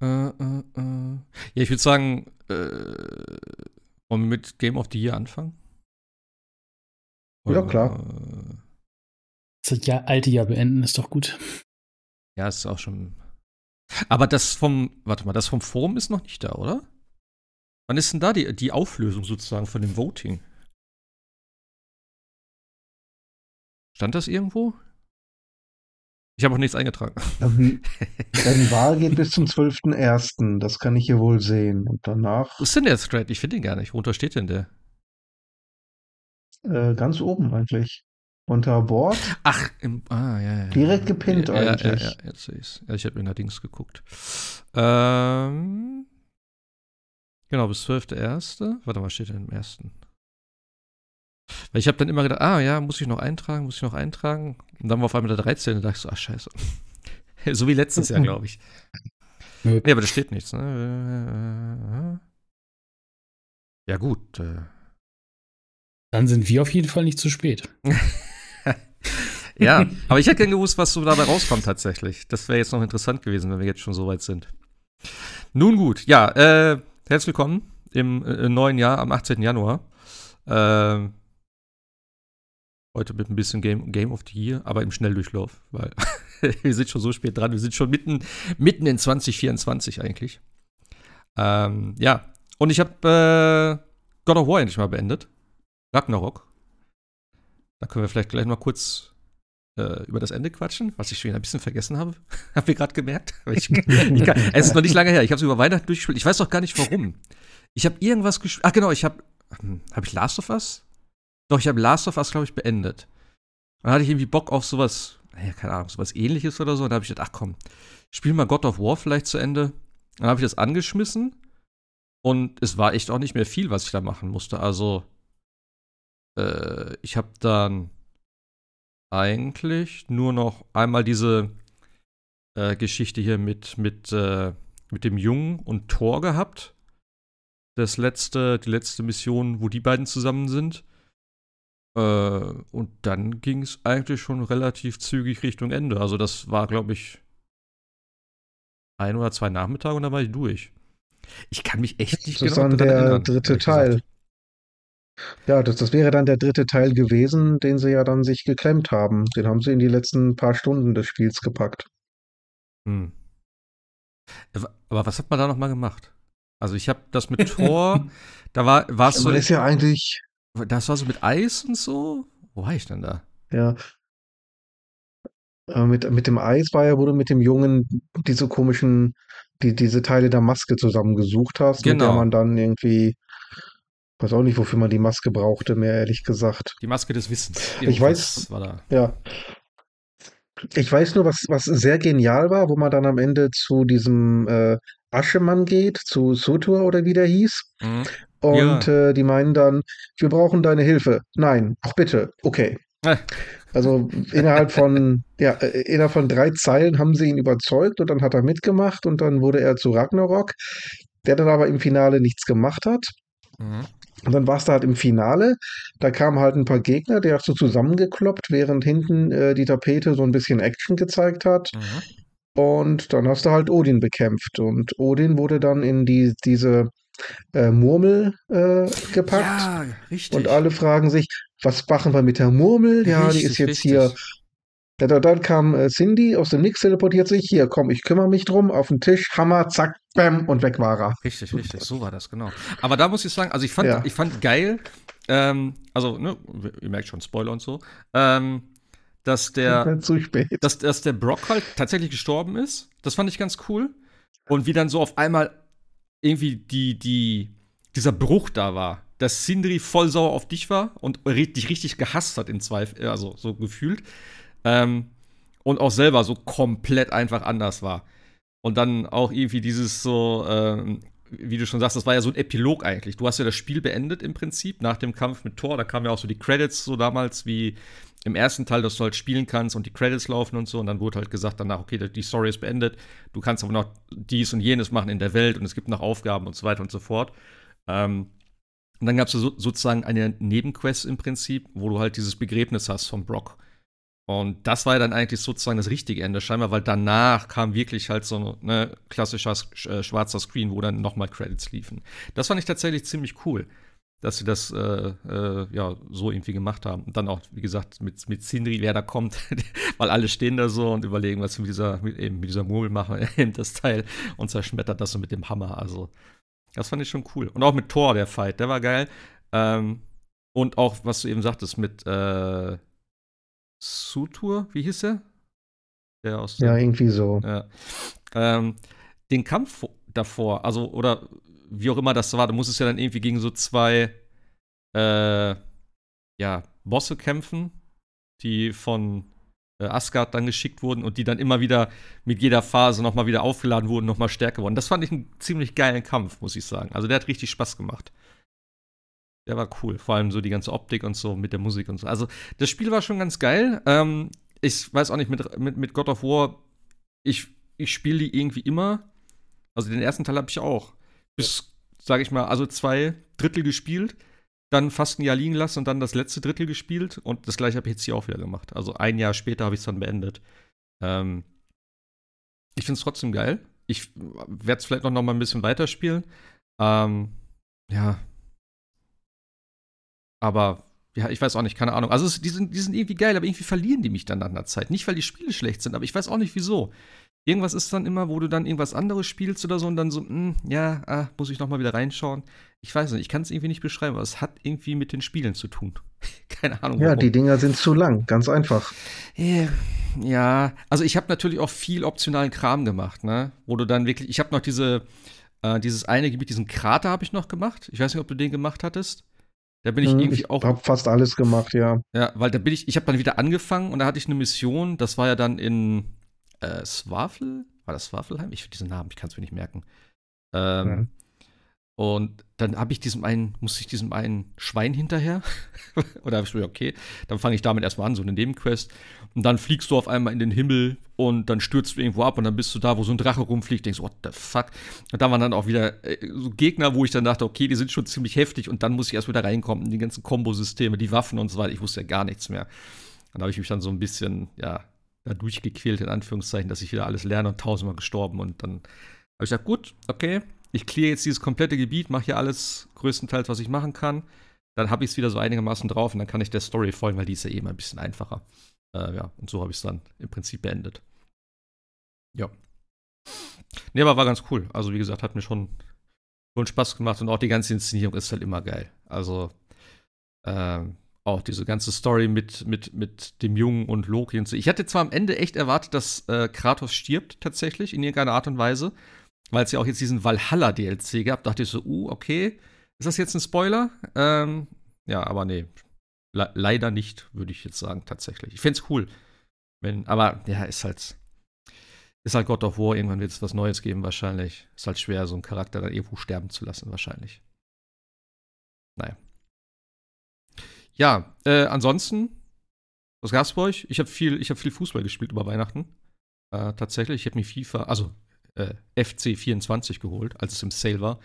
Äh, äh, äh. Ja, ich würde sagen, äh, wollen wir mit Game of the Year anfangen? Oder, ja, klar. Das ja, alte Jahr beenden ist doch gut. Ja, ist auch schon. Aber das vom, warte mal, das vom Forum ist noch nicht da, oder? Wann ist denn da die, die Auflösung sozusagen von dem Voting? Stand das irgendwo? Ich habe auch nichts eingetragen. Ähm, die Wahl geht bis zum 12.01. Das kann ich hier wohl sehen. Und danach. Wo ist denn der Thread? Ich finde ihn gar nicht. Worunter steht denn der? Äh, ganz oben eigentlich. Unter Bord. Ach, im, ah, ja, ja. Direkt gepinnt ja, eigentlich. Ja, ja, jetzt sehe ich's. Ja, ich habe in der Dings geguckt. Ähm, genau, bis 12.01. Warte mal, steht denn im ersten? Weil ich habe dann immer gedacht, ah ja, muss ich noch eintragen, muss ich noch eintragen. Und dann war auf einmal der 13. und dachte ich so, ach scheiße. so wie letztes Jahr, glaube ich. Ja, aber da steht nichts. Ne? Ja, gut. Äh. Dann sind wir auf jeden Fall nicht zu spät. ja, aber ich hätte gern gewusst, was so dabei rauskommt tatsächlich. Das wäre jetzt noch interessant gewesen, wenn wir jetzt schon so weit sind. Nun gut, ja, äh, herzlich willkommen im äh, neuen Jahr am 18. Januar. Äh, Heute mit ein bisschen Game, Game of the Year, aber im Schnelldurchlauf, weil wir sind schon so spät dran. Wir sind schon mitten, mitten in 2024 eigentlich. Ähm, ja, und ich habe äh, God of War endlich mal beendet. Ragnarok. Da können wir vielleicht gleich mal kurz äh, über das Ende quatschen, was ich schon ein bisschen vergessen habe. Habt ihr gerade gemerkt? Ich, ich kann, es ist noch nicht lange her. Ich habe es über Weihnachten durchgespielt. Ich weiß doch gar nicht warum. Ich habe irgendwas gespielt. Ach genau, ich habe. Hm, habe ich Last of Us? Doch, ich habe Last of Us, glaube ich, beendet. Dann hatte ich irgendwie Bock auf sowas, naja, keine Ahnung, sowas ähnliches oder so. Und da habe ich gedacht, ach komm, spiel mal God of War vielleicht zu Ende. Dann habe ich das angeschmissen. Und es war echt auch nicht mehr viel, was ich da machen musste. Also, äh, ich habe dann eigentlich nur noch einmal diese äh, Geschichte hier mit, mit, äh, mit dem Jungen und Thor gehabt. Das letzte, die letzte Mission, wo die beiden zusammen sind. Äh, und dann ging es eigentlich schon relativ zügig Richtung Ende. Also das war, glaube ich, ein oder zwei Nachmittage und dann war ich durch. Ich kann mich echt nicht das genau ist dann der erinnern, dritte Teil. Ja, das, das wäre dann der dritte Teil gewesen, den sie ja dann sich geklemmt haben. Den haben sie in die letzten paar Stunden des Spiels gepackt. Hm. Aber was hat man da nochmal gemacht? Also ich habe das mit Tor, da war es so. Das ist ja eigentlich das war so mit Eis und so? Wo war ich denn da? Ja. Äh, mit, mit dem Eis war ja, wo du mit dem Jungen diese komischen, die, diese Teile der Maske zusammengesucht hast, genau. mit der genau. man dann irgendwie, weiß auch nicht, wofür man die Maske brauchte, mehr ehrlich gesagt. Die Maske des Wissens. Irgendwas ich weiß, war da. ja. Ich weiß nur, was, was sehr genial war, wo man dann am Ende zu diesem äh, Aschemann geht, zu Sutur oder wie der hieß. Mhm. Und ja. äh, die meinen dann, wir brauchen deine Hilfe. Nein, ach bitte, okay. Äh. Also innerhalb von, ja, äh, innerhalb von drei Zeilen haben sie ihn überzeugt und dann hat er mitgemacht und dann wurde er zu Ragnarok, der dann aber im Finale nichts gemacht hat. Mhm. Und dann war es da halt im Finale. Da kamen halt ein paar Gegner, der hat so zusammengekloppt, während hinten äh, die Tapete so ein bisschen Action gezeigt hat. Mhm. Und dann hast du halt Odin bekämpft. Und Odin wurde dann in die, diese äh, Murmel äh, gepackt. Ja, richtig. Und alle fragen sich, was machen wir mit der Murmel? Ja, richtig, die ist jetzt richtig. hier. Ja, dann kam äh, Cindy aus dem Nix, teleportiert sich. Hier, komm, ich kümmere mich drum. Auf den Tisch, Hammer, zack, bam, und weg war er. Richtig, richtig. So war das, genau. Aber da muss ich sagen, also ich fand, ja. ich fand geil, ähm, also, ne, ihr merkt schon, Spoiler und so, ähm, dass der, zu spät. Dass, dass der Brock halt tatsächlich gestorben ist. Das fand ich ganz cool. Und wie dann so auf einmal irgendwie die, die, dieser Bruch da war, dass Sindri voll sauer auf dich war und dich richtig gehasst hat in Zweifel, also so gefühlt. Ähm, und auch selber so komplett einfach anders war. Und dann auch irgendwie dieses so, ähm, wie du schon sagst, das war ja so ein Epilog eigentlich. Du hast ja das Spiel beendet im Prinzip nach dem Kampf mit Thor. Da kamen ja auch so die Credits so damals wie im ersten Teil, dass du halt spielen kannst und die Credits laufen und so. Und dann wurde halt gesagt danach, okay, die Story ist beendet. Du kannst aber noch dies und jenes machen in der Welt und es gibt noch Aufgaben und so weiter und so fort. Ähm, und dann gab es so, sozusagen eine Nebenquest im Prinzip, wo du halt dieses Begräbnis hast von Brock. Und das war ja dann eigentlich sozusagen das richtige Ende, scheinbar, weil danach kam wirklich halt so ein ne, klassischer äh, schwarzer Screen, wo dann nochmal Credits liefen. Das fand ich tatsächlich ziemlich cool, dass sie das äh, äh, ja so irgendwie gemacht haben. Und dann auch, wie gesagt, mit, mit Sindri, wer da kommt, weil alle stehen da so und überlegen, was sie mit dieser, mit, eben mit dieser Murmel machen, nimmt das Teil und zerschmettert das so mit dem Hammer. Also, das fand ich schon cool. Und auch mit Thor, der Fight, der war geil. Ähm, und auch, was du eben sagtest, mit äh, Sutur, wie hieß er? Der aus ja, irgendwie so. Ja. Ähm, den Kampf davor, also, oder wie auch immer das war, da muss es ja dann irgendwie gegen so zwei, äh, ja, Bosse kämpfen, die von äh, Asgard dann geschickt wurden und die dann immer wieder mit jeder Phase nochmal wieder aufgeladen wurden, nochmal stärker wurden. Das fand ich einen ziemlich geilen Kampf, muss ich sagen. Also der hat richtig Spaß gemacht. Der war cool. Vor allem so die ganze Optik und so mit der Musik und so. Also, das Spiel war schon ganz geil. Ähm, ich weiß auch nicht, mit, mit, mit God of War, ich, ich spiele die irgendwie immer. Also, den ersten Teil habe ich auch. Bis, sage ich mal, also zwei Drittel gespielt, dann fast ein Jahr liegen lassen und dann das letzte Drittel gespielt. Und das gleiche habe ich jetzt hier auch wieder gemacht. Also, ein Jahr später habe ich es dann beendet. Ähm, ich finde es trotzdem geil. Ich werde es vielleicht noch, noch mal ein bisschen weiterspielen. Ähm, ja, aber ja, ich weiß auch nicht, keine Ahnung. Also es, die, sind, die sind irgendwie geil, aber irgendwie verlieren die mich dann nach einer Zeit. Nicht, weil die Spiele schlecht sind, aber ich weiß auch nicht wieso. Irgendwas ist dann immer, wo du dann irgendwas anderes spielst oder so und dann so, mh, hm, ja, ah, muss ich noch mal wieder reinschauen. Ich weiß nicht, ich kann es irgendwie nicht beschreiben, aber es hat irgendwie mit den Spielen zu tun. Keine Ahnung. Ja, die Dinger sind zu lang, ganz einfach. Ja, also ich habe natürlich auch viel optionalen Kram gemacht, ne? Wo du dann wirklich, ich habe noch diese, äh, dieses eine Gebiet, diesen Krater habe ich noch gemacht. Ich weiß nicht, ob du den gemacht hattest. Da bin ich hm, irgendwie ich auch. Ich habe fast alles gemacht, ja. Ja, weil da bin ich, ich habe dann wieder angefangen und da hatte ich eine Mission, das war ja dann in äh, Swafel? War das Swafelheim? Ich finde diesen Namen, ich kann es mir nicht merken. Ähm, ja. Und dann habe ich diesem einen, musste ich diesem einen Schwein hinterher. Oder habe ich so, okay, dann fange ich damit erstmal an, so eine Nebenquest. Und dann fliegst du auf einmal in den Himmel und dann stürzt du irgendwo ab und dann bist du da, wo so ein Drache rumfliegt, denkst, what the fuck? Und da waren dann auch wieder äh, so Gegner, wo ich dann dachte, okay, die sind schon ziemlich heftig und dann muss ich erst wieder reinkommen in die ganzen Kombosysteme, die Waffen und so weiter. Ich wusste ja gar nichts mehr. Dann habe ich mich dann so ein bisschen, ja, da durchgequält, in Anführungszeichen, dass ich wieder alles lerne und tausendmal gestorben und dann habe ich gesagt, gut, okay, ich clear jetzt dieses komplette Gebiet, mache hier alles größtenteils, was ich machen kann. Dann habe ich es wieder so einigermaßen drauf und dann kann ich der Story folgen, weil die ist ja eben eh ein bisschen einfacher. Äh, ja, und so habe ich es dann im Prinzip beendet. Ja. Nee, aber war ganz cool. Also, wie gesagt, hat mir schon, schon Spaß gemacht und auch die ganze Inszenierung ist halt immer geil. Also, äh, auch diese ganze Story mit, mit, mit dem Jungen und Loki und so. Ich hatte zwar am Ende echt erwartet, dass äh, Kratos stirbt, tatsächlich, in irgendeiner Art und Weise weil es ja auch jetzt diesen Valhalla-DLC gab, dachte ich so, uh, okay, ist das jetzt ein Spoiler? Ähm, ja, aber nee, Le leider nicht, würde ich jetzt sagen, tatsächlich. Ich fände es cool. Wenn, aber ja, ist halt, ist halt God of War, irgendwann wird es was Neues geben, wahrscheinlich. Ist halt schwer, so einen Charakter dann irgendwo sterben zu lassen, wahrscheinlich. Naja. Ja, äh, ansonsten, was gab's bei euch? Ich habe viel, hab viel Fußball gespielt über Weihnachten. Äh, tatsächlich, ich habe mir FIFA, also äh, FC24 geholt, als es im Sale war.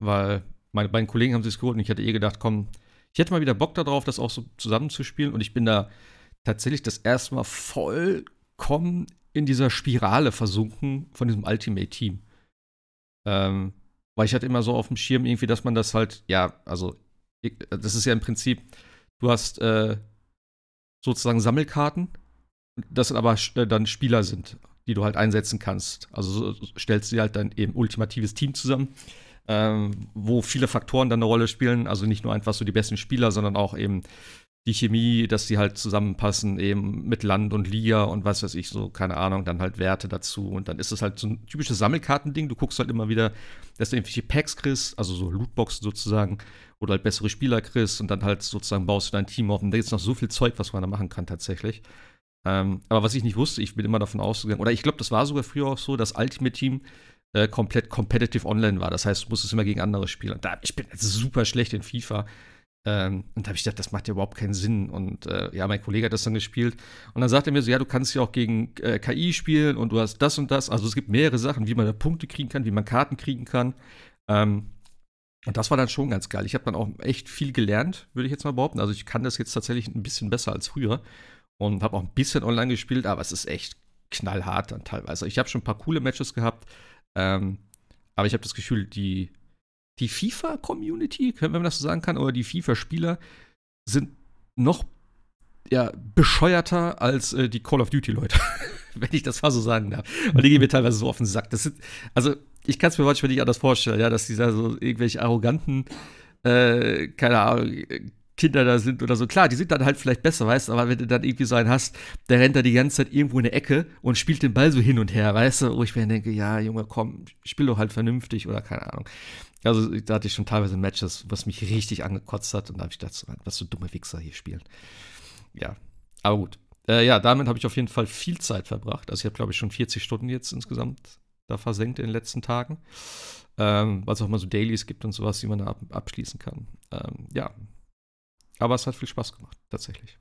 Weil meine beiden Kollegen haben sich geholt und ich hatte eh gedacht, komm, ich hätte mal wieder Bock darauf, das auch so zusammenzuspielen. Und ich bin da tatsächlich das erste Mal vollkommen in dieser Spirale versunken von diesem Ultimate-Team. Ähm, weil ich hatte immer so auf dem Schirm irgendwie, dass man das halt, ja, also, das ist ja im Prinzip, du hast äh, sozusagen Sammelkarten, das aber äh, dann Spieler sind die du halt einsetzen kannst. Also so stellst du dir halt dann eben ultimatives Team zusammen, ähm, wo viele Faktoren dann eine Rolle spielen. Also nicht nur einfach so die besten Spieler, sondern auch eben die Chemie, dass die halt zusammenpassen, eben mit Land und Liga und was weiß ich, so, keine Ahnung, dann halt Werte dazu. Und dann ist es halt so ein typisches Sammelkartending. Du guckst halt immer wieder, dass du irgendwelche Packs kriegst, also so Lootboxen sozusagen, oder halt bessere Spieler kriegst und dann halt sozusagen baust du dein Team auf. Und da gibt es noch so viel Zeug, was man da machen kann tatsächlich. Ähm, aber was ich nicht wusste, ich bin immer davon ausgegangen, oder ich glaube, das war sogar früher auch so, dass Ultimate Team äh, komplett competitive online war. Das heißt, du musstest immer gegen andere spielen. Und da, ich bin super schlecht in FIFA. Ähm, und da habe ich gedacht, das macht ja überhaupt keinen Sinn. Und äh, ja, mein Kollege hat das dann gespielt. Und dann sagte er mir so, ja, du kannst ja auch gegen äh, KI spielen und du hast das und das. Also es gibt mehrere Sachen, wie man da Punkte kriegen kann, wie man Karten kriegen kann. Ähm, und das war dann schon ganz geil. Ich habe dann auch echt viel gelernt, würde ich jetzt mal behaupten. Also ich kann das jetzt tatsächlich ein bisschen besser als früher. und habe auch ein bisschen online gespielt, aber es ist echt knallhart dann teilweise. Ich habe schon ein paar coole Matches gehabt, ähm, aber ich habe das Gefühl, die, die FIFA-Community, wenn man das so sagen kann, oder die FIFA-Spieler sind noch ja, bescheuerter als äh, die Call of Duty-Leute, wenn ich das mal so sagen darf. Und die gehen mir teilweise so auf den Sack. Das sind, also, ich kann es mir manchmal nicht anders vorstellen, ja, dass die da so irgendwelche arroganten, äh, keine Ahnung, Kinder da sind oder so. Klar, die sind dann halt vielleicht besser, weißt du, aber wenn du dann irgendwie so einen hast, der rennt da die ganze Zeit irgendwo in eine Ecke und spielt den Ball so hin und her, weißt du, wo ich mir denke, ja, Junge, komm, spiel doch halt vernünftig oder keine Ahnung. Also da hatte ich schon teilweise Matches, was mich richtig angekotzt hat und da habe ich gedacht, was so dumme Wichser hier spielen. Ja, aber gut. Äh, ja, damit habe ich auf jeden Fall viel Zeit verbracht. Also ich habe, glaube ich, schon 40 Stunden jetzt insgesamt da versenkt in den letzten Tagen. Ähm, weil es auch mal so Dailies gibt und sowas, die man da ab abschließen kann. Ähm, ja, aber es hat viel Spaß gemacht, tatsächlich.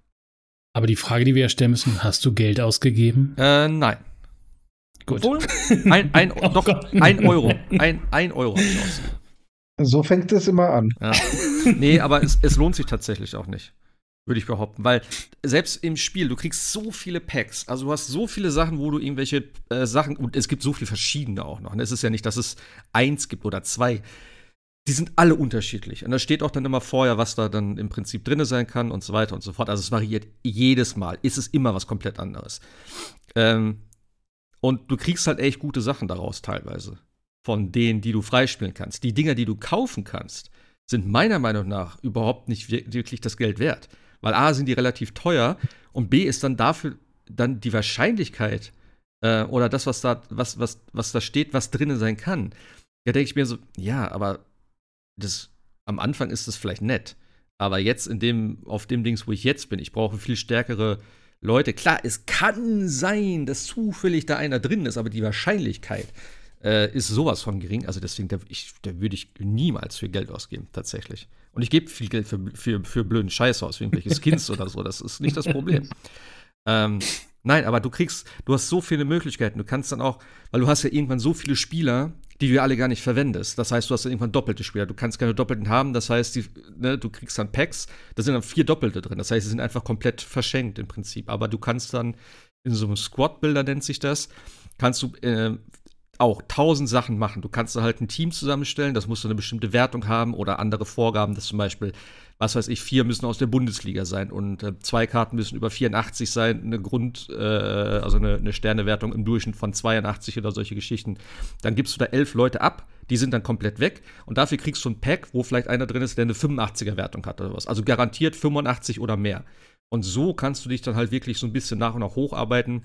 Aber die Frage, die wir ja stellen müssen, hast du Geld ausgegeben? Äh, nein. Gut. Obwohl, ein, ein, oh doch, ein Euro. Ein, ein Euro habe ich ausgegeben. So fängt es immer an. Ja. Nee, aber es, es lohnt sich tatsächlich auch nicht würde ich behaupten. Weil selbst im Spiel, du kriegst so viele Packs. Also du hast so viele Sachen, wo du irgendwelche äh, Sachen, und es gibt so viele verschiedene auch noch. Und es ist ja nicht, dass es eins gibt oder zwei die sind alle unterschiedlich. Und da steht auch dann immer vorher, was da dann im Prinzip drin sein kann und so weiter und so fort. Also es variiert jedes Mal. Ist es immer was komplett anderes. Ähm, und du kriegst halt echt gute Sachen daraus teilweise. Von denen, die du freispielen kannst. Die Dinger, die du kaufen kannst, sind meiner Meinung nach überhaupt nicht wirklich das Geld wert. Weil A sind die relativ teuer und B ist dann dafür dann die Wahrscheinlichkeit äh, oder das, was da, was, was, was da steht, was drinnen sein kann. Ja, denke ich mir so, ja, aber das, am Anfang ist das vielleicht nett, aber jetzt in dem, auf dem Dings, wo ich jetzt bin, ich brauche viel stärkere Leute. Klar, es kann sein, dass zufällig da einer drin ist, aber die Wahrscheinlichkeit äh, ist sowas von gering. Also deswegen, da, da würde ich niemals viel Geld ausgeben, tatsächlich. Und ich gebe viel Geld für, für, für blöden Scheiß aus, wie irgendwelche Skins oder so. Das ist nicht das Problem. ähm, nein, aber du kriegst, du hast so viele Möglichkeiten. Du kannst dann auch, weil du hast ja irgendwann so viele Spieler, die du ja alle gar nicht verwendest. Das heißt, du hast dann irgendwann doppelte Spieler. Du kannst keine doppelten haben. Das heißt, die, ne, du kriegst dann Packs, da sind dann vier Doppelte drin. Das heißt, sie sind einfach komplett verschenkt im Prinzip. Aber du kannst dann in so einem Squad-Builder nennt sich das, kannst du äh, auch tausend Sachen machen. Du kannst da halt ein Team zusammenstellen, das muss eine bestimmte Wertung haben oder andere Vorgaben, dass zum Beispiel, was weiß ich, vier müssen aus der Bundesliga sein und äh, zwei Karten müssen über 84 sein, eine Grund, äh, also eine, eine Sternewertung im Durchschnitt von 82 oder solche Geschichten. Dann gibst du da elf Leute ab, die sind dann komplett weg und dafür kriegst du ein Pack, wo vielleicht einer drin ist, der eine 85er Wertung hat oder was. Also garantiert 85 oder mehr. Und so kannst du dich dann halt wirklich so ein bisschen nach und nach hocharbeiten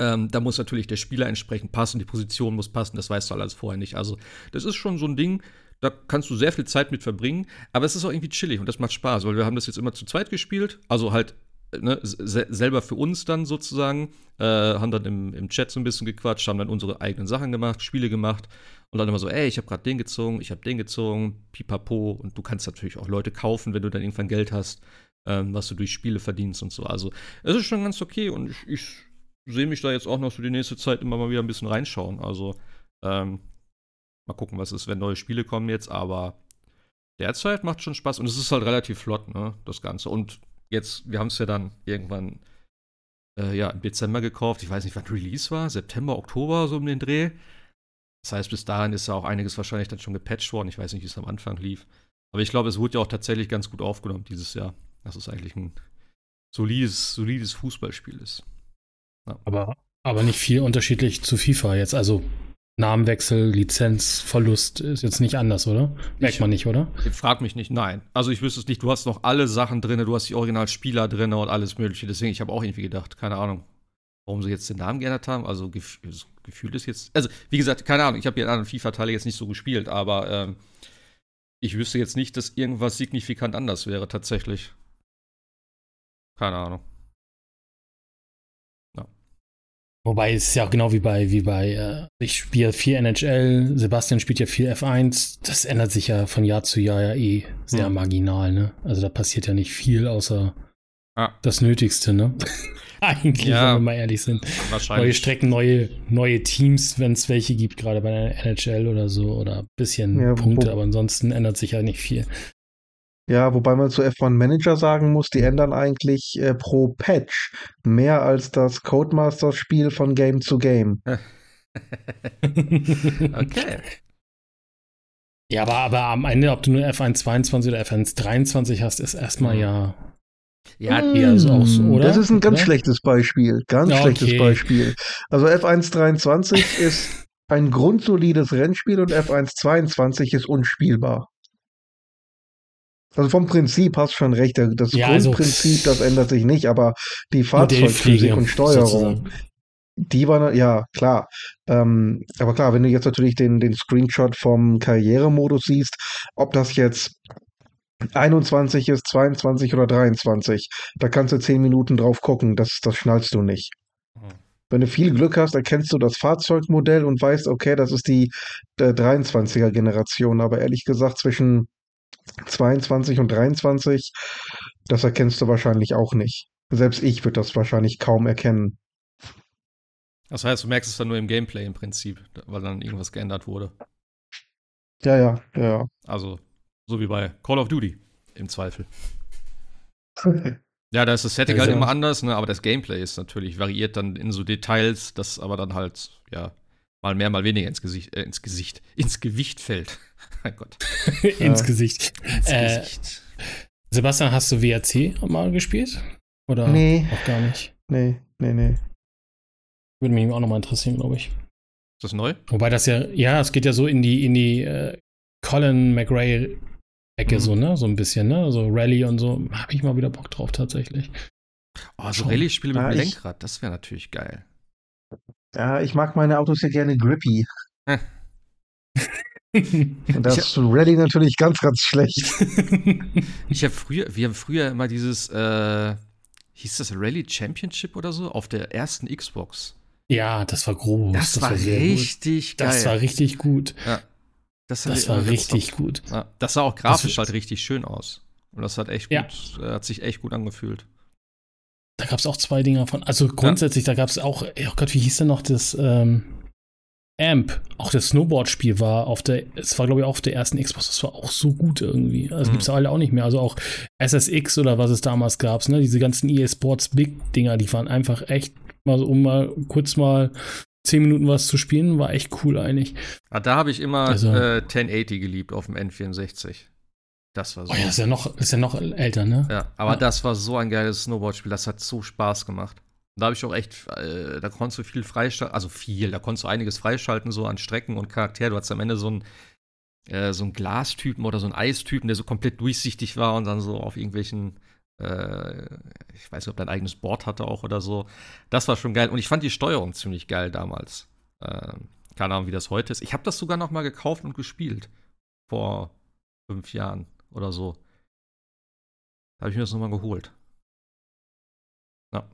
ähm, da muss natürlich der Spieler entsprechend passen, die Position muss passen, das weißt du alles vorher nicht. Also, das ist schon so ein Ding, da kannst du sehr viel Zeit mit verbringen, aber es ist auch irgendwie chillig und das macht Spaß, weil wir haben das jetzt immer zu zweit gespielt, also halt ne, se selber für uns dann sozusagen, äh, haben dann im, im Chat so ein bisschen gequatscht, haben dann unsere eigenen Sachen gemacht, Spiele gemacht und dann immer so, ey, ich habe gerade den gezogen, ich habe den gezogen, pipapo und du kannst natürlich auch Leute kaufen, wenn du dann irgendwann Geld hast, ähm, was du durch Spiele verdienst und so. Also es ist schon ganz okay und ich, ich sehe mich da jetzt auch noch für die nächste Zeit immer mal wieder ein bisschen reinschauen. Also, ähm, mal gucken, was ist, wenn neue Spiele kommen jetzt, aber derzeit macht schon Spaß und es ist halt relativ flott, ne, das Ganze. Und jetzt, wir haben es ja dann irgendwann äh, ja, im Dezember gekauft. Ich weiß nicht, wann Release war, September, Oktober, so um den Dreh. Das heißt, bis dahin ist ja auch einiges wahrscheinlich dann schon gepatcht worden. Ich weiß nicht, wie es am Anfang lief. Aber ich glaube, es wurde ja auch tatsächlich ganz gut aufgenommen dieses Jahr. Dass es eigentlich ein solides, solides Fußballspiel ist. Ja. Aber, aber nicht viel unterschiedlich zu FIFA jetzt. Also Namenwechsel, Lizenzverlust ist jetzt nicht anders, oder? Merkt ich, man nicht, oder? Frag mich nicht, nein. Also ich wüsste es nicht. Du hast noch alle Sachen drin, du hast die Originalspieler drin und alles Mögliche. Deswegen, ich habe auch irgendwie gedacht, keine Ahnung, warum sie jetzt den Namen geändert haben. Also gef gefühlt ist jetzt. Also, wie gesagt, keine Ahnung, ich habe die anderen FIFA-Teile jetzt nicht so gespielt, aber ähm, ich wüsste jetzt nicht, dass irgendwas signifikant anders wäre, tatsächlich. Keine Ahnung. Wobei es ist ja auch genau wie bei, wie bei, äh, ich spiele viel NHL, Sebastian spielt ja viel F1. Das ändert sich ja von Jahr zu Jahr ja eh sehr mhm. marginal, ne? Also da passiert ja nicht viel außer ah. das Nötigste, ne? Eigentlich, ja, wenn wir mal ehrlich sind. Neue Strecken, neue, neue Teams, wenn es welche gibt, gerade bei der NHL oder so, oder ein bisschen ja, Punkte, aber ansonsten ändert sich ja nicht viel. Ja, wobei man zu F1 Manager sagen muss, die ändern eigentlich äh, pro Patch mehr als das Codemasters-Spiel von Game zu Game. okay. Ja, aber, aber am Ende, ob du nur F1 22 oder F1 23 hast, ist erstmal mhm. ja. Ja, mm, also auch so, oder? Das ist ein ganz oder? schlechtes Beispiel. Ganz okay. schlechtes Beispiel. Also F1 23 ist ein grundsolides Rennspiel und F1 22 ist unspielbar. Also vom Prinzip hast du schon recht. Das ja, also Grundprinzip, also, das ändert sich nicht, aber die Fahrzeugphysik und Steuerung, sozusagen. die war, ja, klar. Ähm, aber klar, wenn du jetzt natürlich den, den Screenshot vom Karrieremodus siehst, ob das jetzt 21 ist, 22 oder 23, da kannst du 10 Minuten drauf gucken, das, das schnallst du nicht. Wenn du viel Glück hast, erkennst du das Fahrzeugmodell und weißt, okay, das ist die 23er Generation. Aber ehrlich gesagt, zwischen 22 und 23, das erkennst du wahrscheinlich auch nicht. Selbst ich würde das wahrscheinlich kaum erkennen. Das heißt, du merkst es dann nur im Gameplay im Prinzip, weil dann irgendwas geändert wurde. Ja, ja, ja. Also, so wie bei Call of Duty im Zweifel. ja, da ist das Setting also, halt immer anders, ne? aber das Gameplay ist natürlich variiert dann in so Details, das aber dann halt, ja, mal mehr, mal weniger ins Gesicht, äh, ins Gesicht, ins Gewicht fällt. mein Gott. ins Gesicht. Ins äh, Gesicht. Sebastian, hast du WRC mal gespielt? Oder nee. auch gar nicht? Nee, nee, nee. Würde mich auch nochmal interessieren, glaube ich. Ist das neu? Wobei das ja, ja, es geht ja so in die, in die äh, Colin McRae Ecke, mhm. so, ne? So ein bisschen, ne? So Rallye und so. Habe ich mal wieder Bock drauf, tatsächlich. Oh, so Rallye-Spiele mit dem Lenkrad, das wäre natürlich geil. Ja, ich mag meine Autos ja gerne grippy. Und das ist Rallye natürlich ganz, ganz schlecht. ich habe früher, wir haben früher immer dieses, äh, hieß das Rallye Championship oder so, auf der ersten Xbox. Ja, das war groß. Das, das war, war richtig gut. geil. Das war richtig gut. Ja. Das, das war richtig gut. Ja, das sah auch grafisch halt richtig schön aus. Und das hat echt ja. gut, äh, hat sich echt gut angefühlt. Da gab es auch zwei Dinger von. Also grundsätzlich, ja. da gab es auch, oh Gott, wie hieß denn noch das ähm, Amp? Auch das Snowboard-Spiel war auf der, es war glaube ich auch auf der ersten Xbox, das war auch so gut irgendwie. Also mhm. gibt es alle auch nicht mehr. Also auch SSX oder was es damals gab, ne? Diese ganzen EA Sports Big-Dinger, die waren einfach echt mal so, um mal kurz mal zehn Minuten was zu spielen, war echt cool eigentlich. Ah, da habe ich immer also, äh, 1080 geliebt auf dem N64. Das war so. Oh ja, ist ja noch, ist ja noch älter, ne? Ja, aber ja. das war so ein geiles Snowboard-Spiel, das hat so Spaß gemacht. Da habe ich auch echt, äh, da konntest du viel freischalten, also viel, da konntest du einiges freischalten, so an Strecken und Charakter. Du hattest am Ende so einen, äh, so einen Glastypen oder so einen Eistypen, der so komplett durchsichtig war und dann so auf irgendwelchen äh, ich weiß nicht, ob der ein eigenes Board hatte auch oder so. Das war schon geil. Und ich fand die Steuerung ziemlich geil damals. Äh, keine Ahnung, wie das heute ist. Ich habe das sogar noch mal gekauft und gespielt. Vor fünf Jahren oder so. Da habe ich mir das nochmal geholt. Ja.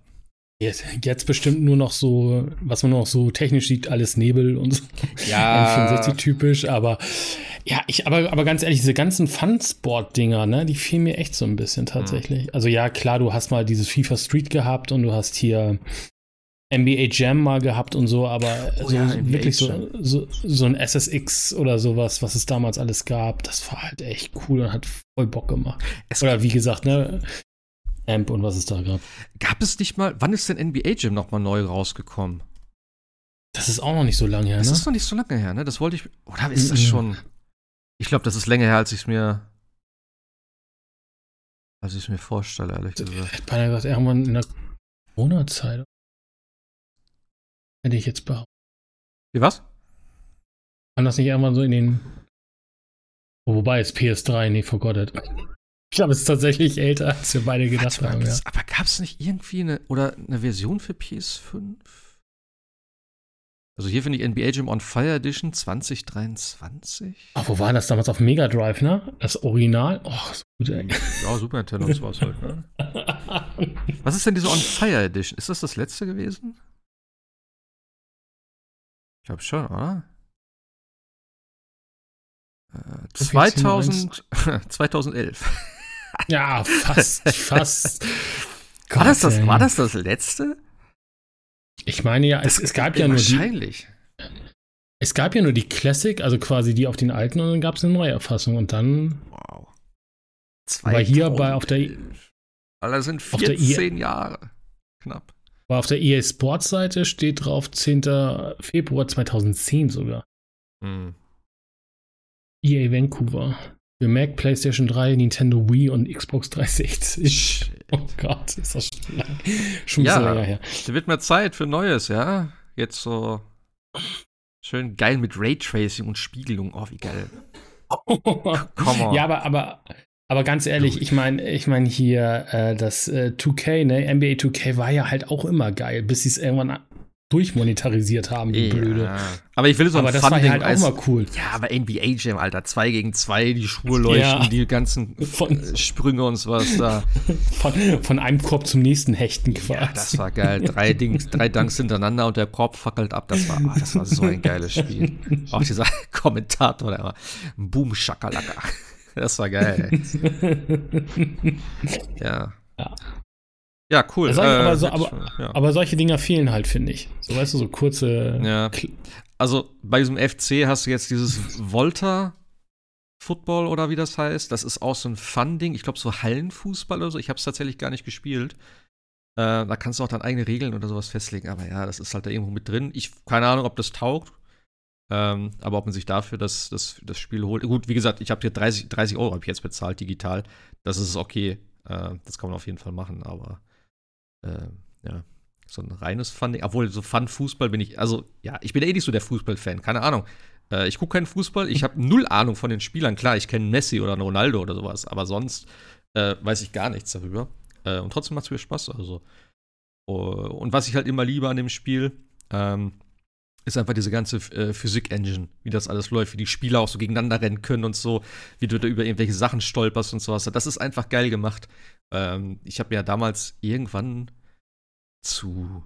Jetzt, jetzt, bestimmt nur noch so, was man noch so technisch sieht, alles Nebel und so. Ja. N64 typisch, aber ja, ich, aber, aber ganz ehrlich, diese ganzen Fun-Sport-Dinger, ne, die fehlen mir echt so ein bisschen tatsächlich. Mhm. Also ja, klar, du hast mal dieses FIFA Street gehabt und du hast hier NBA Jam mal gehabt und so, aber oh, so, ja, wirklich so, so, so, ein SSX oder sowas, was es damals alles gab, das war halt echt cool und hat voll Bock gemacht. Es oder wie gesagt, ne, Amp und was es da gab. Gab es nicht mal, wann ist denn NBA Jam nochmal neu rausgekommen? Das ist auch noch nicht so lange her, ne? Das ist noch nicht so lange her, ne? Das wollte ich, oder ist das schon? Ich glaube, das ist länger her, als ich es mir. Als ich es mir vorstelle, ehrlich gesagt. Ich hätte beinahe gesagt, irgendwann in der Corona-Zeit. Hätte ich jetzt behauptet. Wie was? Kann das nicht irgendwann so in den. Oh, wobei es PS3, nee, forgottet. Ich glaube, es ist tatsächlich älter, als wir beide gedacht mal, haben. Ja. Aber gab es nicht irgendwie eine oder eine Version für PS5? Also hier finde ich NBA Jam on Fire Edition 2023. Ach, wo war das damals auf Mega Drive, ne? Das Original? Oh, so gut, ey. Ja, Super Nintendo war es halt, ne? Was ist denn diese On Fire Edition? Ist das das letzte gewesen? Ich glaube schon, oder? Äh, 2000, 2011. ja, fast, fast. war, das das, war das das letzte? Ich meine ja, es, es gab ja nur die. Wahrscheinlich. Es gab ja nur die Classic, also quasi die auf den alten, und dann gab es eine neue Erfassung und dann. Wow. Weil hier bei auf der Alter, sind 14 Jahre. Knapp. Aber auf der EA Sports Seite steht drauf 10. Februar 2010 sogar. Hm. EA Vancouver. Für Mac, PlayStation 3, Nintendo Wii und Xbox 360. Oh Gott, ist das schon, lang, schon ja, länger her. Da wird mehr Zeit für Neues, ja. Jetzt so schön geil mit Raytracing und Spiegelung. Oh, wie geil. ja, aber, aber aber ganz ehrlich, ich meine, ich meine hier äh, das äh, 2K, ne, NBA 2K war ja halt auch immer geil, bis sie es irgendwann durchmonetarisiert haben, die ja. Blöde. Aber ich will so ein Aber das war halt auch mal cool. Ja, aber NBA Jam, Alter, 2 gegen 2, die Schuhe leuchten, ja. die ganzen von, äh, Sprünge und sowas da. Von, von, einem Korb zum nächsten hechten quasi. Ja, das war geil. Drei, Dings, drei Dunks hintereinander und der Korb fackelt ab. Das war, oh, das war so ein geiles Spiel. Auch dieser Kommentator, der war Boom Shakalaka. Das war geil. ja. ja. Ja, cool. Äh, aber, so, aber, ja. aber, solche Dinger fehlen halt, finde ich. So, weißt du, so kurze. Ja. Also bei diesem FC hast du jetzt dieses Volta Football oder wie das heißt. Das ist auch so ein Fun-Ding. Ich glaube, so Hallenfußball oder so. Ich habe es tatsächlich gar nicht gespielt. Äh, da kannst du auch dann eigene Regeln oder sowas festlegen. Aber ja, das ist halt da irgendwo mit drin. Ich keine Ahnung, ob das taugt. Ähm, aber ob man sich dafür das, das, das Spiel holt. Gut, wie gesagt, ich habe hier 30, 30 Euro jetzt bezahlt, digital. Das ist okay. Äh, das kann man auf jeden Fall machen, aber äh, ja, so ein reines Fun, obwohl so Fun-Fußball bin ich, also ja, ich bin eh nicht so der Fußball-Fan, keine Ahnung. Äh, ich gucke keinen Fußball, ich habe null Ahnung von den Spielern. Klar, ich kenne Messi oder Ronaldo oder sowas, aber sonst äh, weiß ich gar nichts darüber. Äh, und trotzdem macht es mir Spaß, also. Uh, und was ich halt immer liebe an dem Spiel, ähm, ist einfach diese ganze äh, Physik-Engine, wie das alles läuft, wie die Spieler auch so gegeneinander rennen können und so, wie du da über irgendwelche Sachen stolperst und sowas. Das ist einfach geil gemacht. Ähm, ich habe ja damals irgendwann zu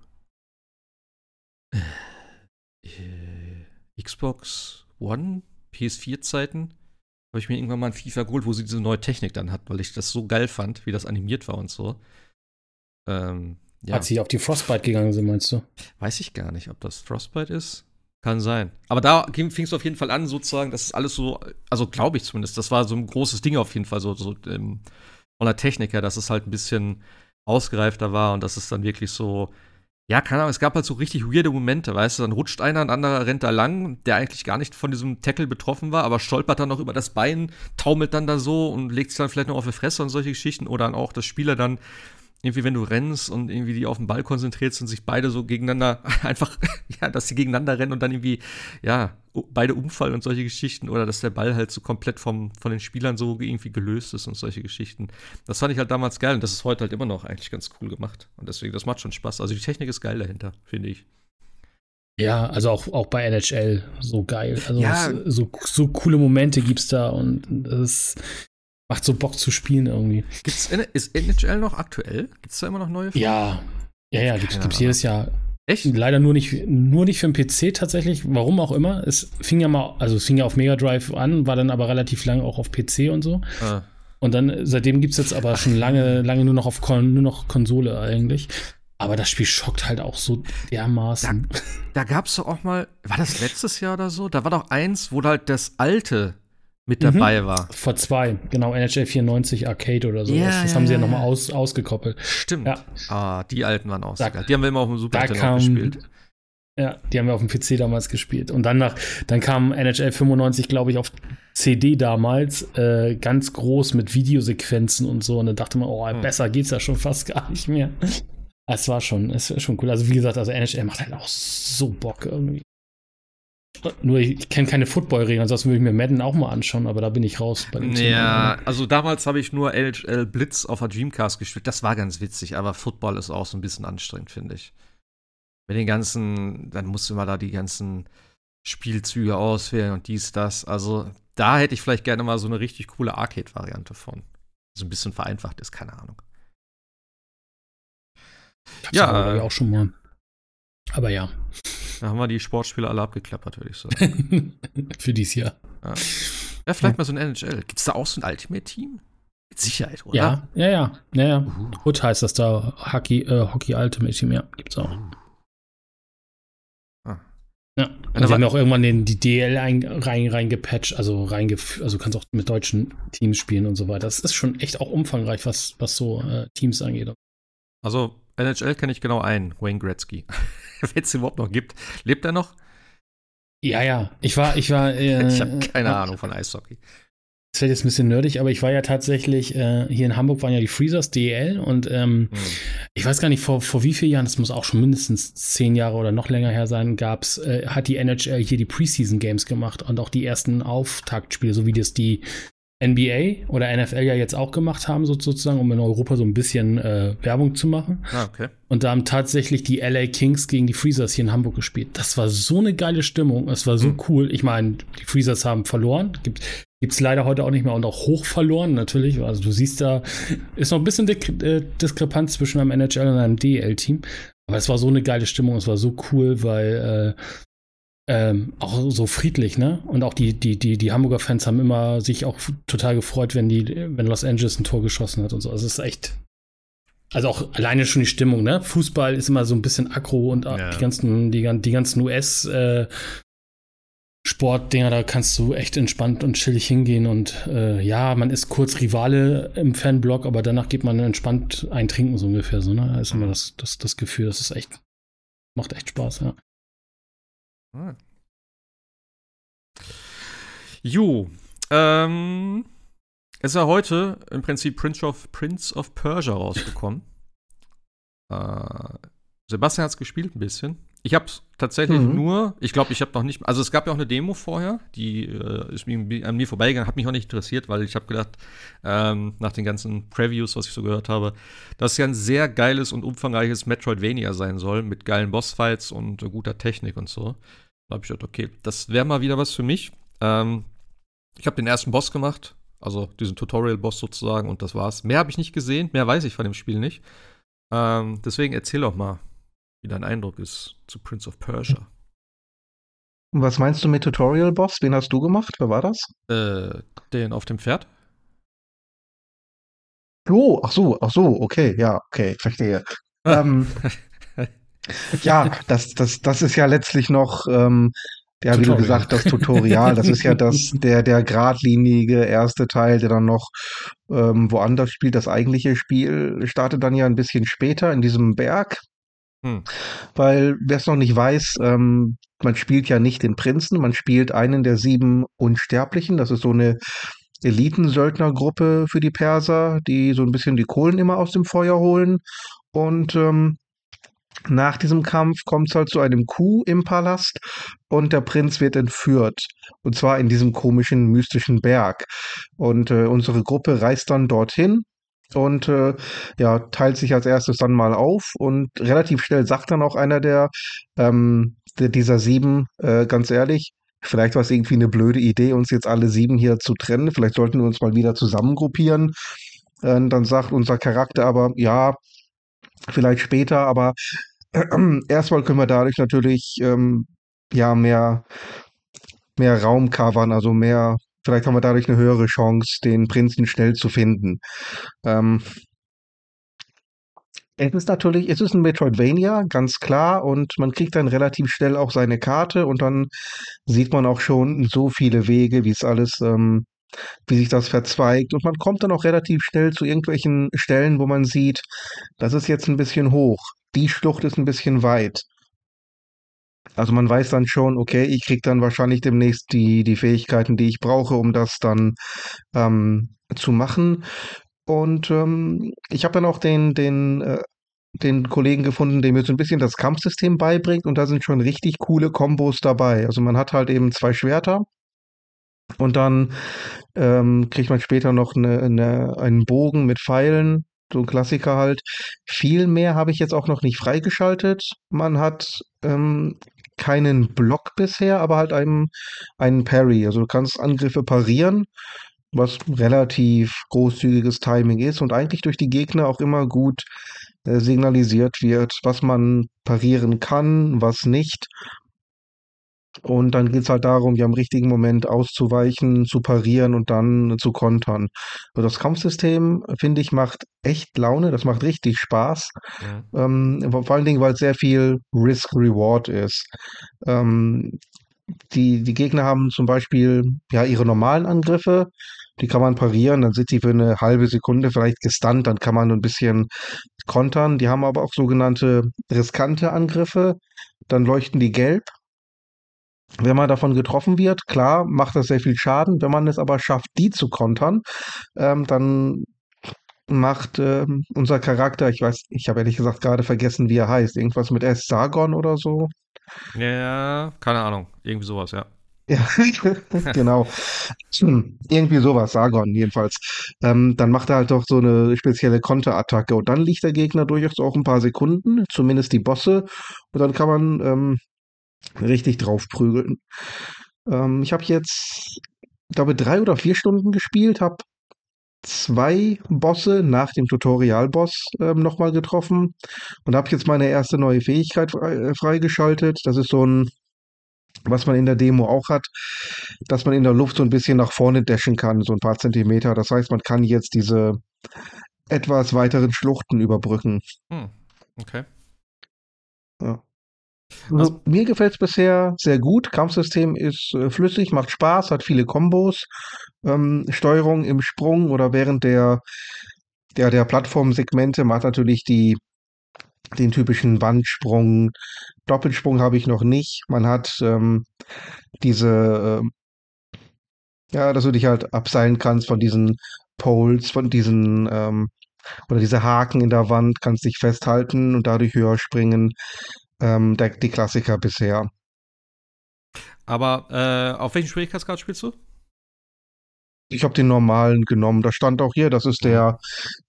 äh, Xbox One, PS4-Zeiten, habe ich mir irgendwann mal ein FIFA geholt, wo sie diese neue Technik dann hat, weil ich das so geil fand, wie das animiert war und so. Ähm, ja. Als sie auf die Frostbite gegangen sind, meinst du? Weiß ich gar nicht, ob das Frostbite ist. Kann sein. Aber da fing es auf jeden Fall an, sozusagen, das ist alles so, also glaube ich zumindest, das war so ein großes Ding auf jeden Fall, so, so ähm, von der Technik her, dass es halt ein bisschen ausgereifter war und dass es dann wirklich so, ja, keine Ahnung, es gab halt so richtig weirde Momente, weißt du, dann rutscht einer, ein anderer rennt da lang, der eigentlich gar nicht von diesem Tackle betroffen war, aber stolpert dann noch über das Bein, taumelt dann da so und legt sich dann vielleicht noch auf die Fresse und solche Geschichten oder dann auch, dass Spieler dann irgendwie, wenn du rennst und irgendwie die auf den Ball konzentriert sind, sich beide so gegeneinander einfach, ja, dass sie gegeneinander rennen und dann irgendwie, ja, beide umfallen und solche Geschichten oder dass der Ball halt so komplett vom, von den Spielern so irgendwie gelöst ist und solche Geschichten. Das fand ich halt damals geil und das ist heute halt immer noch eigentlich ganz cool gemacht. Und deswegen, das macht schon Spaß. Also die Technik ist geil dahinter, finde ich. Ja, also auch, auch bei NHL so geil. Also ja. so, so coole Momente gibt's da und das ist Macht so Bock zu spielen irgendwie. Gibt's, ist NHL noch aktuell? Gibt es da immer noch neue Folgen? Ja. Ja, ja, gibt es jedes Jahr. Echt? Leider nur nicht, nur nicht für den PC tatsächlich, warum auch immer. Es fing ja mal, also es fing ja auf Mega Drive an, war dann aber relativ lange auch auf PC und so. Ah. Und dann, seitdem gibt es jetzt aber schon lange, lange nur noch auf Kon nur noch Konsole eigentlich. Aber das Spiel schockt halt auch so dermaßen. Da, da gab es doch auch mal, war das letztes Jahr oder so? Da war doch eins, wo halt das alte mit dabei mhm. war. Vor zwei, genau, NHL 94 Arcade oder sowas. Yeah, das haben sie ja nochmal aus, ausgekoppelt. Stimmt. Ja. Ah, die alten waren auch da, Die haben wir immer auf dem Super Nintendo gespielt. Ja, die haben wir auf dem PC damals gespielt. Und dann nach, dann kam NHL 95, glaube ich, auf CD damals, äh, ganz groß mit Videosequenzen und so. Und dann dachte man, oh, hm. besser geht's ja schon fast gar nicht mehr. Es war schon, es war schon cool. Also wie gesagt, also NHL macht halt auch so Bock irgendwie. Nur ich kenne keine Football-Regeln, ansonsten würde ich mir Madden auch mal anschauen, aber da bin ich raus bei dem Ja, Thema. also damals habe ich nur LHL Blitz auf der Dreamcast gespielt. Das war ganz witzig, aber Football ist auch so ein bisschen anstrengend, finde ich. Mit den ganzen, dann musst du mal da die ganzen Spielzüge auswählen und dies, das. Also da hätte ich vielleicht gerne mal so eine richtig coole Arcade-Variante von. So ein bisschen vereinfacht ist, keine Ahnung. ja, auch schon mal. Aber ja. Da haben wir die Sportspiele alle abgeklappert, würde ich sagen. Für dieses Jahr. Ja, ja vielleicht ja. mal so ein NHL. Gibt es da auch so ein Ultimate-Team? Mit Sicherheit, oder? Ja, ja, ja. ja, ja. Uh. Hood heißt das da. Hockey, äh, Hockey Ultimate Team, ja. Gibt's auch. Uh. Ja, und sie haben ja auch irgendwann den, die DL ein, rein, reingepatcht, also reingef also kannst auch mit deutschen Teams spielen und so weiter. Das ist schon echt auch umfangreich, was, was so äh, Teams angeht. Also NHL kenne ich genau einen, Wayne Gretzky. Wenn es überhaupt noch gibt. Lebt er noch? Ja, ja. Ich war, ich war. Äh, ich habe keine Ahnung von Eishockey. Das wird jetzt ein bisschen nerdig, aber ich war ja tatsächlich, äh, hier in Hamburg waren ja die Freezers DEL und ähm, hm. ich weiß gar nicht, vor, vor wie vielen Jahren, das muss auch schon mindestens zehn Jahre oder noch länger her sein, gab's, äh, hat die NHL hier die Preseason Games gemacht und auch die ersten Auftaktspiele, so wie das die NBA oder NFL ja jetzt auch gemacht haben, sozusagen, um in Europa so ein bisschen äh, Werbung zu machen. Ah, okay. Und da haben tatsächlich die LA Kings gegen die Freezers hier in Hamburg gespielt. Das war so eine geile Stimmung. Es war so mhm. cool. Ich meine, die Freezers haben verloren. Gibt es leider heute auch nicht mehr und auch hoch verloren, natürlich. Also du siehst da, ist noch ein bisschen äh, Diskrepanz zwischen einem NHL und einem DL-Team. Aber es war so eine geile Stimmung, es war so cool, weil äh, ähm, auch so friedlich, ne? Und auch die, die, die, die Hamburger Fans haben immer sich auch total gefreut, wenn die, wenn Los Angeles ein Tor geschossen hat und so. Also es ist echt. Also auch alleine schon die Stimmung, ne? Fußball ist immer so ein bisschen aggro und ja. die ganzen, die, die ganzen US äh, Sportdinger, da kannst du echt entspannt und chillig hingehen und äh, ja, man ist kurz Rivale im Fanblock, aber danach geht man entspannt eintrinken, so ungefähr, so, ne? Da ist immer das, das, das Gefühl, das ist echt, macht echt Spaß, ja. Ah. Jo, ähm, ist ja heute im Prinzip Prince of, Prince of Persia rausgekommen. äh, Sebastian hat es gespielt ein bisschen. Ich habe tatsächlich mhm. nur, ich glaube, ich habe noch nicht, also es gab ja auch eine Demo vorher, die äh, ist mir, an mir vorbeigegangen, hat mich auch nicht interessiert, weil ich habe gedacht, ähm, nach den ganzen Previews, was ich so gehört habe, dass es ja ein sehr geiles und umfangreiches Metroidvania sein soll, mit geilen Bossfights und äh, guter Technik und so. Da habe ich gedacht, okay, das wäre mal wieder was für mich. Ähm, ich habe den ersten Boss gemacht, also diesen Tutorial-Boss sozusagen, und das war's. Mehr habe ich nicht gesehen, mehr weiß ich von dem Spiel nicht. Ähm, deswegen erzähl doch mal, wie dein Eindruck ist zu Prince of Persia. Was meinst du mit Tutorial Boss? Wen hast du gemacht? Wer war das? Äh, den auf dem Pferd. Oh, ach so, ach so, okay, ja, okay, verstehe. ähm, ja, das, das, das ist ja letztlich noch, ähm, ja, Tutorial. wie du gesagt, das Tutorial, das ist ja das, der, der geradlinige erste Teil, der dann noch ähm, woanders spielt. Das eigentliche Spiel startet dann ja ein bisschen später in diesem Berg, hm. Weil, wer es noch nicht weiß, ähm, man spielt ja nicht den Prinzen, man spielt einen der sieben Unsterblichen. Das ist so eine Elitensöldnergruppe für die Perser, die so ein bisschen die Kohlen immer aus dem Feuer holen. Und ähm, nach diesem Kampf kommt es halt zu einem Coup im Palast und der Prinz wird entführt. Und zwar in diesem komischen, mystischen Berg. Und äh, unsere Gruppe reist dann dorthin und äh, ja, teilt sich als erstes dann mal auf und relativ schnell sagt dann auch einer der, ähm, der dieser sieben, äh, ganz ehrlich, vielleicht war es irgendwie eine blöde Idee, uns jetzt alle sieben hier zu trennen. Vielleicht sollten wir uns mal wieder zusammengruppieren. Äh, dann sagt unser Charakter aber, ja, vielleicht später, aber erstmal können wir dadurch natürlich ähm, ja mehr, mehr Raum covern, also mehr Vielleicht haben wir dadurch eine höhere Chance, den Prinzen schnell zu finden. Ähm, es ist natürlich, es ist ein Metroidvania, ganz klar, und man kriegt dann relativ schnell auch seine Karte und dann sieht man auch schon so viele Wege, wie es alles, ähm, wie sich das verzweigt. Und man kommt dann auch relativ schnell zu irgendwelchen Stellen, wo man sieht, das ist jetzt ein bisschen hoch, die Schlucht ist ein bisschen weit. Also man weiß dann schon, okay, ich krieg dann wahrscheinlich demnächst die, die Fähigkeiten, die ich brauche, um das dann ähm, zu machen. Und ähm, ich habe dann auch den, den, äh, den Kollegen gefunden, der mir so ein bisschen das Kampfsystem beibringt und da sind schon richtig coole Kombos dabei. Also man hat halt eben zwei Schwerter und dann ähm, kriegt man später noch eine, eine, einen Bogen mit Pfeilen so ein Klassiker halt. Viel mehr habe ich jetzt auch noch nicht freigeschaltet. Man hat ähm, keinen Block bisher, aber halt einen, einen Parry. Also du kannst Angriffe parieren, was relativ großzügiges Timing ist und eigentlich durch die Gegner auch immer gut äh, signalisiert wird, was man parieren kann, was nicht. Und dann geht es halt darum, ja im richtigen Moment auszuweichen, zu parieren und dann zu kontern. Also das Kampfsystem, finde ich, macht echt Laune, das macht richtig Spaß. Ja. Ähm, vor allen Dingen, weil es sehr viel Risk-Reward ist. Ähm, die, die Gegner haben zum Beispiel ja ihre normalen Angriffe, die kann man parieren, dann sind die für eine halbe Sekunde vielleicht gestunt, dann kann man ein bisschen kontern. Die haben aber auch sogenannte riskante Angriffe, dann leuchten die gelb wenn man davon getroffen wird, klar, macht das sehr viel Schaden. Wenn man es aber schafft, die zu kontern, ähm, dann macht ähm, unser Charakter, ich weiß, ich habe ehrlich gesagt gerade vergessen, wie er heißt. Irgendwas mit S. Sargon oder so. Ja, keine Ahnung. Irgendwie sowas, ja. Ja, genau. Hm, irgendwie sowas, Sargon jedenfalls. Ähm, dann macht er halt doch so eine spezielle Konterattacke und dann liegt der Gegner durchaus auch ein paar Sekunden, zumindest die Bosse. Und dann kann man ähm, richtig drauf prügeln. Ähm, ich habe jetzt, glaube drei oder vier Stunden gespielt, habe zwei Bosse nach dem Tutorial-Boss ähm, nochmal getroffen und habe jetzt meine erste neue Fähigkeit frei, äh, freigeschaltet. Das ist so ein, was man in der Demo auch hat, dass man in der Luft so ein bisschen nach vorne dashen kann, so ein paar Zentimeter. Das heißt, man kann jetzt diese etwas weiteren Schluchten überbrücken. Hm. Okay. Ja. Also, mir gefällt es bisher sehr gut. Kampfsystem ist äh, flüssig, macht Spaß, hat viele Kombos. Ähm, Steuerung im Sprung oder während der, der, der Plattformsegmente macht natürlich die, den typischen Wandsprung. Doppelsprung habe ich noch nicht. Man hat ähm, diese, äh, ja, dass du dich halt abseilen kannst von diesen Poles, von diesen, ähm, oder diese Haken in der Wand, kannst dich festhalten und dadurch höher springen ähm, der, die Klassiker bisher. Aber äh, auf welchen Schwierigkeitsgrad spielst du? Ich habe den normalen genommen. Da stand auch hier, das ist der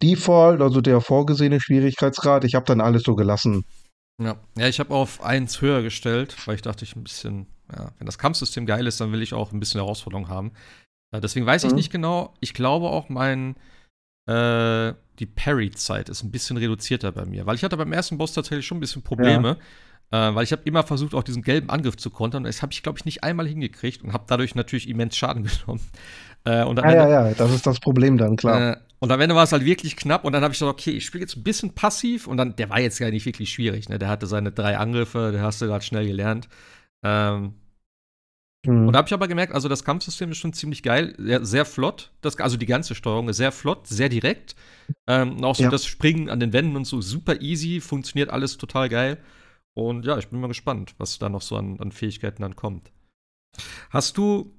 Default, also der vorgesehene Schwierigkeitsgrad. Ich habe dann alles so gelassen. Ja, ja ich habe auf eins höher gestellt, weil ich dachte, ich ein bisschen, ja, wenn das Kampfsystem geil ist, dann will ich auch ein bisschen Herausforderung haben. Äh, deswegen weiß ich mhm. nicht genau. Ich glaube auch, mein äh, die Parry-Zeit ist ein bisschen reduzierter bei mir. Weil ich hatte beim ersten Boss tatsächlich schon ein bisschen Probleme. Ja. Äh, weil ich habe immer versucht, auch diesen gelben Angriff zu kontern. Das habe ich, glaube ich, nicht einmal hingekriegt und habe dadurch natürlich immens Schaden genommen. Äh, und ja, ja, ja, das ist das Problem dann, klar. Äh, und am Ende war es halt wirklich knapp und dann habe ich gesagt, okay, ich spiele jetzt ein bisschen passiv und dann, der war jetzt gar nicht wirklich schwierig, ne? Der hatte seine drei Angriffe, der hast du gerade schnell gelernt. Ähm, Mhm. Und da habe ich aber gemerkt, also das Kampfsystem ist schon ziemlich geil, sehr, sehr flott. Das, also die ganze Steuerung ist sehr flott, sehr direkt. Ähm, auch so ja. das Springen an den Wänden und so super easy, funktioniert alles total geil. Und ja, ich bin mal gespannt, was da noch so an, an Fähigkeiten dann kommt. Hast du,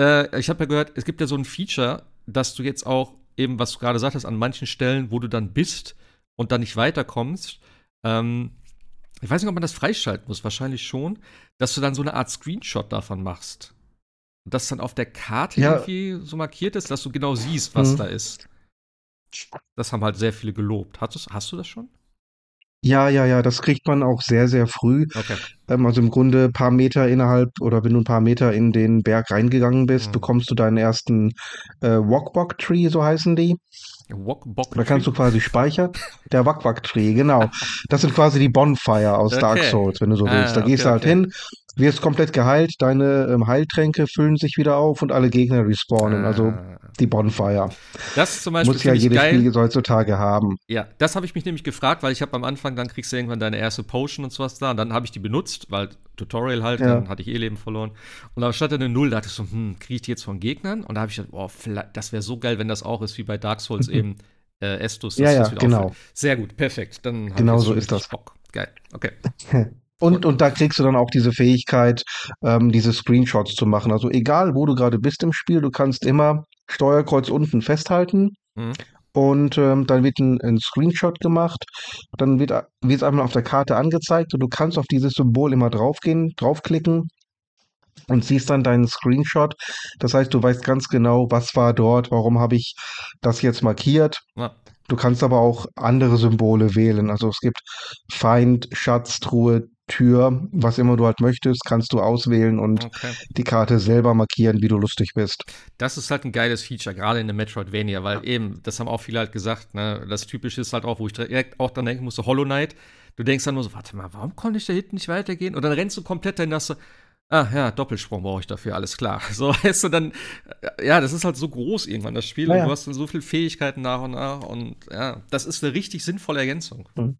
äh, ich habe ja gehört, es gibt ja so ein Feature, dass du jetzt auch eben, was du gerade sagtest, an manchen Stellen, wo du dann bist und dann nicht weiterkommst, ähm, ich weiß nicht, ob man das freischalten muss, wahrscheinlich schon, dass du dann so eine Art Screenshot davon machst. Und das dann auf der Karte ja. irgendwie so markiert ist, dass du genau siehst, was mhm. da ist. Das haben halt sehr viele gelobt. Hast, hast du das schon? Ja, ja, ja, das kriegt man auch sehr, sehr früh. Okay. Ähm, also im Grunde ein paar Meter innerhalb oder wenn du ein paar Meter in den Berg reingegangen bist, mhm. bekommst du deinen ersten äh, Walkbock Tree, so heißen die. Wok da kannst du quasi speichern. Der Wak Tree, genau. Das sind quasi die Bonfire aus okay. Dark Souls, wenn du so willst. Ah, da okay, gehst du halt okay. hin, wirst komplett geheilt, deine ähm, Heiltränke füllen sich wieder auf und alle Gegner respawnen. Also ah. Also die Bonfire. Das zum Beispiel muss ja jedes geil. Spiel heutzutage haben. Ja, das habe ich mich nämlich gefragt, weil ich habe am Anfang, dann kriegst du irgendwann deine erste Potion und sowas da und dann habe ich die benutzt, weil Tutorial halt, ja. dann hatte ich eh Leben verloren. Und da stand eine Null, dachte ich so, hm, kriege ich die jetzt von Gegnern? Und da habe ich gedacht, boah, das wäre so geil, wenn das auch ist wie bei Dark Souls eben äh, Estus. Ja, ja, genau. Auffällt. Sehr gut, perfekt. Dann genau so ist das. Bock. Geil, okay. Und, und da kriegst du dann auch diese Fähigkeit, ähm, diese Screenshots zu machen. Also egal, wo du gerade bist im Spiel, du kannst immer Steuerkreuz unten festhalten mhm. und ähm, dann wird ein, ein, Screenshot gemacht. Dann wird es einmal auf der Karte angezeigt und du kannst auf dieses Symbol immer draufgehen, draufklicken und siehst dann deinen Screenshot. Das heißt, du weißt ganz genau, was war dort, warum habe ich das jetzt markiert. Ja. Du kannst aber auch andere Symbole wählen. Also es gibt Feind, Schatz, Truhe, Tür, was immer du halt möchtest, kannst du auswählen und okay. die Karte selber markieren, wie du lustig bist. Das ist halt ein geiles Feature, gerade in der Metroidvania, weil ja. eben, das haben auch viele halt gesagt, ne, das Typische ist halt auch, wo ich direkt auch dran denken musste, Hollow Knight. Du denkst dann nur so, warte mal, warum konnte ich da hinten nicht weitergehen? Und dann rennst du komplett dahin, dass du, Ah ja, Doppelsprung brauche ich dafür, alles klar. So weißt du dann, ja, das ist halt so groß irgendwann, das Spiel, naja. und du hast dann so viele Fähigkeiten nach und nach und ja, das ist eine richtig sinnvolle Ergänzung. Mhm.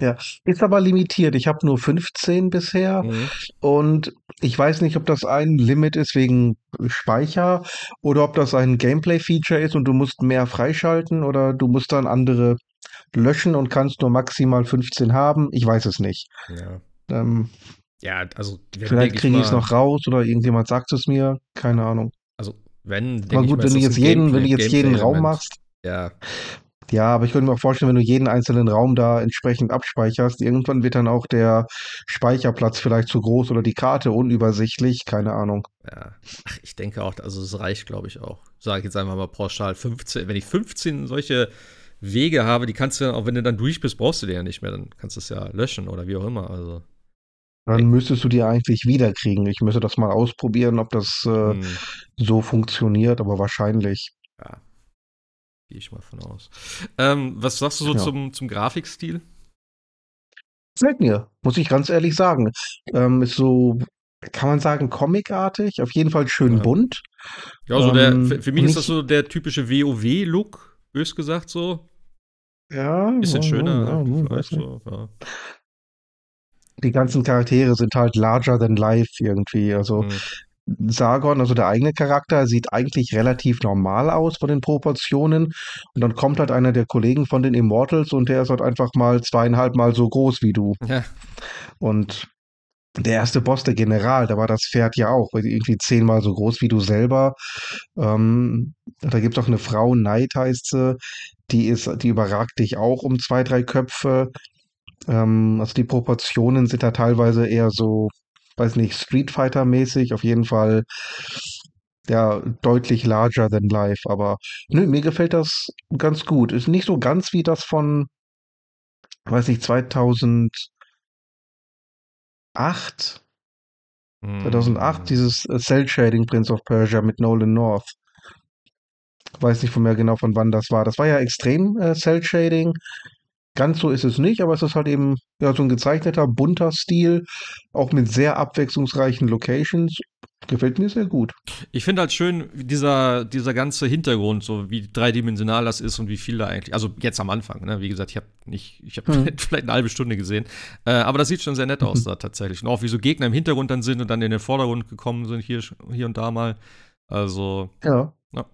Ja, ist aber limitiert. Ich habe nur 15 bisher mhm. und ich weiß nicht, ob das ein Limit ist wegen Speicher oder ob das ein Gameplay-Feature ist und du musst mehr freischalten oder du musst dann andere löschen und kannst nur maximal 15 haben. Ich weiß es nicht. Ja. Ähm, ja, also vielleicht kriege ich es noch raus oder irgendjemand sagt es mir. Keine Ahnung. Also wenn. Aber gut, mal, wenn, du jetzt jeden, wenn du jetzt jeden Raum machst. Ja. Ja, aber ich könnte mir auch vorstellen, wenn du jeden einzelnen Raum da entsprechend abspeicherst, irgendwann wird dann auch der Speicherplatz vielleicht zu groß oder die Karte unübersichtlich, keine Ahnung. Ja, Ach, ich denke auch, also es reicht, glaube ich, auch. Sage ich jetzt einfach mal pauschal 15, wenn ich 15 solche Wege habe, die kannst du dann, auch wenn du dann durch bist, brauchst du die ja nicht mehr, dann kannst du es ja löschen oder wie auch immer, also. Dann müsstest du die eigentlich wiederkriegen. Ich müsste das mal ausprobieren, ob das äh, hm. so funktioniert, aber wahrscheinlich. Ja, Gehe ich mal von aus. Ähm, was sagst du so ja. zum, zum Grafikstil? Gefällt mir, muss ich ganz ehrlich sagen. Ähm, ist so, kann man sagen, comicartig, auf jeden Fall schön ja. bunt. Ja, so ähm, der, für mich ist das so der typische WoW-Look, bös gesagt so. Ja. Bisschen schöner. Ja, so, ja. Die ganzen Charaktere sind halt larger than life irgendwie. Also mhm. Sargon, also der eigene Charakter, sieht eigentlich relativ normal aus von den Proportionen. Und dann kommt halt einer der Kollegen von den Immortals und der ist halt einfach mal zweieinhalb Mal so groß wie du. Ja. Und der erste Boss, der General, da war das Pferd ja auch irgendwie zehnmal so groß wie du selber. Ähm, da gibt es auch eine Frau, Knight heißt sie, die ist, die überragt dich auch um zwei, drei Köpfe. Ähm, also die Proportionen sind da teilweise eher so weiß nicht, Street Fighter-mäßig, auf jeden Fall ja deutlich larger than life. Aber nö, mir gefällt das ganz gut. Ist nicht so ganz wie das von, weiß nicht, 2008. 2008, dieses äh, Cell Shading Prince of Persia mit Nolan North. Weiß nicht von mehr genau, von wann das war. Das war ja extrem äh, Cell Shading. Ganz so ist es nicht, aber es ist halt eben ja, so ein gezeichneter, bunter Stil, auch mit sehr abwechslungsreichen Locations. Gefällt mir sehr gut. Ich finde halt schön, dieser, dieser ganze Hintergrund, so wie dreidimensional das ist und wie viel da eigentlich, also jetzt am Anfang, ne? wie gesagt, ich habe nicht, ich habe hm. vielleicht eine halbe Stunde gesehen, äh, aber das sieht schon sehr nett aus da tatsächlich. Und auch wie so Gegner im Hintergrund dann sind und dann in den Vordergrund gekommen sind, hier, hier und da mal. Also, ja. ja.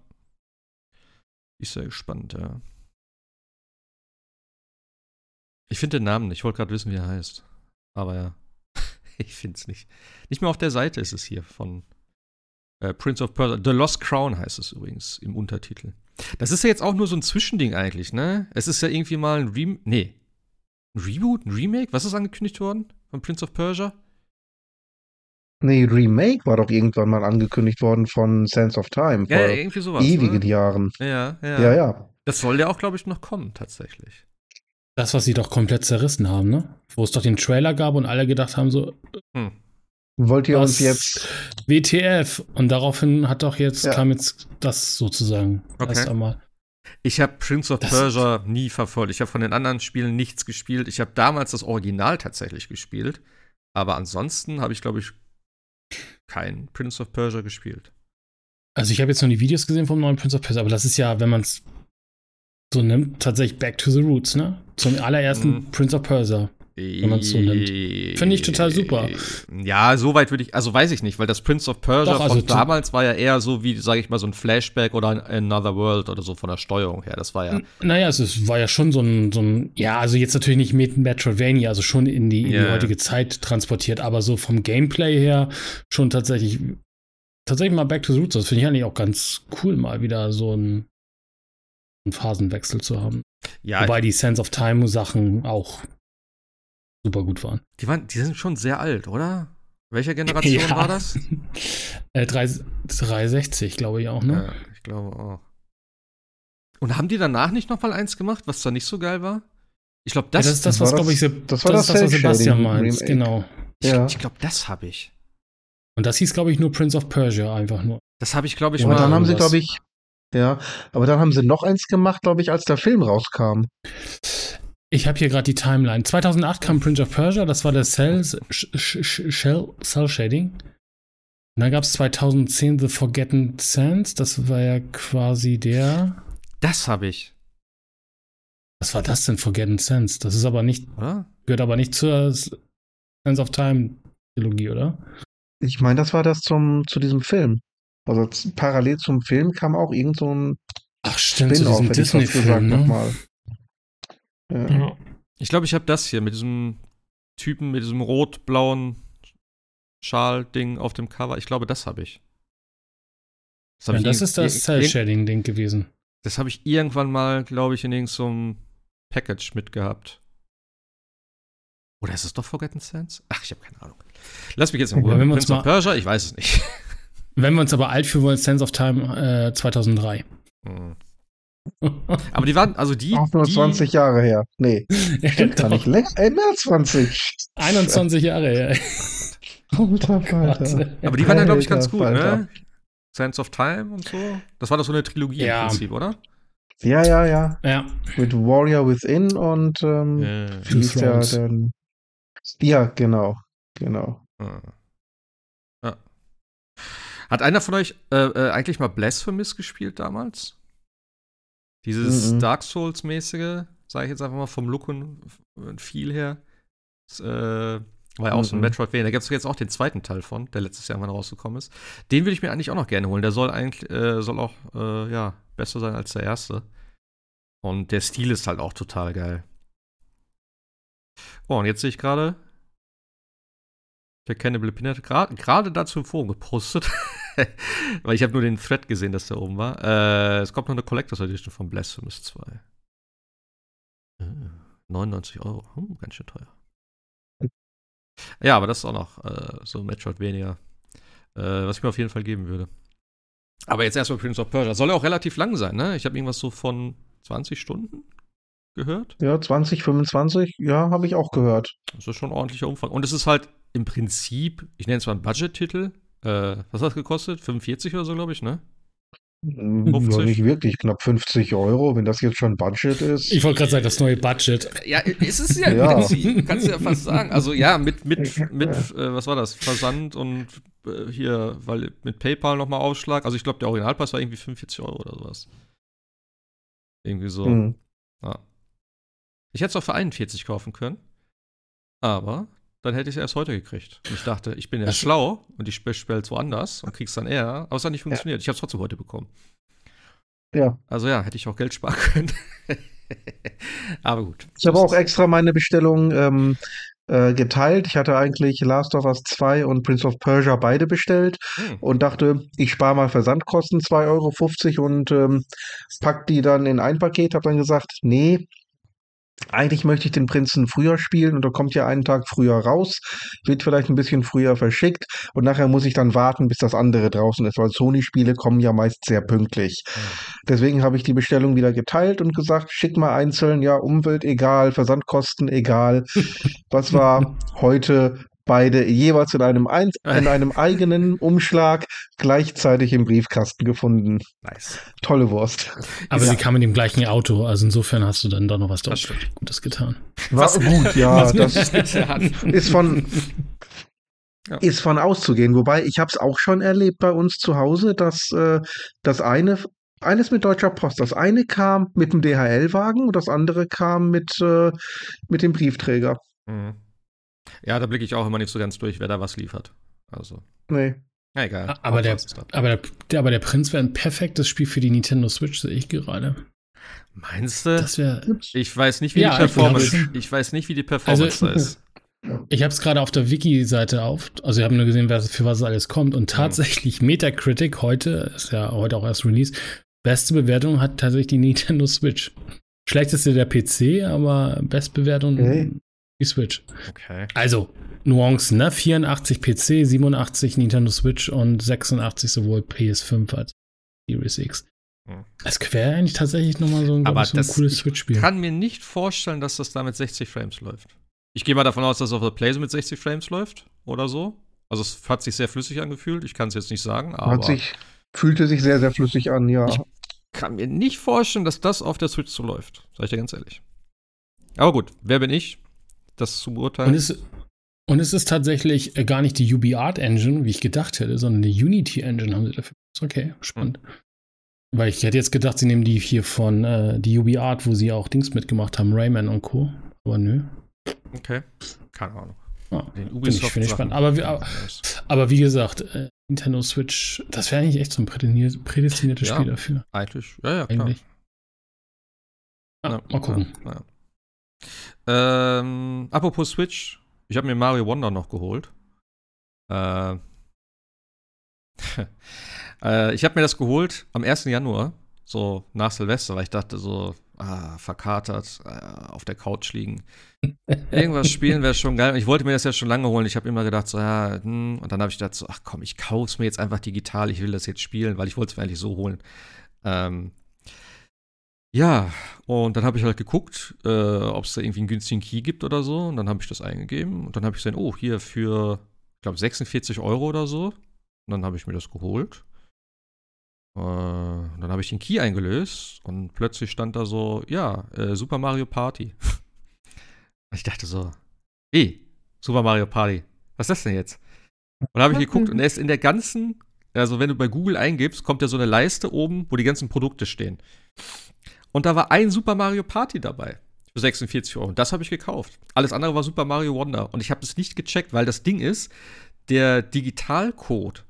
Ich sehr gespannt, ja. Ich finde den Namen nicht. Ich wollte gerade wissen, wie er heißt. Aber ja, ich finde es nicht. Nicht mehr auf der Seite ist es hier von äh, Prince of Persia. The Lost Crown heißt es übrigens im Untertitel. Das ist ja jetzt auch nur so ein Zwischending eigentlich, ne? Es ist ja irgendwie mal ein Rem nee. Ein Reboot? Ein Remake? Was ist angekündigt worden von Prince of Persia? Nee, Remake war doch irgendwann mal angekündigt worden von Sense of Time. Ja, vor irgendwie sowas. Ewigen ne? Jahren. Ja, ja. Ja, ja. Das soll ja auch, glaube ich, noch kommen, tatsächlich. Das, was sie doch komplett zerrissen haben, ne? Wo es doch den Trailer gab und alle gedacht haben, so. Hm. Wollt ihr uns jetzt. WTF. Und daraufhin hat doch jetzt, ja. kam jetzt das sozusagen okay. erst einmal. Ich habe Prince of das Persia nie verfolgt. Ich habe von den anderen Spielen nichts gespielt. Ich habe damals das Original tatsächlich gespielt. Aber ansonsten habe ich, glaube ich, kein Prince of Persia gespielt. Also ich habe jetzt noch die Videos gesehen vom neuen Prince of Persia, aber das ist ja, wenn man es so nimmt, tatsächlich Back to the Roots, ne? Zum allerersten mhm. Prince of Persia. Wenn man es so nimmt. Finde ich total super. Ja, so weit würde ich, also weiß ich nicht, weil das Prince of Persia Doch, also von damals war ja eher so wie, sage ich mal, so ein Flashback oder Another World oder so von der Steuerung her. Das war ja. Naja, es war ja schon so ein, so ein ja, also jetzt natürlich nicht mit Metroidvania, also schon in die, in yeah. die heutige Zeit transportiert, aber so vom Gameplay her schon tatsächlich, tatsächlich mal Back to the Roots. Das finde ich eigentlich auch ganz cool, mal wieder so ein Phasenwechsel zu haben. Ja, Wobei die Sense of Time Sachen auch super gut waren. Die, waren, die sind schon sehr alt, oder? Welcher Generation ja. war das? äh, 3, 360, glaube ich auch, ne? Ja, ich glaube auch. Und haben die danach nicht noch mal eins gemacht, was da nicht so geil war? Ich glaube, das, ja, das ist das, was, glaube ich, das, war das, das, was Sebastian meint. Genau. Ja. Ich, ich glaube, das habe ich. Und das hieß, glaube ich, nur Prince of Persia einfach nur. Das habe ich, glaube ich, ja, mal. Aber dann haben sie, glaube ich, ja, aber dann haben sie noch eins gemacht, glaube ich, als der Film rauskam. Ich habe hier gerade die Timeline. 2008 kam Prince of Persia, das war der Cell, Shell, Cell Shading. dann gab es 2010 The Forgotten Sands. Das war ja quasi der. Das habe ich. Was war das denn, Forgotten Sands? Das ist aber nicht. Oder? Gehört aber nicht zur Sense of Time Trilogie, oder? Ich meine, das war das zum, zu diesem Film. Also parallel zum Film kam auch irgend so ein Ach stimmt, zu diesem Disney-Film, ne? Ja. Ja. Ich glaube, ich habe das hier mit diesem Typen, mit diesem rot-blauen Schal-Ding auf dem Cover. Ich glaube, das habe ich. Das, hab ja, ich das ist das Cell-Shading-Ding gewesen. Das habe ich irgendwann mal, glaube ich, in irgendeinem Package mitgehabt. Oder ist es doch Forgotten Sands? Ach, ich habe keine Ahnung. Lass mich jetzt in Ruhe. Ja, wenn Prince of Persia, ich weiß es nicht. Wenn wir uns aber alt für wollen, Sense of Time äh, 2003. Hm. Aber die waren, also die. Auch nur die, 20 Jahre her. Nee. Stimmt gar nicht. Länger, äh, mehr 20. 21 Jahre her. Alter, Alter. Aber die waren ja, glaube ich, ganz gut, ne? Sense of Time und so. Das war doch so eine Trilogie ja. im Prinzip, oder? Ja, ja, ja. Ja. Mit Warrior Within und ähm, der denn? Ja, genau. Genau. Ah. Hat einer von euch äh, äh, eigentlich mal Blasphemous gespielt damals? Dieses mhm. Dark Souls-mäßige, sage ich jetzt einfach mal vom Look und, und viel her. Das, äh, war ja auch mhm. so ein mhm. Metroidvania. Da gibt es jetzt auch den zweiten Teil von, der letztes Jahr mal rausgekommen ist. Den würde ich mir eigentlich auch noch gerne holen. Der soll eigentlich, äh, soll auch, äh, ja, besser sein als der erste. Und der Stil ist halt auch total geil. Oh, und jetzt sehe ich gerade, der Cannibal Pinat gerade dazu im Forum gepostet. Weil ich habe nur den Thread gesehen, dass der oben war. Äh, es kommt noch eine Collectors Edition von Blasphemous 2. Äh, 99 Euro. Hm, ganz schön teuer. Ja, aber das ist auch noch äh, so Metroid weniger, äh, was ich mir auf jeden Fall geben würde. Aber jetzt erstmal Prince of Persia. Soll ja auch relativ lang sein, ne? Ich habe irgendwas so von 20 Stunden gehört. Ja, 20, 25, ja, habe ich auch gehört. Das ist schon ein ordentlicher Umfang. Und es ist halt im Prinzip, ich nenne es mal einen Budget-Titel. Äh, was hat es gekostet? 45 oder so, glaube ich, ne? 50? Ja, nicht wirklich, knapp 50 Euro, wenn das jetzt schon Budget ist. Ich wollte gerade sagen, das neue Budget. Ja, ist es ja ja. Prinzip, kannst du ja fast sagen. Also ja, mit, mit, mit äh, was war das, Versand und äh, hier, weil mit PayPal nochmal Aufschlag. Also ich glaube, der Originalpreis war irgendwie 45 Euro oder sowas. Irgendwie so. Mhm. Ja. Ich hätte es auch für 41 kaufen können. Aber dann hätte ich es erst heute gekriegt. Und ich dachte, ich bin ja schlau und ich bestelle es woanders und krieg's dann eher. Aber es hat nicht funktioniert. Ja. Ich habe es trotzdem heute bekommen. Ja. Also ja, hätte ich auch Geld sparen können. aber gut. Ich habe auch extra meine Bestellung ähm, äh, geteilt. Ich hatte eigentlich Last of Us 2 und Prince of Persia beide bestellt hm. und dachte, ich spare mal Versandkosten 2,50 Euro und ähm, pack die dann in ein Paket. Habe dann gesagt, nee, eigentlich möchte ich den Prinzen früher spielen und er kommt ja einen Tag früher raus, wird vielleicht ein bisschen früher verschickt und nachher muss ich dann warten, bis das andere draußen ist, weil Sony-Spiele kommen ja meist sehr pünktlich. Deswegen habe ich die Bestellung wieder geteilt und gesagt, schick mal einzeln, ja, Umwelt egal, Versandkosten egal. Was war heute beide jeweils in einem, ein, in einem eigenen Umschlag gleichzeitig im Briefkasten gefunden. Nice. Tolle Wurst. Aber ja. sie kam in dem gleichen Auto, also insofern hast du dann doch noch was dort Gutes getan. War was, gut, ja. das ist von, ja. ist von auszugehen. Wobei, ich habe es auch schon erlebt bei uns zu Hause, dass äh, das eine eines mit Deutscher Post. Das eine kam mit dem DHL-Wagen und das andere kam mit, äh, mit dem Briefträger. Mhm. Ja, da blicke ich auch immer nicht so ganz durch, wer da was liefert. Also. Nee. Na egal. Aber der, aber, der, aber der Prinz wäre ein perfektes Spiel für die Nintendo Switch, sehe ich gerade. Meinst du? Das ich weiß nicht, wie ja, die Performance, ich, ich, weiß nicht, wie die Performance also, ist. Ich habe es gerade auf der Wiki-Seite auf. Also, ich habe nur gesehen, für was es alles kommt. Und tatsächlich, Metacritic heute, ist ja heute auch erst Release, beste Bewertung hat tatsächlich die Nintendo Switch. Schlechteste der PC, aber Bestbewertung okay die Switch. Okay. Also, Nuancen, ne? 84 PC, 87 Nintendo Switch und 86 sowohl PS5 als Series X. Hm. Das wäre eigentlich tatsächlich nochmal so ein, Aber so ein cooles Switch-Spiel. Ich kann mir nicht vorstellen, dass das da mit 60 Frames läuft. Ich gehe mal davon aus, dass es auf der Playstation mit 60 Frames läuft oder so. Also es hat sich sehr flüssig angefühlt. Ich kann es jetzt nicht sagen, aber. Hat sich, fühlte sich sehr, sehr flüssig an, ja. Ich kann mir nicht vorstellen, dass das auf der Switch so läuft. Sag ich dir ganz ehrlich. Aber gut, wer bin ich? Das zu beurteilen. Und es, Und es ist tatsächlich äh, gar nicht die UbiArt Engine, wie ich gedacht hätte, sondern die Unity Engine haben sie dafür. Okay, spannend. Mhm. Weil ich hätte jetzt gedacht, sie nehmen die hier von äh, die UbiArt, wo sie auch Dings mitgemacht haben, Rayman und Co. Aber nö. Okay, keine Ahnung. Ah, Den Ubisoft finde ich, find ich spannend. Aber, wie, aber, aber wie gesagt, äh, Nintendo Switch, das wäre eigentlich echt so ein prädestiniertes ja, Spiel dafür. Eigentlich, ja, ja, klar. Eigentlich. Ah, ja, mal gucken. Ja, ähm, apropos Switch, ich habe mir Mario Wonder noch geholt. Äh, äh, ich habe mir das geholt am 1. Januar, so nach Silvester, weil ich dachte so, ah, verkatert, äh, auf der Couch liegen. Irgendwas spielen wäre schon geil. Ich wollte mir das ja schon lange holen. Ich habe immer gedacht, so, ja, hm. und dann habe ich gedacht, so, ach komm, ich kauf's mir jetzt einfach digital. Ich will das jetzt spielen, weil ich wollte es mir eigentlich so holen. Ähm, ja, und dann habe ich halt geguckt, äh, ob es da irgendwie einen günstigen Key gibt oder so. Und dann habe ich das eingegeben. Und dann habe ich gesehen, oh, hier für, ich glaube, 46 Euro oder so. Und dann habe ich mir das geholt. Äh, dann habe ich den Key eingelöst. Und plötzlich stand da so, ja, äh, Super Mario Party. ich dachte so, eh, Super Mario Party. Was ist das denn jetzt? Und dann habe ich geguckt und er ist in der ganzen, also wenn du bei Google eingibst, kommt ja so eine Leiste oben, wo die ganzen Produkte stehen. Und da war ein Super Mario Party dabei. Für 46 Euro. Und das habe ich gekauft. Alles andere war Super Mario Wonder. Und ich habe es nicht gecheckt, weil das Ding ist, der Digitalcode,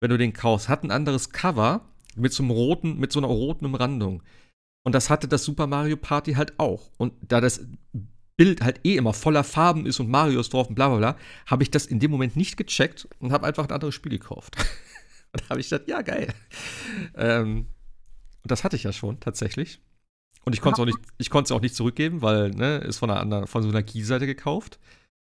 wenn du den kaufst, hat ein anderes Cover mit so einem roten, mit so einer roten Umrandung. Und das hatte das Super Mario Party halt auch. Und da das Bild halt eh immer voller Farben ist und Mario ist drauf und bla bla bla, habe ich das in dem Moment nicht gecheckt und habe einfach ein anderes Spiel gekauft. und da habe ich gedacht, ja, geil. Ähm, und das hatte ich ja schon tatsächlich. Und ich konnte es auch nicht, ich konnte es auch nicht zurückgeben, weil, ne, ist von einer anderen, von so einer Key-Seite gekauft.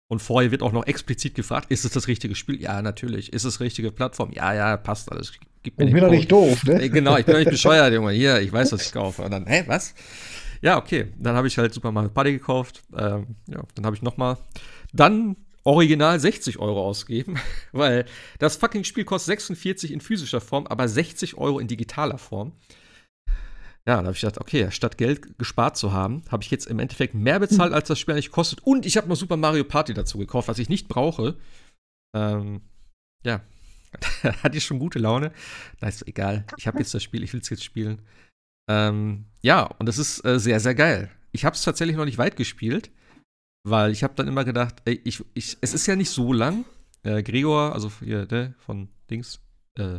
Und vorher wird auch noch explizit gefragt, ist es das richtige Spiel? Ja, natürlich. Ist es richtige Plattform? Ja, ja, passt alles. Ich bin doch nicht doof, ne? Genau, ich bin doch nicht bescheuert, Junge. Hier, ich weiß, was ich kaufe. Und dann, hä, was? Ja, okay. Dann habe ich halt Super Mario Party gekauft. Ähm, ja, dann habe ich noch mal dann original 60 Euro ausgegeben, weil das fucking Spiel kostet 46 in physischer Form, aber 60 Euro in digitaler Form. Ja, da habe ich gedacht, okay, statt Geld gespart zu haben, habe ich jetzt im Endeffekt mehr bezahlt, als das Spiel eigentlich kostet. Und ich habe noch Super Mario Party dazu gekauft, was ich nicht brauche. Ähm, ja, hatte ich schon gute Laune. Da ist egal, ich habe jetzt das Spiel, ich will es jetzt spielen. Ähm, ja, und das ist äh, sehr, sehr geil. Ich habe es tatsächlich noch nicht weit gespielt, weil ich habe dann immer gedacht, ey, ich, ich, es ist ja nicht so lang. Äh, Gregor, also hier, ne, von Dings, äh,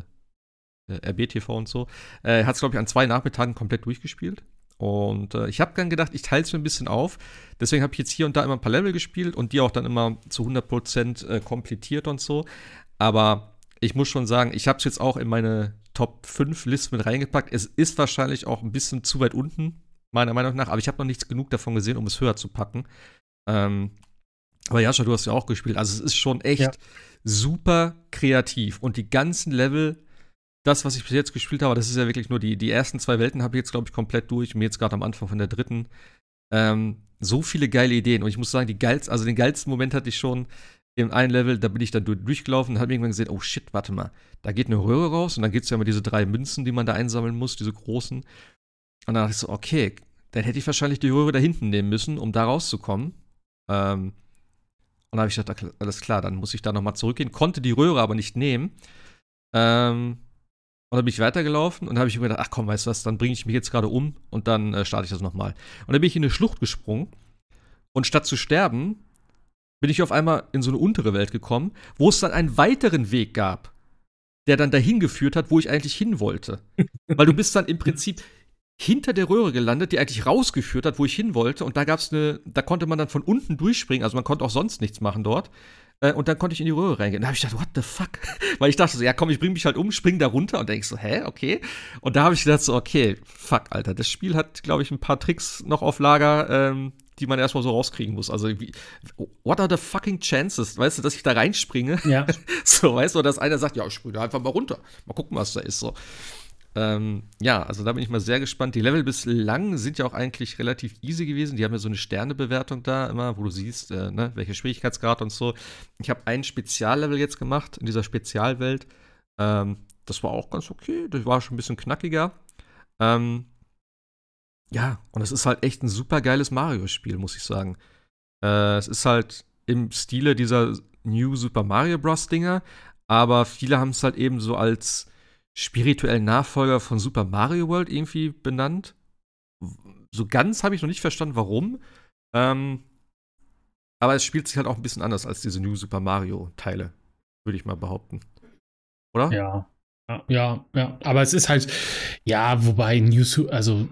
RBTV und so, äh, hat es, glaube ich, an zwei Nachmittagen komplett durchgespielt. Und äh, ich habe dann gedacht, ich teile es mir ein bisschen auf. Deswegen habe ich jetzt hier und da immer ein paar Level gespielt und die auch dann immer zu 100% äh, komplettiert und so. Aber ich muss schon sagen, ich habe es jetzt auch in meine Top 5 Liste mit reingepackt. Es ist wahrscheinlich auch ein bisschen zu weit unten, meiner Meinung nach. Aber ich habe noch nichts genug davon gesehen, um es höher zu packen. Ähm, aber Jascha, du hast ja auch gespielt. Also es ist schon echt ja. super kreativ. Und die ganzen Level das, was ich bis jetzt gespielt habe, das ist ja wirklich nur die, die ersten zwei Welten habe ich jetzt, glaube ich, komplett durch. Mir jetzt gerade am Anfang von der dritten. Ähm, so viele geile Ideen. Und ich muss sagen, die geilsten, also den geilsten Moment hatte ich schon im einen Level, da bin ich dann durchgelaufen und habe irgendwann gesehen, oh shit, warte mal, da geht eine Röhre raus und dann gibt es ja immer diese drei Münzen, die man da einsammeln muss, diese großen. Und dann dachte ich so, okay, dann hätte ich wahrscheinlich die Röhre da hinten nehmen müssen, um da rauszukommen. Ähm, und dann habe ich gedacht, alles klar, dann muss ich da nochmal zurückgehen. Konnte die Röhre aber nicht nehmen. Ähm, und dann bin ich weitergelaufen und habe ich mir gedacht, ach komm, weißt du was, dann bringe ich mich jetzt gerade um und dann äh, starte ich das nochmal. Und dann bin ich in eine Schlucht gesprungen und statt zu sterben, bin ich auf einmal in so eine untere Welt gekommen, wo es dann einen weiteren Weg gab, der dann dahin geführt hat, wo ich eigentlich hin wollte. Weil du bist dann im Prinzip hinter der Röhre gelandet, die eigentlich rausgeführt hat, wo ich hin wollte. Und da gab's eine, da konnte man dann von unten durchspringen, also man konnte auch sonst nichts machen dort. Äh, und dann konnte ich in die Röhre reingehen. Da habe ich gedacht, what the fuck? Weil ich dachte so, ja komm, ich bring mich halt um, spring da runter. Und denke so, hä, okay. Und da habe ich gedacht so, okay, fuck, Alter. Das Spiel hat, glaube ich, ein paar Tricks noch auf Lager, ähm, die man erstmal so rauskriegen muss. Also, wie, what are the fucking chances, weißt du, dass ich da reinspringe? Ja. so, weißt du, dass einer sagt, ja, ich springe da einfach mal runter. Mal gucken, was da ist. So. Ähm, ja, also da bin ich mal sehr gespannt. Die Level bislang sind ja auch eigentlich relativ easy gewesen. Die haben ja so eine Sternebewertung da immer, wo du siehst, äh, ne, welcher Schwierigkeitsgrad und so. Ich habe ein Speziallevel jetzt gemacht in dieser Spezialwelt. Ähm, das war auch ganz okay. Das war schon ein bisschen knackiger. Ähm, ja, und es ist halt echt ein super geiles Mario-Spiel, muss ich sagen. Äh, es ist halt im Stile dieser New Super Mario Bros. Dinger, aber viele haben es halt eben so als spirituellen Nachfolger von Super Mario World irgendwie benannt. So ganz habe ich noch nicht verstanden, warum. Ähm, aber es spielt sich halt auch ein bisschen anders als diese New Super Mario Teile, würde ich mal behaupten. Oder? Ja. Ja, ja, aber es ist halt, ja, wobei New Super, also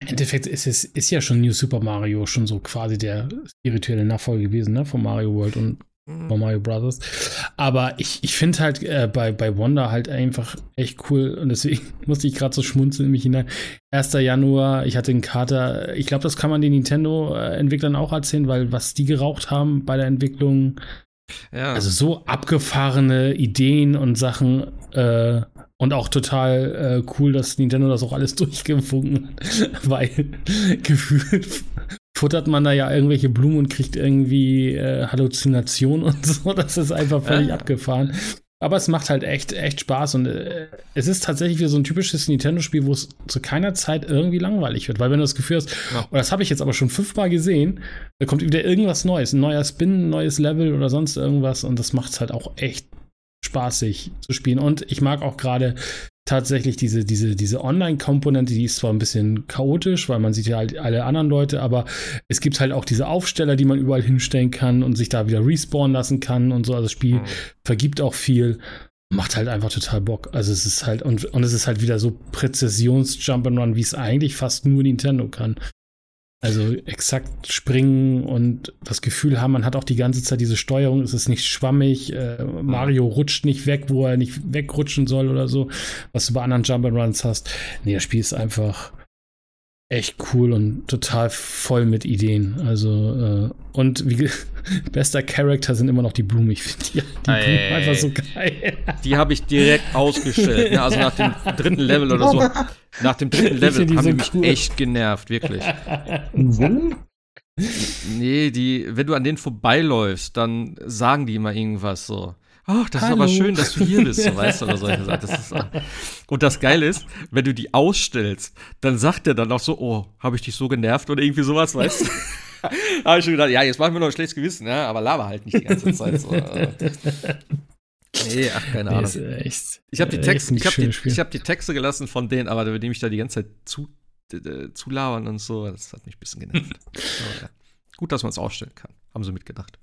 im Endeffekt ist es ist ja schon New Super Mario schon so quasi der spirituelle Nachfolger gewesen, ne, von Mario World und. Von Mario Brothers. Aber ich, ich finde halt äh, bei, bei Wanda halt einfach echt cool und deswegen musste ich gerade so schmunzeln in mich hinein. 1. Januar, ich hatte einen Kater. Ich glaube, das kann man den Nintendo-Entwicklern auch erzählen, weil was die geraucht haben bei der Entwicklung, ja. Also so abgefahrene Ideen und Sachen äh, und auch total äh, cool, dass Nintendo das auch alles durchgewunken hat, weil gefühlt futtert man da ja irgendwelche Blumen und kriegt irgendwie äh, Halluzinationen und so. Das ist einfach völlig ja. abgefahren. Aber es macht halt echt, echt Spaß und äh, es ist tatsächlich wie so ein typisches Nintendo-Spiel, wo es zu keiner Zeit irgendwie langweilig wird. Weil wenn du das Gefühl hast, ja. oh, das habe ich jetzt aber schon fünfmal gesehen, da kommt wieder irgendwas Neues, ein neuer Spin, ein neues Level oder sonst irgendwas und das macht es halt auch echt spaßig zu spielen. Und ich mag auch gerade tatsächlich diese, diese, diese Online-Komponente, die ist zwar ein bisschen chaotisch, weil man sieht ja halt alle anderen Leute, aber es gibt halt auch diese Aufsteller, die man überall hinstellen kann und sich da wieder respawnen lassen kann und so. Also das Spiel mhm. vergibt auch viel. Macht halt einfach total Bock. Also es ist halt, und, und es ist halt wieder so Präzisions-Jump'n'Run, wie es eigentlich fast nur Nintendo kann. Also exakt springen und das Gefühl haben, man hat auch die ganze Zeit diese Steuerung, es ist nicht schwammig, äh, Mario rutscht nicht weg, wo er nicht wegrutschen soll oder so, was du bei anderen Jump'n'Runs hast. Nee, das Spiel ist einfach echt cool und total voll mit Ideen. Also, äh, und wie bester Charakter sind immer noch die Blumen. Ich finde die, die Blumen einfach so geil. Die habe ich direkt ausgestellt. Ja, also nach dem dritten Level oder so. Nach dem dritten Level haben so die mich cool. echt genervt, wirklich. Wo? Nee, die, wenn du an denen vorbeiläufst, dann sagen die immer irgendwas so ach, das Hallo. ist aber schön, dass du hier bist, so, weißt du, oder solche Sachen. Das ist, und das Geile ist, wenn du die ausstellst, dann sagt er dann auch so, oh, habe ich dich so genervt oder irgendwie sowas, weißt du? habe ich schon gedacht, ja, jetzt machen wir noch ein schlechtes Gewissen, ja, aber laber halt nicht die ganze Zeit. So. Nee, ach, keine Ahnung. Nee, echt, ich habe die, Text, ich hab die, ich hab die Texte gelassen von denen, aber die mich da die ganze Zeit zu, äh, zulauern und so, das hat mich ein bisschen genervt. ja. Gut, dass man es ausstellen kann. Haben sie mitgedacht.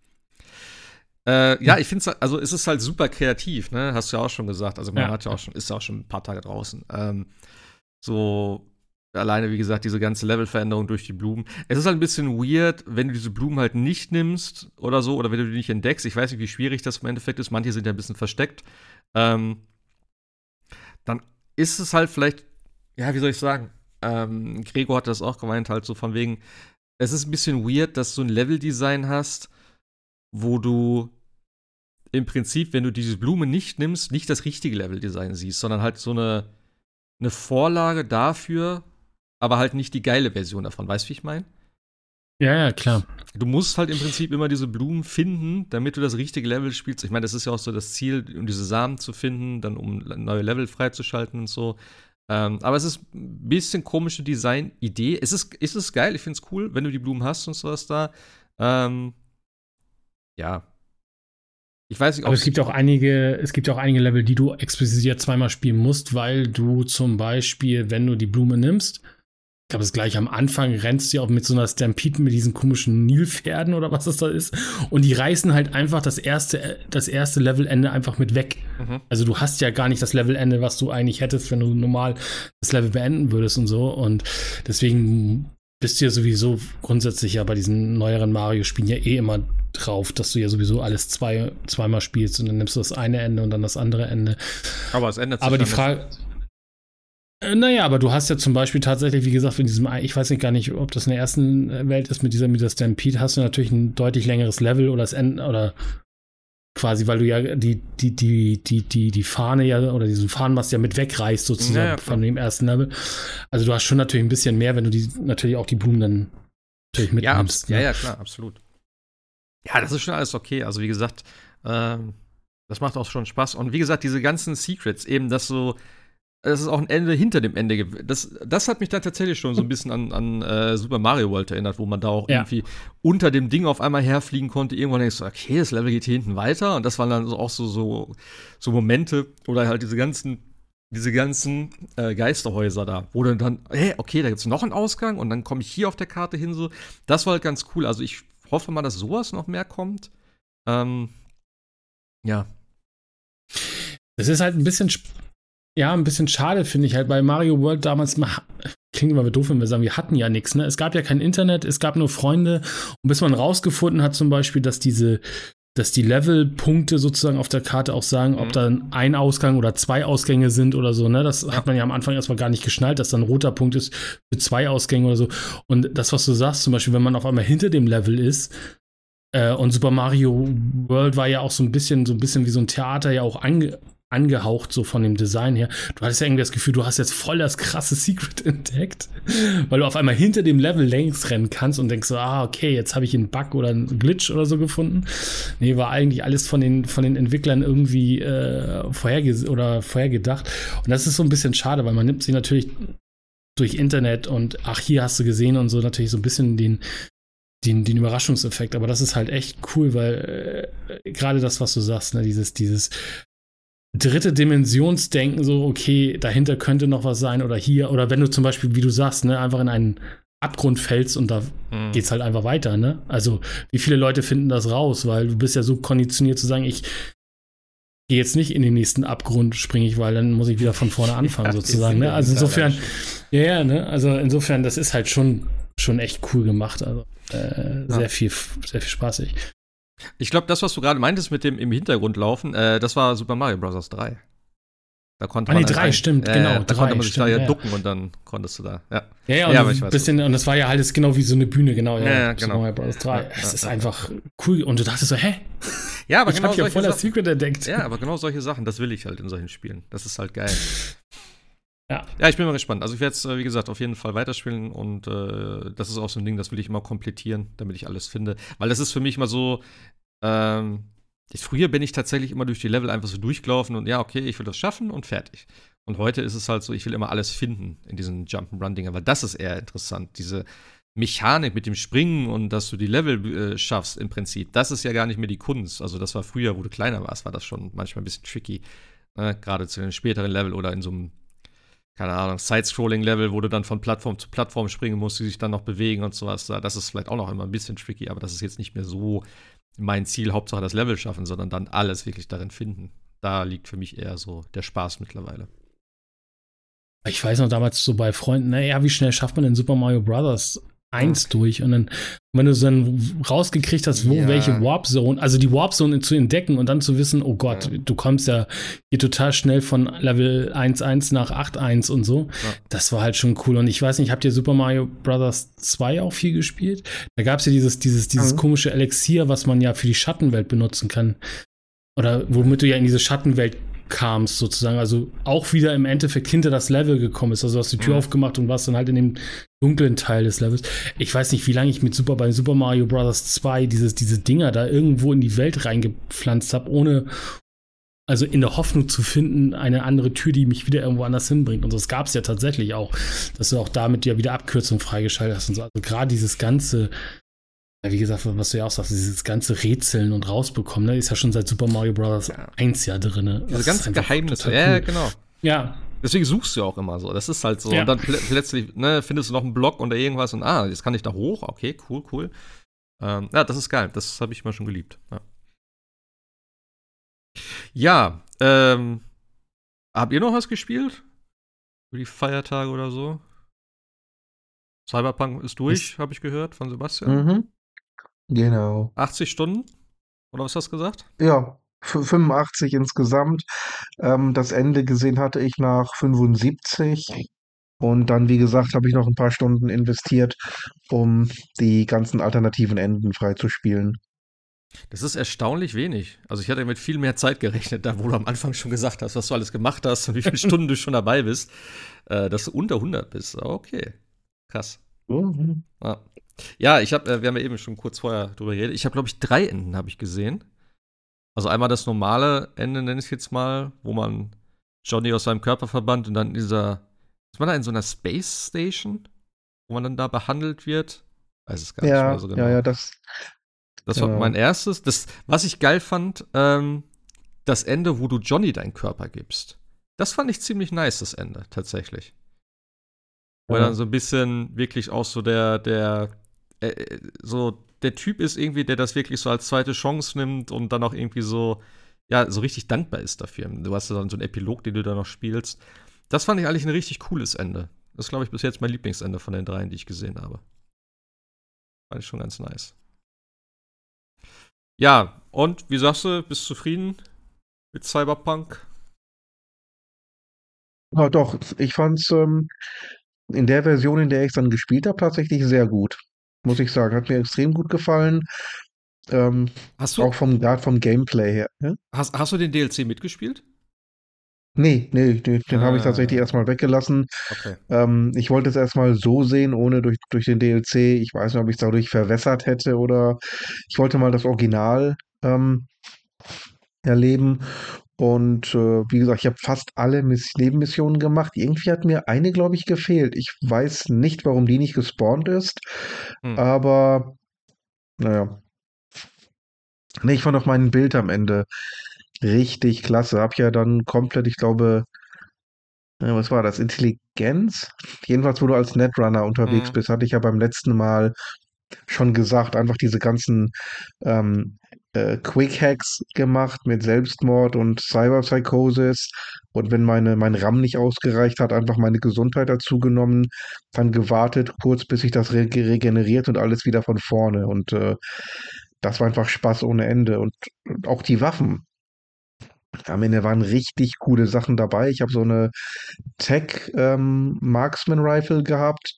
Äh, ja, ich finde es, also es ist halt super kreativ, ne? Hast du ja auch schon gesagt. Also man ja. hat ja auch schon, ist ja auch schon ein paar Tage draußen. Ähm, so alleine, wie gesagt, diese ganze Levelveränderung durch die Blumen. Es ist halt ein bisschen weird, wenn du diese Blumen halt nicht nimmst oder so, oder wenn du die nicht entdeckst. Ich weiß nicht, wie schwierig das im Endeffekt ist. Manche sind ja ein bisschen versteckt. Ähm, dann ist es halt vielleicht, ja, wie soll ich sagen? Ähm, Gregor hat das auch gemeint, halt so von wegen, es ist ein bisschen weird, dass du ein Leveldesign hast, wo du im Prinzip, wenn du diese Blume nicht nimmst, nicht das richtige Leveldesign siehst, sondern halt so eine, eine Vorlage dafür, aber halt nicht die geile Version davon. Weißt du, wie ich meine? Ja, ja, klar. Du musst halt im Prinzip immer diese Blumen finden, damit du das richtige Level spielst. Ich meine, das ist ja auch so das Ziel, um diese Samen zu finden, dann um neue Level freizuschalten und so. Ähm, aber es ist ein bisschen komische Design-Idee. Es ist, es ist geil, ich finde es cool, wenn du die Blumen hast und sowas da. Ähm, ja. Ich weiß nicht, Aber es gibt auch einige, es gibt auch einige Level, die du explizit zweimal spielen musst, weil du zum Beispiel, wenn du die Blume nimmst, ich glaube, es gleich am Anfang rennst du auch mit so einer Stampede mit diesen komischen Nilpferden oder was das da ist. Und die reißen halt einfach das erste, das erste Levelende einfach mit weg. Mhm. Also du hast ja gar nicht das Levelende, was du eigentlich hättest, wenn du normal das Level beenden würdest und so. Und deswegen bist du ja sowieso grundsätzlich ja bei diesen neueren Mario-Spielen ja eh immer drauf, dass du ja sowieso alles zwei, zweimal spielst und dann nimmst du das eine Ende und dann das andere Ende. Aber es ändert sich Aber die Frage. Äh, naja, aber du hast ja zum Beispiel tatsächlich, wie gesagt, in diesem, ich weiß nicht gar nicht, ob das in der ersten Welt ist mit dieser, mit der Stampede, hast du natürlich ein deutlich längeres Level oder das Ende, oder quasi, weil du ja die, die, die, die, die, die Fahne ja oder diesen Fahnenmast ja mit wegreißt sozusagen ja, ja, von dem ersten Level. Also du hast schon natürlich ein bisschen mehr, wenn du die natürlich auch die Blumen dann natürlich mitnimmst. Ja, ne? ja, ja, klar, absolut. Ja, das ist schon alles okay. Also, wie gesagt, ähm, das macht auch schon Spaß. Und wie gesagt, diese ganzen Secrets, eben, dass so es ist auch ein Ende hinter dem Ende. Das, das hat mich dann tatsächlich schon so ein bisschen an, an äh, Super Mario World erinnert, wo man da auch ja. irgendwie unter dem Ding auf einmal herfliegen konnte. Irgendwann denkst du, okay, das Level geht hier hinten weiter. Und das waren dann auch so, so, so Momente oder halt diese ganzen, diese ganzen äh, Geisterhäuser da, wo dann dann, hey, okay, da gibt's noch einen Ausgang und dann komme ich hier auf der Karte hin. So, das war halt ganz cool. Also ich hoffe mal, dass sowas noch mehr kommt. Ähm, ja. Es ist halt ein bisschen ja, ein bisschen schade finde ich halt bei Mario World damals. Klingt immer doof, wenn wir sagen, wir hatten ja nichts. Ne? Es gab ja kein Internet, es gab nur Freunde. Und bis man rausgefunden hat, zum Beispiel, dass diese, dass die Levelpunkte sozusagen auf der Karte auch sagen, mhm. ob dann ein Ausgang oder zwei Ausgänge sind oder so. Ne? Das hat man ja am Anfang erstmal gar nicht geschnallt, dass dann ein roter Punkt ist für zwei Ausgänge oder so. Und das, was du sagst, zum Beispiel, wenn man auf einmal hinter dem Level ist, äh, und Super Mario World war ja auch so ein bisschen, so ein bisschen wie so ein Theater ja auch ange angehaucht, so von dem Design her. Du hattest ja irgendwie das Gefühl, du hast jetzt voll das krasse Secret entdeckt, weil du auf einmal hinter dem Level längs rennen kannst und denkst so, ah, okay, jetzt habe ich einen Bug oder einen Glitch oder so gefunden. Nee, war eigentlich alles von den, von den Entwicklern irgendwie äh, vorherge oder vorhergedacht. Und das ist so ein bisschen schade, weil man nimmt sie natürlich durch Internet und ach, hier hast du gesehen und so natürlich so ein bisschen den, den, den Überraschungseffekt. Aber das ist halt echt cool, weil äh, gerade das, was du sagst, ne, dieses, dieses dritte Dimensionsdenken, so, okay, dahinter könnte noch was sein oder hier, oder wenn du zum Beispiel, wie du sagst, ne, einfach in einen Abgrund fällst und da mhm. geht's halt einfach weiter, ne? Also, wie viele Leute finden das raus, weil du bist ja so konditioniert zu sagen, ich gehe jetzt nicht in den nächsten Abgrund, springe ich, weil dann muss ich wieder von vorne anfangen, ja, sozusagen, ne? Also insofern, ja, ja, ne? Also insofern, das ist halt schon, schon echt cool gemacht, also äh, ja. sehr viel, sehr viel spaßig. Ich glaube, das, was du gerade meintest mit dem im Hintergrund laufen, äh, das war Super Mario Bros. 3. Da konnte ah, man. Nee, drei, stimmt, äh, genau. Da drei, konnte man sich stimmt, da ja, ja ducken und dann konntest du da. Ja, ja, ja, und, ja, ein bisschen, und das war ja halt genau wie so eine Bühne, genau. Ja, ja, genau. Super Mario Bros. 3. es ist einfach cool. Und du dachtest so, hä? Ja, aber ich genau hab ja voll das Secret entdeckt. Ja, aber genau solche Sachen, das will ich halt in solchen Spielen. Das ist halt geil. Ja. ja, ich bin mal gespannt. Also ich werde es, äh, wie gesagt, auf jeden Fall weiterspielen und äh, das ist auch so ein Ding, das will ich immer komplettieren, damit ich alles finde. Weil das ist für mich mal so, ähm, früher bin ich tatsächlich immer durch die Level einfach so durchgelaufen und ja, okay, ich will das schaffen und fertig. Und heute ist es halt so, ich will immer alles finden in diesen Jump'n'Run-Dingern, weil das ist eher interessant. Diese Mechanik mit dem Springen und dass du die Level äh, schaffst im Prinzip, das ist ja gar nicht mehr die Kunst. Also das war früher, wo du kleiner warst, war das schon manchmal ein bisschen tricky. Ne? Gerade zu den späteren Level oder in so einem, keine Ahnung, Side-Scrolling-Level, wo du dann von Plattform zu Plattform springen musst, die sich dann noch bewegen und sowas. Das ist vielleicht auch noch immer ein bisschen tricky, aber das ist jetzt nicht mehr so mein Ziel, Hauptsache das Level schaffen, sondern dann alles wirklich darin finden. Da liegt für mich eher so der Spaß mittlerweile. Ich weiß noch damals so bei Freunden, naja, wie schnell schafft man denn Super Mario Brothers 1 durch und dann, wenn du dann rausgekriegt hast, wo ja. welche Warp Zone, also die Warp Zone zu entdecken und dann zu wissen, oh Gott, ja. du kommst ja hier total schnell von Level 1.1 nach 8.1 und so. Ja. Das war halt schon cool. Und ich weiß nicht, habt ihr Super Mario Brothers 2 auch viel gespielt? Da gab es ja dieses, dieses, dieses mhm. komische Elixier, was man ja für die Schattenwelt benutzen kann. Oder womit du ja in diese Schattenwelt kamst, sozusagen. Also auch wieder im Endeffekt hinter das Level gekommen ist. Also du hast die Tür mhm. aufgemacht und warst dann halt in dem dunklen Teil des Levels. Ich weiß nicht, wie lange ich mit Super bei Super Mario Bros. 2 dieses, diese Dinger da irgendwo in die Welt reingepflanzt habe, ohne, also in der Hoffnung zu finden, eine andere Tür, die mich wieder irgendwo anders hinbringt. Und das gab es ja tatsächlich auch, dass du auch damit ja wieder Abkürzungen freigeschaltet hast und so. Also gerade dieses ganze wie gesagt, was du ja auch sagst, dieses ganze Rätseln und rausbekommen, ne, ist ja schon seit Super Mario Bros. Ja. 1 ja drin. Ne? Diese ganzen Geheimnisse, ja, genau. Ja. Deswegen suchst du ja auch immer so. Das ist halt so. Ja. Und dann pl plötzlich ne, findest du noch einen Block oder irgendwas und ah, jetzt kann ich da hoch. Okay, cool, cool. Ähm, ja, das ist geil. Das habe ich immer schon geliebt. Ja, ja ähm, habt ihr noch was gespielt? Über die Feiertage oder so? Cyberpunk ist durch, habe ich gehört von Sebastian. Mhm. Genau. 80 Stunden? Oder was hast du gesagt? Ja, 85 insgesamt. Ähm, das Ende gesehen hatte ich nach 75. Und dann, wie gesagt, habe ich noch ein paar Stunden investiert, um die ganzen alternativen Enden freizuspielen. Das ist erstaunlich wenig. Also ich hatte mit viel mehr Zeit gerechnet, da wo du am Anfang schon gesagt hast, was du alles gemacht hast und wie viele Stunden du schon dabei bist, äh, dass du unter 100 bist. Okay, krass. Mhm. Ja. Ja, ich habe, äh, wir haben ja eben schon kurz vorher drüber geredet. Ich habe, glaube ich, drei Enden habe ich gesehen. Also einmal das normale Ende, nenne ich jetzt mal, wo man Johnny aus seinem Körper verbannt und dann in dieser, ist man da in so einer Space Station, wo man dann da behandelt wird? Weiß es gar ja, nicht mehr so genau. Ja, ja, das. Das war mein erstes. Das, was ich geil fand, ähm, das Ende, wo du Johnny deinen Körper gibst. Das fand ich ziemlich nice, das Ende, tatsächlich. Wo ja. dann so ein bisschen wirklich auch so der, der, äh, so der Typ ist irgendwie, der das wirklich so als zweite Chance nimmt und dann auch irgendwie so, ja, so richtig dankbar ist dafür. Du hast dann so einen Epilog, den du da noch spielst. Das fand ich eigentlich ein richtig cooles Ende. Das ist, glaube ich, bis jetzt mein Lieblingsende von den dreien, die ich gesehen habe. Fand ich schon ganz nice. Ja, und wie sagst du, bist du zufrieden mit Cyberpunk? Ja, doch, ich fand's ähm, in der Version, in der ich es dann gespielt habe, tatsächlich sehr gut. Muss ich sagen. Hat mir extrem gut gefallen. Ähm, hast du, auch vom, gerade vom Gameplay her. Ja? Hast, hast du den DLC mitgespielt? Nee, nee, den, ah. habe ich tatsächlich erstmal weggelassen. Okay. Ähm, ich wollte es erstmal so sehen, ohne durch, durch den DLC. Ich weiß nicht, ob ich es dadurch verwässert hätte oder ich wollte mal das Original ähm, erleben. Und äh, wie gesagt, ich habe fast alle Miss Nebenmissionen gemacht. Irgendwie hat mir eine, glaube ich, gefehlt. Ich weiß nicht, warum die nicht gespawnt ist. Hm. Aber naja. Nee, ich fand auch mein Bild am Ende richtig klasse. Hab ja dann komplett, ich glaube, äh, was war das? Intelligenz? Jedenfalls, wo du als Netrunner unterwegs mhm. bist, hatte ich ja beim letzten Mal schon gesagt, einfach diese ganzen ähm, äh, Quick Hacks gemacht mit Selbstmord und Cyberpsychosis. Und wenn meine, mein RAM nicht ausgereicht hat, einfach meine Gesundheit dazu genommen, dann gewartet, kurz bis sich das re regeneriert und alles wieder von vorne. Und äh, das war einfach Spaß ohne Ende. Und, und auch die Waffen. Am Ende waren richtig coole Sachen dabei. Ich habe so eine Tech ähm, Marksman Rifle gehabt.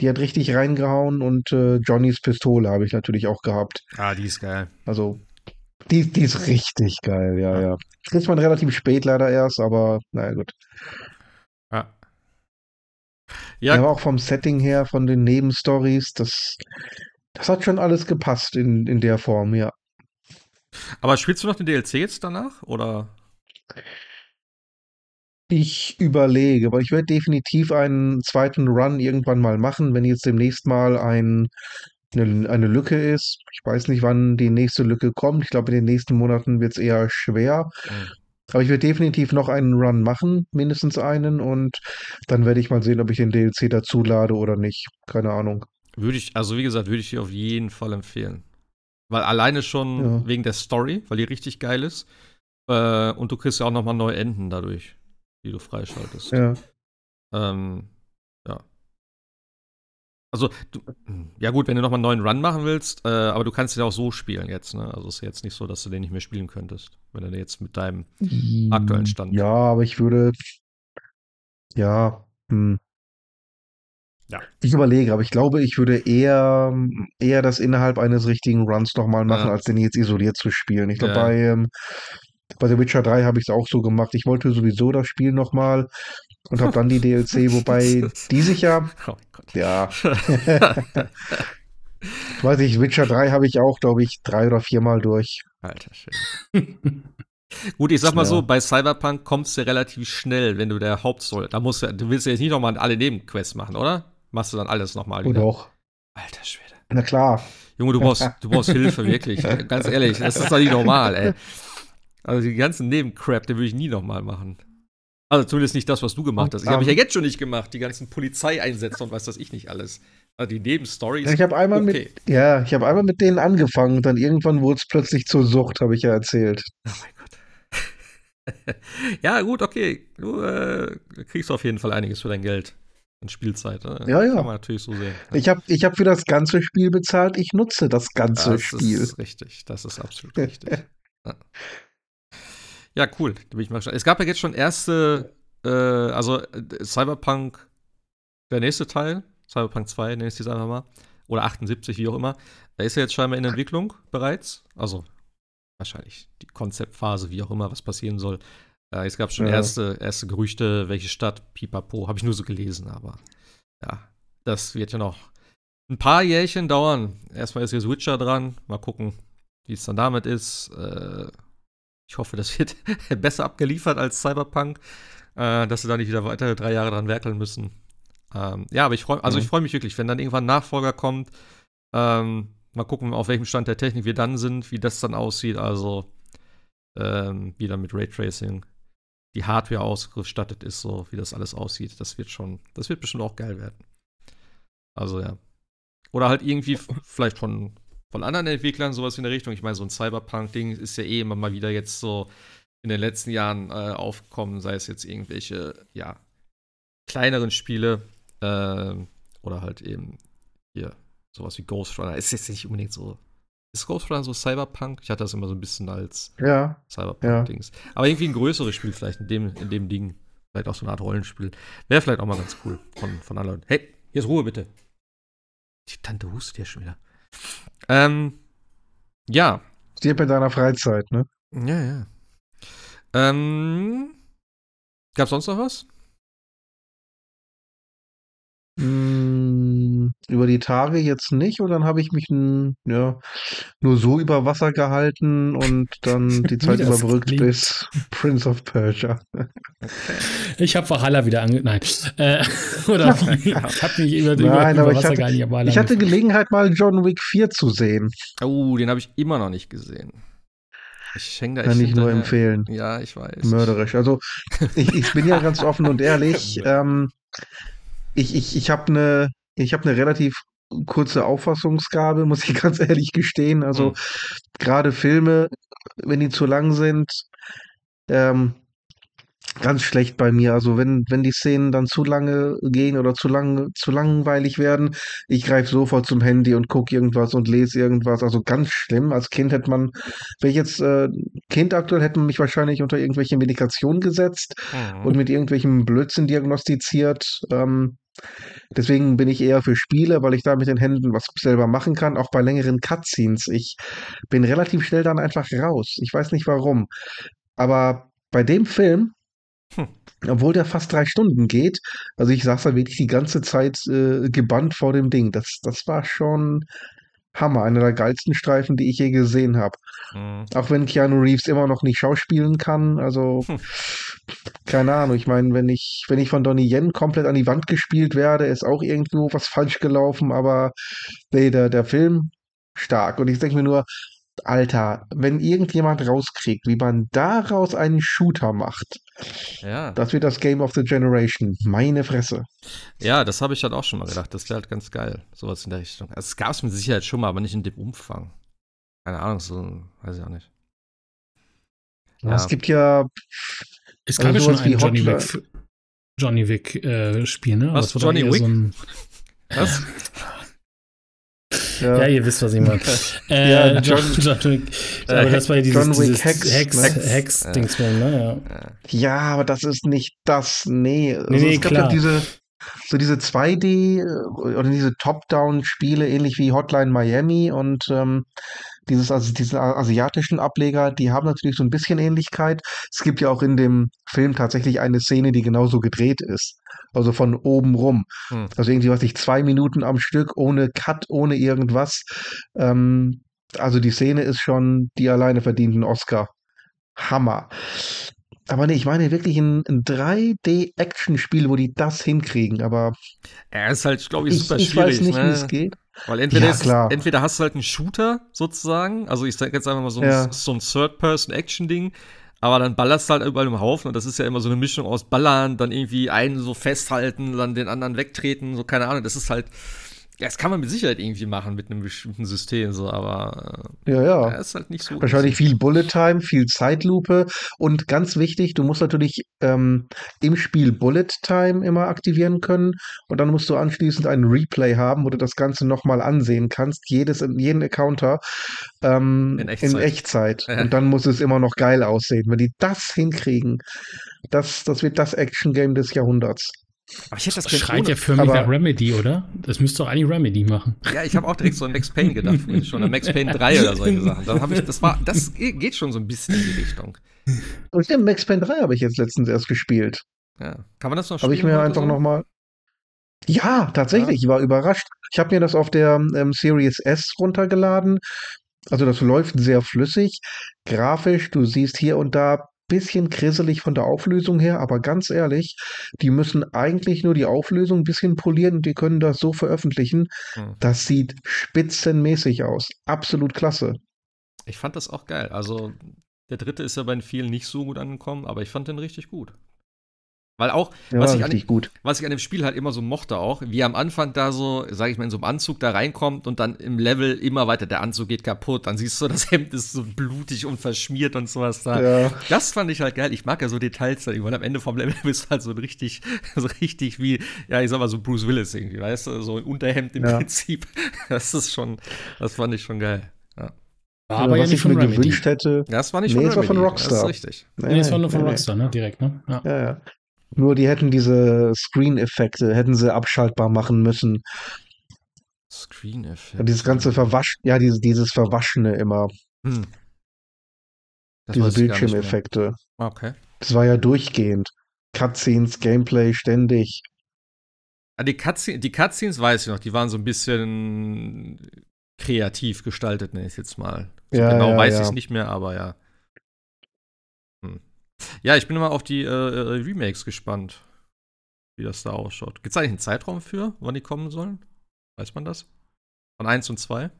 Die hat richtig reingehauen und äh, Johnnys Pistole habe ich natürlich auch gehabt. Ah, die ist geil. Also, die, die ist richtig geil, ja, ja. ja. Kriegt man relativ spät leider erst, aber naja, gut. Ja. Ja. Aber auch vom Setting her, von den Nebenstories, das, das hat schon alles gepasst in, in der Form, ja. Aber spielst du noch den DLC jetzt danach? Oder? Ich überlege, weil ich werde definitiv einen zweiten Run irgendwann mal machen, wenn jetzt demnächst mal ein, eine, eine Lücke ist. Ich weiß nicht, wann die nächste Lücke kommt. Ich glaube, in den nächsten Monaten wird es eher schwer. Mhm. Aber ich werde definitiv noch einen Run machen, mindestens einen, und dann werde ich mal sehen, ob ich den DLC dazu lade oder nicht. Keine Ahnung. Würde ich, also wie gesagt, würde ich dir auf jeden Fall empfehlen. Weil alleine schon ja. wegen der Story, weil die richtig geil ist. Äh, und du kriegst ja auch nochmal neue Enden dadurch die du freischaltest. Ja. Ähm, ja. Also, du, ja gut, wenn du nochmal einen neuen Run machen willst, äh, aber du kannst ihn auch so spielen jetzt, ne? Also ist jetzt nicht so, dass du den nicht mehr spielen könntest, wenn du jetzt mit deinem aktuellen Stand. Ja, aber ich würde. Ja, hm. Ja. Ich überlege, aber ich glaube, ich würde eher, eher das innerhalb eines richtigen Runs nochmal machen, ja. als den jetzt isoliert zu spielen. Ich glaube, ja. bei ähm, bei The Witcher 3 habe ich es auch so gemacht. Ich wollte sowieso das Spiel nochmal und habe dann die DLC, wobei die sich ja. Oh Gott. Ja. Weiß ich, Witcher 3 habe ich auch, glaube ich, drei oder viermal durch. Alter schön. Gut, ich sag mal ja. so, bei Cyberpunk kommst du relativ schnell, wenn du der Hauptstory, da musst du, du willst ja jetzt nicht nochmal alle Nebenquests machen, oder? Machst du dann alles nochmal wieder? Doch. Alter Schwede. Na klar. Junge, du brauchst, du brauchst Hilfe, wirklich. Ganz ehrlich, das ist doch nicht normal, ey. Also die ganzen Nebencrap, den würde ich nie nochmal machen. Also zumindest nicht das, was du gemacht hast. Ich habe ich ja jetzt schon nicht gemacht, die ganzen Polizeieinsätze und was das ich nicht alles. Also die Nebenstories. Ja, ich habe einmal okay. mit, ja, ich habe einmal mit denen angefangen und dann irgendwann wurde es plötzlich zur Sucht, habe ich ja erzählt. Oh mein Gott. ja, gut, okay. Du äh, kriegst auf jeden Fall einiges für dein Geld in Spielzeit. Ne? Ja, ja. Kann man natürlich so sehen. Ich habe ich hab für das ganze Spiel bezahlt, ich nutze das ganze das Spiel. Das ist richtig, das ist absolut richtig. ja. Ja, cool. Da bin ich mal gespannt. Es gab ja jetzt schon erste, äh, also äh, Cyberpunk, der nächste Teil, Cyberpunk 2, nenne ich es einfach mal, oder 78, wie auch immer. Da ist ja jetzt scheinbar in Entwicklung bereits. Also wahrscheinlich die Konzeptphase, wie auch immer, was passieren soll. Äh, es gab schon ja. erste, erste Gerüchte, welche Stadt, pipapo, habe ich nur so gelesen, aber ja, das wird ja noch ein paar Jährchen dauern. Erstmal ist hier Switcher dran, mal gucken, wie es dann damit ist. Äh, Ich hoffe, das wird besser abgeliefert als Cyberpunk, äh, dass sie da nicht wieder weitere drei Jahre dran werkeln müssen. Ähm, ja, aber ich freue also mhm. ich freue mich wirklich, wenn dann irgendwann ein Nachfolger kommt. Ähm, mal gucken, auf welchem Stand der Technik wir dann sind, wie das dann aussieht. Also ähm, wie dann mit Raytracing die Hardware ausgestattet ist, so wie das alles aussieht. Das wird schon, das wird bestimmt auch geil werden. Also ja. Oder halt irgendwie vielleicht von, von anderen Entwicklern sowas in der Richtung. Ich meine, so ein Cyberpunk-Ding ist ja eh immer mal wieder jetzt so in den letzten Jahren äh, aufgekommen, sei es jetzt irgendwelche, ja, kleineren Spiele äh, oder halt eben hier sowas wie Ghost Runner. Ist jetzt nicht unbedingt so. Ist Ghost Runner so Cyberpunk? Ich hatte das immer so ein bisschen als ja, Cyberpunk-Dings. Ja. Aber irgendwie ein größeres Spiel vielleicht in dem, in dem Ding. Vielleicht auch so eine Art Rollenspiel. Wäre vielleicht auch mal ganz cool von, von anderen. Hey, hier ist Ruhe bitte. Die Tante hustet ja schon wieder. Ähm, ja. Stirb in deiner Freizeit, ne? Ja, ja. Ähm, gab's sonst noch was? Hm, über die Tage jetzt nicht und dann habe ich mich n, ja, nur so über Wasser gehalten und dann die Zeit überbrückt klingt. bis Prince of Persia. Ich habe Valhalla wieder ange... Nein. Äh, oder ich habe mich über, Nein, über, über Wasser hatte, gehalten. Ich hatte Gelegenheit, mal John Wick 4 zu sehen. Oh, den habe ich immer noch nicht gesehen. Ich hänge da Kann ich nur empfehlen. Ja, ich weiß. Mörderisch. Also, ich, ich bin ja ganz offen und ehrlich. ähm, ich, ich, ich habe eine ich habe eine relativ kurze Auffassungsgabe, muss ich ganz ehrlich gestehen. Also mhm. gerade Filme, wenn die zu lang sind, ähm, ganz schlecht bei mir. Also wenn, wenn die Szenen dann zu lange gehen oder zu lang, zu langweilig werden, ich greife sofort zum Handy und gucke irgendwas und lese irgendwas. Also ganz schlimm. Als Kind hätte man, wäre ich jetzt äh, Kind aktuell, hätte man mich wahrscheinlich unter irgendwelche Medikation gesetzt mhm. und mit irgendwelchem Blödsinn diagnostiziert. Ähm, Deswegen bin ich eher für Spiele, weil ich da mit den Händen was selber machen kann, auch bei längeren Cutscenes. Ich bin relativ schnell dann einfach raus. Ich weiß nicht warum. Aber bei dem Film, hm. obwohl der fast drei Stunden geht, also ich saß da wirklich die ganze Zeit äh, gebannt vor dem Ding. Das, das war schon Hammer, einer der geilsten Streifen, die ich je gesehen habe. Mhm. Auch wenn Keanu Reeves immer noch nicht schauspielen kann, also hm. keine Ahnung. Ich meine, wenn ich, wenn ich von Donnie Yen komplett an die Wand gespielt werde, ist auch irgendwo was falsch gelaufen, aber nee, der, der Film stark. Und ich denke mir nur, Alter, wenn irgendjemand rauskriegt, wie man daraus einen Shooter macht, ja. das wird das Game of the Generation. Meine Fresse. Ja, das habe ich halt auch schon mal gedacht. Das wäre halt ganz geil. Sowas in der Richtung. Also, es gab es mit Sicherheit schon mal, aber nicht in dem Umfang. Keine Ahnung, so, weiß ich auch nicht. Ja. Es gibt ja. Es gab also ja schon ein Johnny Wick, Johnny Wick äh, Spiel, ne? Was, Johnny Wick? So Was? Ja. ja, ihr wisst, was ich meine. äh, ja, John, John Wick. Äh, aber das war ja dieses, dieses Hex, Hex, Hex, Hex ja. Dingsbum, ne? Ja. ja, aber das ist nicht das. Nee, also nee, nee es gab klar. ja diese, so diese 2D äh, oder diese Top-Down-Spiele, ähnlich wie Hotline Miami und ähm, dieses, also diesen asiatischen Ableger, die haben natürlich so ein bisschen Ähnlichkeit. Es gibt ja auch in dem Film tatsächlich eine Szene, die genauso gedreht ist. Also von oben rum. Hm. Also irgendwie, was ich, zwei Minuten am Stück, ohne Cut, ohne irgendwas. Ähm, also die Szene ist schon, die alleine verdient einen Oscar. Hammer. Aber nee, ich meine wirklich ein, ein 3D-Action-Spiel, wo die das hinkriegen, aber. Ja, ist halt, glaube ich, super ich, ich schwierig. Ich weiß nicht, ne? wie es geht. Weil entweder, ja, ist, entweder hast du halt einen Shooter sozusagen, also ich sage jetzt einfach mal so ein, ja. so ein Third-Person-Action-Ding, aber dann ballerst du halt überall im Haufen und das ist ja immer so eine Mischung aus Ballern, dann irgendwie einen so festhalten, dann den anderen wegtreten, so keine Ahnung. Das ist halt, das kann man mit Sicherheit irgendwie machen mit einem bestimmten System, so, aber äh, ja, ja. ist halt nicht so. Wahrscheinlich viel Bullet Time, viel Zeitlupe und ganz wichtig, du musst natürlich ähm, im Spiel Bullet Time immer aktivieren können und dann musst du anschließend einen Replay haben, wo du das Ganze nochmal ansehen kannst, jedes, jeden Encounter ähm, in Echtzeit. In Echtzeit. Ja. Und dann muss es immer noch geil aussehen. Wenn die das hinkriegen, das, das wird das Action-Game des Jahrhunderts. Aber ich hätte das, das schreit ja für mich nach Remedy, oder? Das müsste doch eigentlich Remedy machen. Ja, ich habe auch direkt so an Max Payne gedacht, schon an Max Payne 3 oder solche Sachen. Da ich, das war, das geht schon so ein bisschen in die Richtung. Und stimmt, Max Payne 3 habe ich jetzt letztens erst gespielt. Ja. Kann man das noch spielen? Habe ich mir einfach so? noch mal Ja, tatsächlich, ja. ich war überrascht. Ich habe mir das auf der ähm, Series S runtergeladen Also das läuft sehr flüssig, grafisch. Du siehst hier und da bisschen krisselig von der Auflösung her, aber ganz ehrlich, die müssen eigentlich nur die Auflösung ein bisschen polieren und die können das so veröffentlichen. Hm. Das sieht spitzenmäßig aus. Absolut klasse. Ich fand das auch geil. Also der dritte ist ja bei vielen nicht so gut angekommen, aber ich fand den richtig gut. Weil auch, ja, was, ich an, gut. was ich an dem Spiel halt immer so mochte auch, wie am Anfang da so, sag ich mal, in so einem Anzug da reinkommt und dann im Level immer weiter, der Anzug geht kaputt, dann siehst du, das Hemd ist so blutig und verschmiert und sowas da. Ja. Das fand ich halt geil. Ich mag ja so Details da weil am Ende vom Level bist du halt so richtig, so richtig wie, ja, ich sag mal so Bruce Willis irgendwie, weißt du, so ein Unterhemd im ja. Prinzip. Das ist schon, das fand ich schon geil. Ja. aber ja, ich mir Remedy. gewünscht hätte. Das war nicht nee, von, Remedy. von Rockstar. Das ist richtig. Nee, nee das war nur von Rockstar, ne? Direkt, ne? Ja, ja. ja. Nur die hätten diese Screen-Effekte, hätten sie abschaltbar machen müssen. Screen-Effekte? Dieses ganze Verwasch, ja, dieses, dieses Verwaschene immer. Hm. diese Bildschirmeffekte. Okay. Das war ja durchgehend. Cutscenes, Gameplay, ständig. Ah, die, Cutscenes, die Cutscenes weiß ich noch, die waren so ein bisschen kreativ gestaltet, nenne ich jetzt mal. So ja, genau ja, weiß ja. ich nicht mehr, aber ja. Ja, ich bin immer auf die äh, äh, Remakes gespannt, wie das da ausschaut. Gibt es eigentlich einen Zeitraum für, wann die kommen sollen? Weiß man das? Von 1 und 2?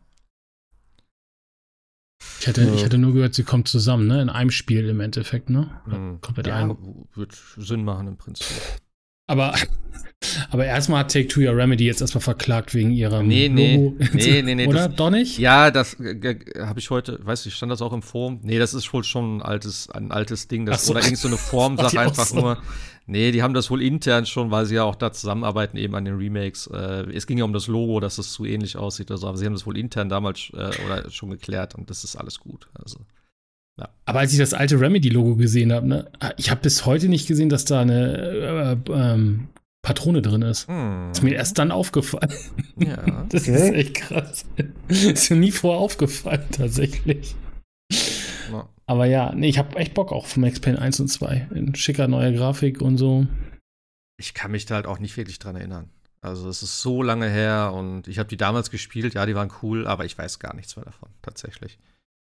Ich hätte, ich hätte nur gehört, sie kommen zusammen, ne? In einem Spiel im Endeffekt, ne? Hm. Komplett ja, ein. Wird Sinn machen im Prinzip. Aber, aber erstmal hat Take Two ja Remedy jetzt erstmal verklagt wegen ihrer nee, nee, Logo. Nee, nee, nee. Oder? Das, Doch nicht? Ja, das äh, habe ich heute, weiß ich, stand das auch im Forum? Nee, das ist wohl schon ein altes, ein altes Ding. Das, so. Oder irgend so eine Form sagt einfach so. nur. Nee, die haben das wohl intern schon, weil sie ja auch da zusammenarbeiten, eben an den Remakes. Äh, es ging ja um das Logo, dass es zu ähnlich aussieht oder so, aber sie haben das wohl intern damals äh, oder schon geklärt und das ist alles gut. Also. Ja. Aber als ich das alte Remedy-Logo gesehen habe, ne, ich habe bis heute nicht gesehen, dass da eine äh, ähm, Patrone drin ist. Hm. Ist mir erst dann aufgefallen. Ja. Das okay. ist echt krass. ist mir nie vorher aufgefallen, tatsächlich. Ja. Aber ja, nee, ich habe echt Bock auch vom Max Payne 1 und 2. In schicker neuer Grafik und so. Ich kann mich da halt auch nicht wirklich dran erinnern. Also es ist so lange her und ich habe die damals gespielt, ja, die waren cool, aber ich weiß gar nichts mehr davon, tatsächlich.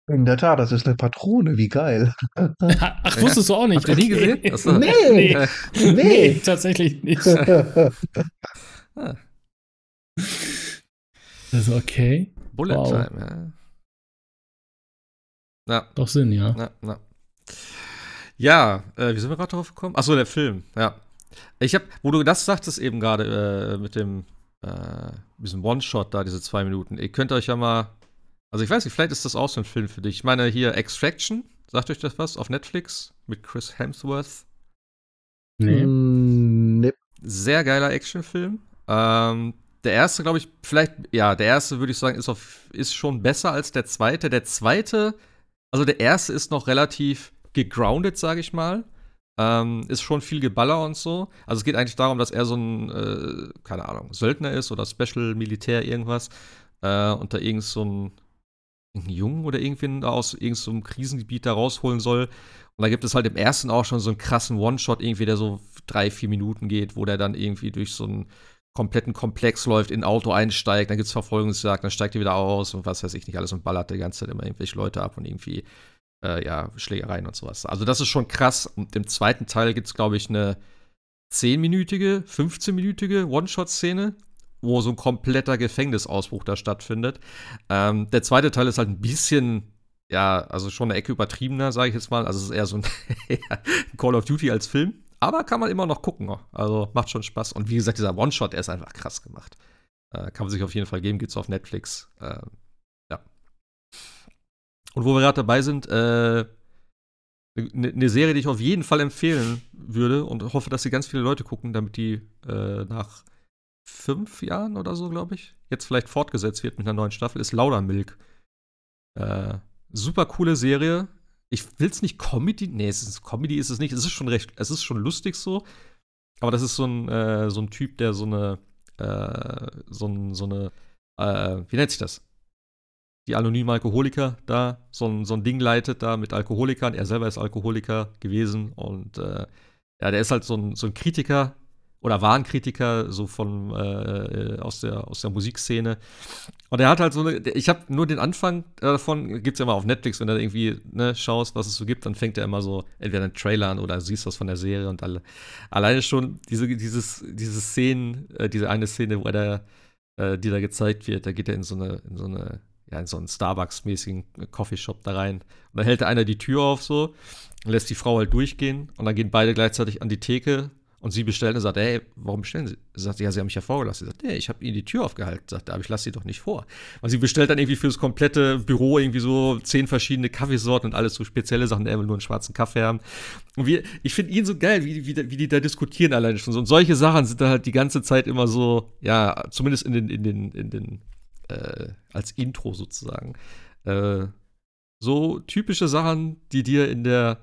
In der Tat, das ist eine Patrone, wie geil. Ach, wusstest du auch nicht? Habt ihr nie gesehen? Achso. Nee, nee, nee, tatsächlich nicht. ah. Das ist okay. Bullet wow. Time, ja. ja. Doch Sinn, ja. Ja, ja. ja äh, wie sind wir gerade drauf gekommen? Achso, der Film, ja. Ich habe, wo du das sagtest eben gerade äh, mit dem äh, diesem One-Shot da, diese zwei Minuten. Ihr könnt euch ja mal also ich weiß nicht, vielleicht ist das auch so ein Film für dich. Ich meine, hier Extraction, sagt euch das was? Auf Netflix mit Chris Hemsworth. Nee. Mm, nee. Sehr geiler Actionfilm. Ähm, der erste, glaube ich, vielleicht, ja, der erste würde ich sagen, ist, auf, ist schon besser als der zweite. Der zweite, also der erste ist noch relativ gegroundet, sage ich mal. Ähm, ist schon viel Geballer und so. Also es geht eigentlich darum, dass er so ein, äh, keine Ahnung, Söldner ist oder Special Militär irgendwas. Äh, und da irgend so ein einen Jungen oder irgendwen aus irgendeinem so Krisengebiet da rausholen soll. Und da gibt es halt im ersten auch schon so einen krassen One-Shot, irgendwie, der so drei, vier Minuten geht, wo der dann irgendwie durch so einen kompletten Komplex läuft, in ein Auto einsteigt, dann gibt es Verfolgungsjagd, dann steigt er wieder aus und was weiß ich nicht alles und ballert die ganze Zeit immer irgendwelche Leute ab und irgendwie, äh, ja, Schlägereien und sowas. Also das ist schon krass. Und im zweiten Teil gibt es, glaube ich, eine 10-minütige, 15-minütige One-Shot-Szene, wo so ein kompletter Gefängnisausbruch da stattfindet. Ähm, der zweite Teil ist halt ein bisschen, ja, also schon eine Ecke übertriebener, sage ich jetzt mal. Also es ist eher so ein Call of Duty als Film. Aber kann man immer noch gucken. Also macht schon Spaß. Und wie gesagt, dieser One-Shot, der ist einfach krass gemacht. Äh, kann man sich auf jeden Fall geben, geht's auf Netflix. Äh, ja. Und wo wir gerade dabei sind, äh, eine ne Serie, die ich auf jeden Fall empfehlen würde und hoffe, dass sie ganz viele Leute gucken, damit die äh, nach fünf Jahren oder so, glaube ich, jetzt vielleicht fortgesetzt wird mit einer neuen Staffel, ist Laudermilk. Äh, super coole Serie. Ich will es nicht Comedy, nee, es ist, Comedy ist es nicht. Es ist schon recht, es ist schon lustig so. Aber das ist so ein, äh, so ein Typ, der so eine, äh, so, so eine, äh, wie nennt sich das? Die anonymen Alkoholiker da, so ein, so ein Ding leitet da mit Alkoholikern. Er selber ist Alkoholiker gewesen und äh, ja, der ist halt so ein, so ein Kritiker oder waren Kritiker so von äh, aus der aus der Musikszene. Und er hat halt so eine, ich habe nur den Anfang davon, gibt es ja immer auf Netflix, wenn du irgendwie ne, schaust, was es so gibt, dann fängt er immer so entweder einen Trailer an oder siehst was von der Serie und alle. Alleine schon diese, dieses, diese Szenen, äh, diese eine Szene, wo er äh, die da gezeigt wird, da geht er in so eine, in so eine, ja, in so einen Starbucks-mäßigen Coffeeshop da rein. Und dann hält einer die Tür auf so, lässt die Frau halt durchgehen und dann gehen beide gleichzeitig an die Theke und sie bestellt und sagt, hey, warum bestellen Sie? Sie sagt, ja, Sie haben mich ja vorgelassen. Sie sagt, nee, ich habe Ihnen die Tür aufgehalten. Sagt, aber ich lasse Sie doch nicht vor. Und sie bestellt dann irgendwie fürs komplette Büro irgendwie so zehn verschiedene Kaffeesorten und alles so spezielle Sachen, der will nur einen schwarzen Kaffee haben. Und wir, ich finde ihn so geil, wie, wie, wie die da diskutieren alleine schon. Und solche Sachen sind da halt die ganze Zeit immer so, ja, zumindest in den, in den, in den, äh, als Intro sozusagen. Äh, so typische Sachen, die dir in der,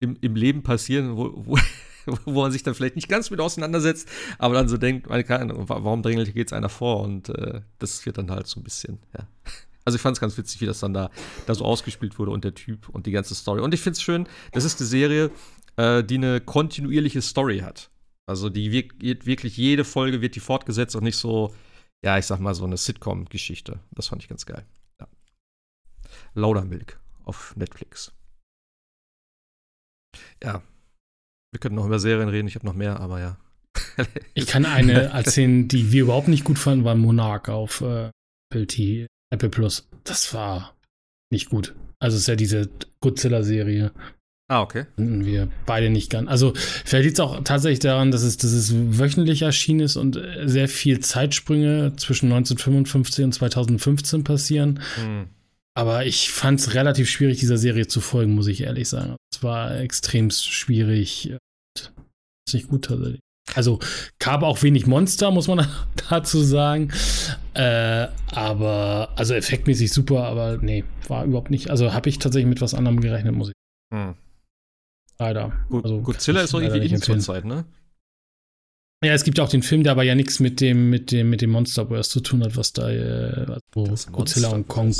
im, im Leben passieren, wo, wo wo man sich dann vielleicht nicht ganz mit auseinandersetzt, aber dann so denkt, warum drängelt geht es einer vor? Und äh, das wird dann halt so ein bisschen, ja. Also ich fand es ganz witzig, wie das dann da, da so ausgespielt wurde und der Typ und die ganze Story. Und ich finde es schön, das ist eine Serie, äh, die eine kontinuierliche Story hat. Also die wird wirklich jede Folge wird die fortgesetzt und nicht so, ja, ich sag mal, so eine Sitcom-Geschichte. Das fand ich ganz geil. Ja. Laudermilk auf Netflix. Ja, wir könnten noch über Serien reden, ich habe noch mehr, aber ja. ich kann eine erzählen, die wir überhaupt nicht gut fanden, war Monarch auf äh, Apple, T, Apple Plus. Das war nicht gut. Also es ist ja diese Godzilla-Serie. Ah, okay. Finden wir beide nicht ganz. Also vielleicht liegt es auch tatsächlich daran, dass es, dass es wöchentlich erschienen ist und äh, sehr viel Zeitsprünge zwischen 1955 und 2015 passieren. Hm. Aber ich fand es relativ schwierig, dieser Serie zu folgen, muss ich ehrlich sagen. Es war extrem schwierig. Ist nicht gut tatsächlich. Also gab auch wenig Monster, muss man dazu sagen. Äh, aber, also effektmäßig super, aber nee, war überhaupt nicht. Also habe ich tatsächlich mit was anderem gerechnet, muss ich. Hm. Leider. Gut, also, Godzilla ist doch irgendwie in zur Zeit, ne? Ja, es gibt auch den Film, der aber ja nichts mit dem, mit dem, mit dem Monsterverse zu tun hat, was da, äh, also Godzilla und Kong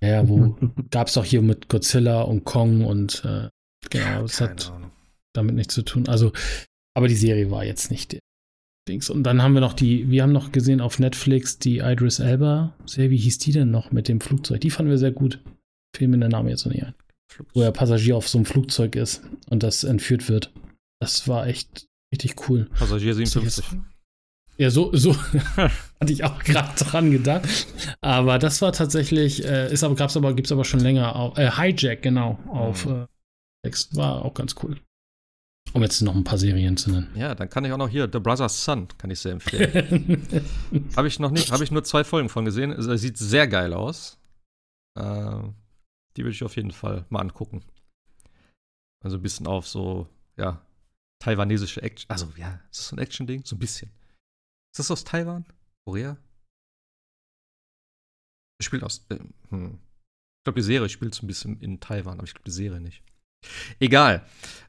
ja, wo gab es auch hier mit Godzilla und Kong und äh, genau, das hat Ahnung. damit nichts zu tun. Also, aber die Serie war jetzt nicht Dings. Und dann haben wir noch die, wir haben noch gesehen auf Netflix die Idris Elba Serie, wie hieß die denn noch mit dem Flugzeug? Die fanden wir sehr gut. Fehlen mir der Name jetzt noch nicht ein. Wo er Passagier auf so einem Flugzeug ist und das entführt wird. Das war echt richtig cool. Passagier 57. Ja, so, so hatte ich auch gerade dran gedacht. Aber das war tatsächlich, äh, ist aber, gab's aber, gibt's aber schon länger auf, äh, Hijack, genau, auf mhm. äh, War auch ganz cool. Um jetzt noch ein paar Serien zu nennen. Ja, dann kann ich auch noch hier The Brother's Son, kann ich sehr empfehlen. habe ich noch nicht, habe ich nur zwei Folgen von gesehen. Es sieht sehr geil aus. Äh, die würde ich auf jeden Fall mal angucken. Also ein bisschen auf so, ja, taiwanesische Action. Also, ja, ist das so ein Action-Ding? So ein bisschen. Ist das aus Taiwan? Korea? Spielt aus. Äh, hm. Ich glaube, die Serie spielt so ein bisschen in Taiwan, aber ich glaube, die Serie nicht. Egal.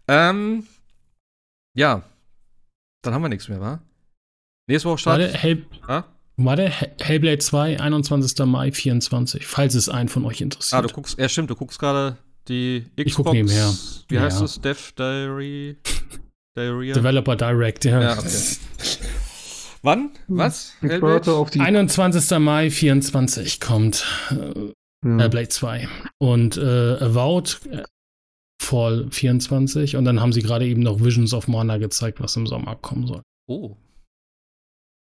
Ähm, ja. Dann haben wir nichts mehr, wa? Nächste Woche startet. Warte, Hell ah? Warte, Hellblade 2, 21. Mai 24, falls es einen von euch interessiert. Ah, du guckst, ja stimmt, du guckst gerade die Xbox. Ich guck nebenher. Wie ja. heißt es? Dev Diary? Diarrhea? Developer Direct, ja. ja okay. Wann? Hm. Was? Ich warte auf die 21. Mai 24 kommt äh, ja. Blade 2. Und äh, Avowed äh, Fall 24. Und dann haben sie gerade eben noch Visions of Mana gezeigt, was im Sommer kommen soll. Oh.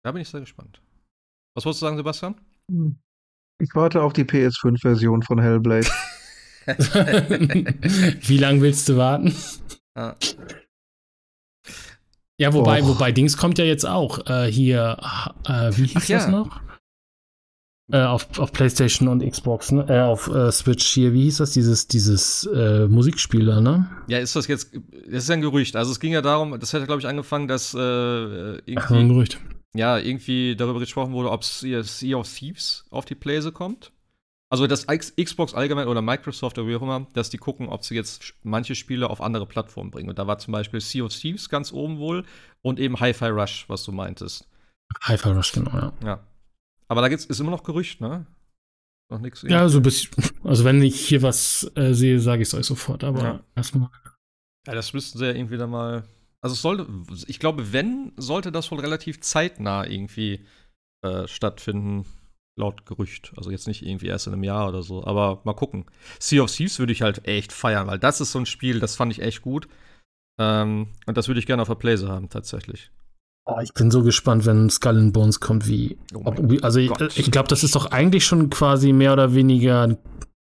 Da bin ich sehr gespannt. Was wolltest du sagen, Sebastian? Hm. Ich warte auf die PS5-Version von Hellblade. Wie lange willst du warten? Ah. Ja, wobei, Och. wobei Dings kommt ja jetzt auch äh, hier, äh, wie hieß Ach, das ja. noch? Äh, auf, auf PlayStation und Xbox, ne? Äh, auf äh, Switch hier, wie hieß das? Dieses, dieses äh, Musikspieler, ne? Ja, ist das jetzt, das ist ein Gerücht. Also es ging ja darum, das hätte, glaube ich, angefangen, dass äh, irgendwie. Ach, ein Gerücht. Ja, irgendwie darüber gesprochen wurde, ob Sea of Thieves auf die Playse kommt. Also das Xbox allgemein oder Microsoft oder wie auch immer, dass die gucken, ob sie jetzt manche Spiele auf andere Plattformen bringen. Und da war zum Beispiel Sea of Thieves ganz oben wohl und eben Hi-Fi Rush, was du meintest. Hi-Fi Rush, genau, ja. Ja. Aber da gibt's, ist immer noch Gerücht, ne? Noch nichts. Ja, so bis, also wenn ich hier was äh, sehe, sage ich es euch sofort, aber ja. erstmal. Ja, das müssten sie ja irgendwie dann mal. also es sollte, ich glaube, wenn, sollte das wohl relativ zeitnah irgendwie äh, stattfinden, laut Gerücht. Also jetzt nicht irgendwie erst in einem Jahr oder so, aber mal gucken. Sea of Thieves würde ich halt echt feiern, weil das ist so ein Spiel, das fand ich echt gut. Ähm, und das würde ich gerne auf der Playse haben, tatsächlich. Oh, ich bin so gespannt, wenn Skull and Bones kommt, wie. Oh ob, also, ich, ich glaube, das ist doch eigentlich schon quasi mehr oder weniger.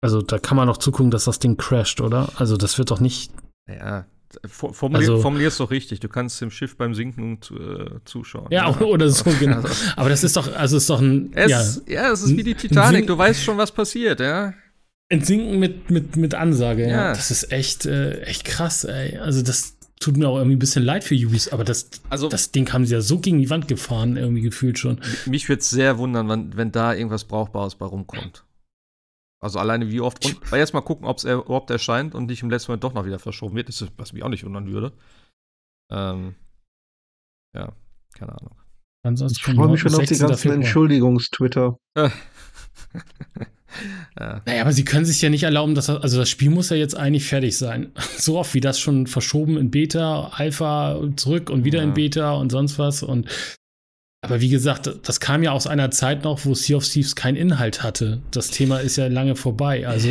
Also, da kann man noch zugucken, dass das Ding crasht, oder? Also, das wird doch nicht. Ja, Formulier, also, formulier es doch richtig. Du kannst dem Schiff beim Sinken äh, zuschauen. Ja, ja, oder so, genau. Also, Aber das ist doch, also ist doch ein. Es, ja, ja, es ist wie die Titanic. Du weißt schon, was passiert, ja. Entsinken mit, mit, mit Ansage, ja. ja. Das ist echt, äh, echt krass, ey. Also, das, tut mir auch irgendwie ein bisschen leid für Ubis, aber das, also, das Ding haben sie ja so gegen die Wand gefahren, irgendwie gefühlt schon. Mich würde es sehr wundern, wenn, wenn da irgendwas Brauchbares bei rumkommt. Also alleine wie oft. Und jetzt mal gucken, ob es überhaupt erscheint und nicht im letzten Moment doch noch wieder verschoben wird. Das ist, was mich auch nicht wundern würde. Ähm, ja, keine Ahnung. Ansonsten ich freue mich schon auf die ganzen Entschuldigungs-Twitter. Ja. Naja, aber sie können sich ja nicht erlauben, dass also das Spiel muss ja jetzt eigentlich fertig sein. So oft wie das schon verschoben in Beta, Alpha zurück und wieder ja. in Beta und sonst was. Und aber wie gesagt, das kam ja aus einer Zeit noch, wo Sea of Thieves keinen Inhalt hatte. Das Thema ist ja lange vorbei. Also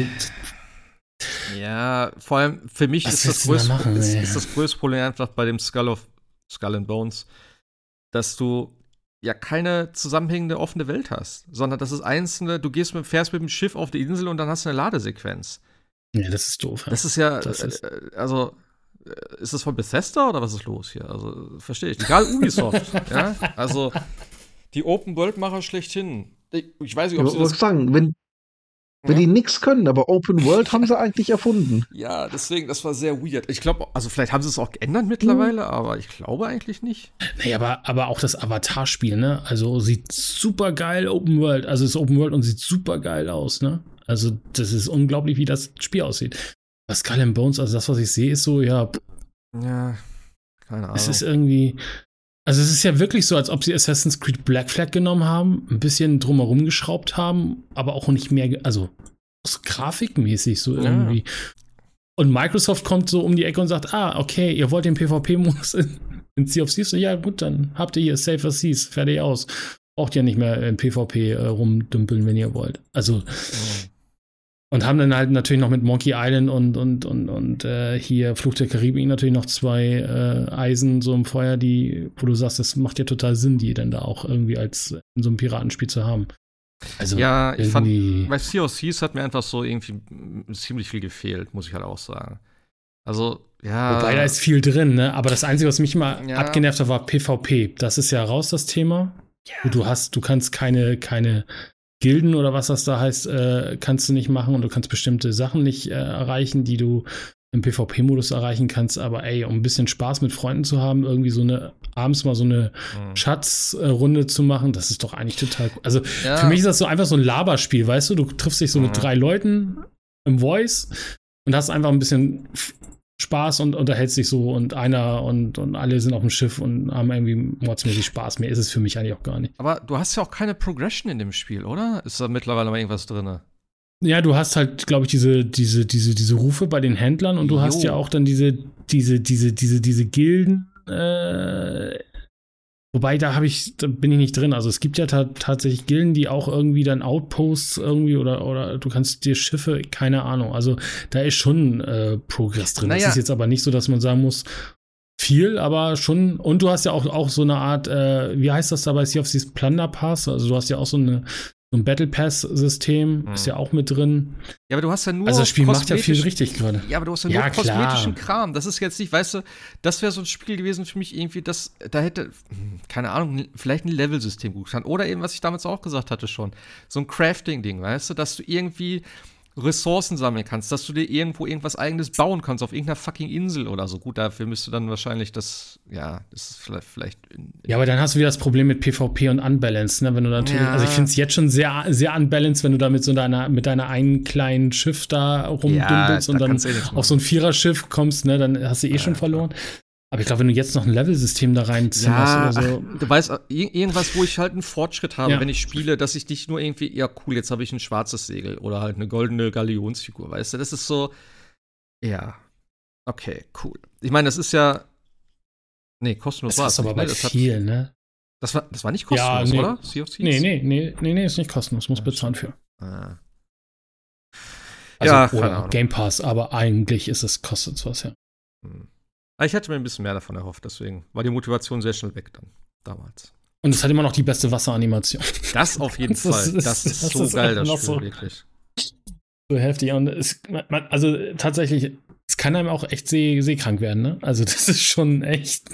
ja, vor allem für mich ist das, größte, machen, ist, ist das größte Problem einfach bei dem Skull of Skull and Bones, dass du ja keine zusammenhängende offene Welt hast, sondern das ist einzelne, du gehst mit, fährst mit dem Schiff auf die Insel und dann hast du eine Ladesequenz. Ja, das ist doof. Ja. Das ist ja, das ist äh, also ist das von Bethesda oder was ist los hier? Also verstehe ich. Egal Ubisoft, ja, also die Open World Macher schlechthin. Ich, ich weiß nicht, ob ich sie das sagen, wenn wenn die nichts können, aber Open World haben sie eigentlich erfunden. Ja, deswegen, das war sehr weird. Ich glaube, also vielleicht haben sie es auch geändert mittlerweile, mhm. aber ich glaube eigentlich nicht. Nee, aber, aber auch das Avatar-Spiel, ne? Also sieht super geil Open World. Also ist Open World und sieht super geil aus, ne? Also, das ist unglaublich, wie das Spiel aussieht. Was Skull and Bones, also das, was ich sehe, ist so, ja. Ja, keine Ahnung. Es ist irgendwie. Also es ist ja wirklich so, als ob sie Assassin's Creed Black Flag genommen haben, ein bisschen drumherum geschraubt haben, aber auch nicht mehr, also so grafikmäßig so irgendwie. Ja. Und Microsoft kommt so um die Ecke und sagt, ah, okay, ihr wollt den PvP-Modus in, in Sea of Thieves? Ja gut, dann habt ihr hier Safer Seas, fertig aus. Braucht ja nicht mehr in PvP äh, rumdümpeln, wenn ihr wollt. Also, oh. Und haben dann halt natürlich noch mit Monkey Island und, und, und, und äh, hier Fluch der Karibik natürlich noch zwei äh, Eisen so im Feuer, die, wo du sagst, das macht ja total Sinn, die dann da auch irgendwie als in so einem Piratenspiel zu haben. Also ja, ich fand, bei Sea of Thieves hat mir einfach so irgendwie ziemlich viel gefehlt, muss ich halt auch sagen. Also, ja. Wobei da ist viel drin, ne? Aber das Einzige, was mich mal ja. abgenervt hat, war PvP. Das ist ja raus, das Thema. Ja. Du hast, du kannst keine, keine Gilden oder was das da heißt, äh, kannst du nicht machen und du kannst bestimmte Sachen nicht äh, erreichen, die du im PvP-Modus erreichen kannst. Aber ey, um ein bisschen Spaß mit Freunden zu haben, irgendwie so eine abends mal so eine mhm. Schatzrunde zu machen, das ist doch eigentlich total cool. Also ja. für mich ist das so einfach so ein Laberspiel, weißt du? Du triffst dich so mhm. mit drei Leuten im Voice und hast einfach ein bisschen Spaß und unterhältst dich so und einer und, und alle sind auf dem Schiff und haben irgendwie mordsmäßig Spaß. Mehr ist es für mich eigentlich auch gar nicht. Aber du hast ja auch keine Progression in dem Spiel, oder? Ist da mittlerweile mal irgendwas drin? Ja, du hast halt, glaube ich, diese, diese, diese, diese Rufe bei den Händlern und du jo. hast ja auch dann diese, diese, diese, diese, diese Gilden. Äh, Wobei, da habe ich, da bin ich nicht drin. Also es gibt ja tatsächlich Gilden, die auch irgendwie dann Outposts irgendwie oder, oder du kannst dir Schiffe, keine Ahnung. Also da ist schon äh, Progress drin. Naja. Das ist jetzt aber nicht so, dass man sagen muss, viel, aber schon. Und du hast ja auch, auch so eine Art, äh, wie heißt das dabei, Sea of Thieves Plunder Pass? Also du hast ja auch so eine so ein Battle Pass-System mhm. ist ja auch mit drin. Ja, aber du hast ja nur. Also das Spiel macht ja viel richtig gerade. Ja, aber du hast ja nur ja, kosmetischen Kram. Das ist jetzt nicht, weißt du, das wäre so ein Spiel gewesen für mich irgendwie, das, da hätte, hm, keine Ahnung, vielleicht ein Level-System gut getan. Oder eben, was ich damals auch gesagt hatte schon, so ein Crafting-Ding, weißt du, dass du irgendwie Ressourcen sammeln kannst, dass du dir irgendwo irgendwas eigenes bauen kannst auf irgendeiner fucking Insel oder so. Gut, dafür müsste dann wahrscheinlich das, ja, das ist vielleicht. vielleicht in, in ja, aber dann hast du wieder das Problem mit PvP und Unbalanced, ne? Wenn du natürlich, ja. also ich finde es jetzt schon sehr, sehr unbalanced, wenn du da mit so deiner, mit deiner einen kleinen Schiff da rumdümpelst ja, und dann eh auf so ein Viererschiff kommst, ne, dann hast du eh ja, schon verloren. Aber ich glaube, wenn du jetzt noch ein Level-System da reinzimmerst ja, oder so. Ach, du weißt, irgendwas, wo ich halt einen Fortschritt habe, ja. wenn ich spiele, dass ich nicht nur irgendwie, ja, cool, jetzt habe ich ein schwarzes Segel oder halt eine goldene Galionsfigur, weißt du? Das ist so, ja, okay, cool. Ich meine, das ist ja, Nee, kostenlos war es. Das ist aber bei viel, ne? Das war, das war nicht kostenlos, ja, nee. oder? Sea of Thieves? Nee, nee, nee, nee, nee, ist nicht kostenlos. Muss bezahlen für. Ah. Also, ja, oder Game Pass, aber eigentlich ist es kostet was, ja. Hm. Ich hätte mir ein bisschen mehr davon erhofft, deswegen war die Motivation sehr schnell weg dann, damals. Und es hat immer noch die beste Wasseranimation. Das auf jeden das Fall. Ist, das ist das so ist geil, das Spiel, so, wirklich. So heftig. Und es, man, also tatsächlich, es kann einem auch echt seh, seekrank werden, ne? Also das ist schon echt,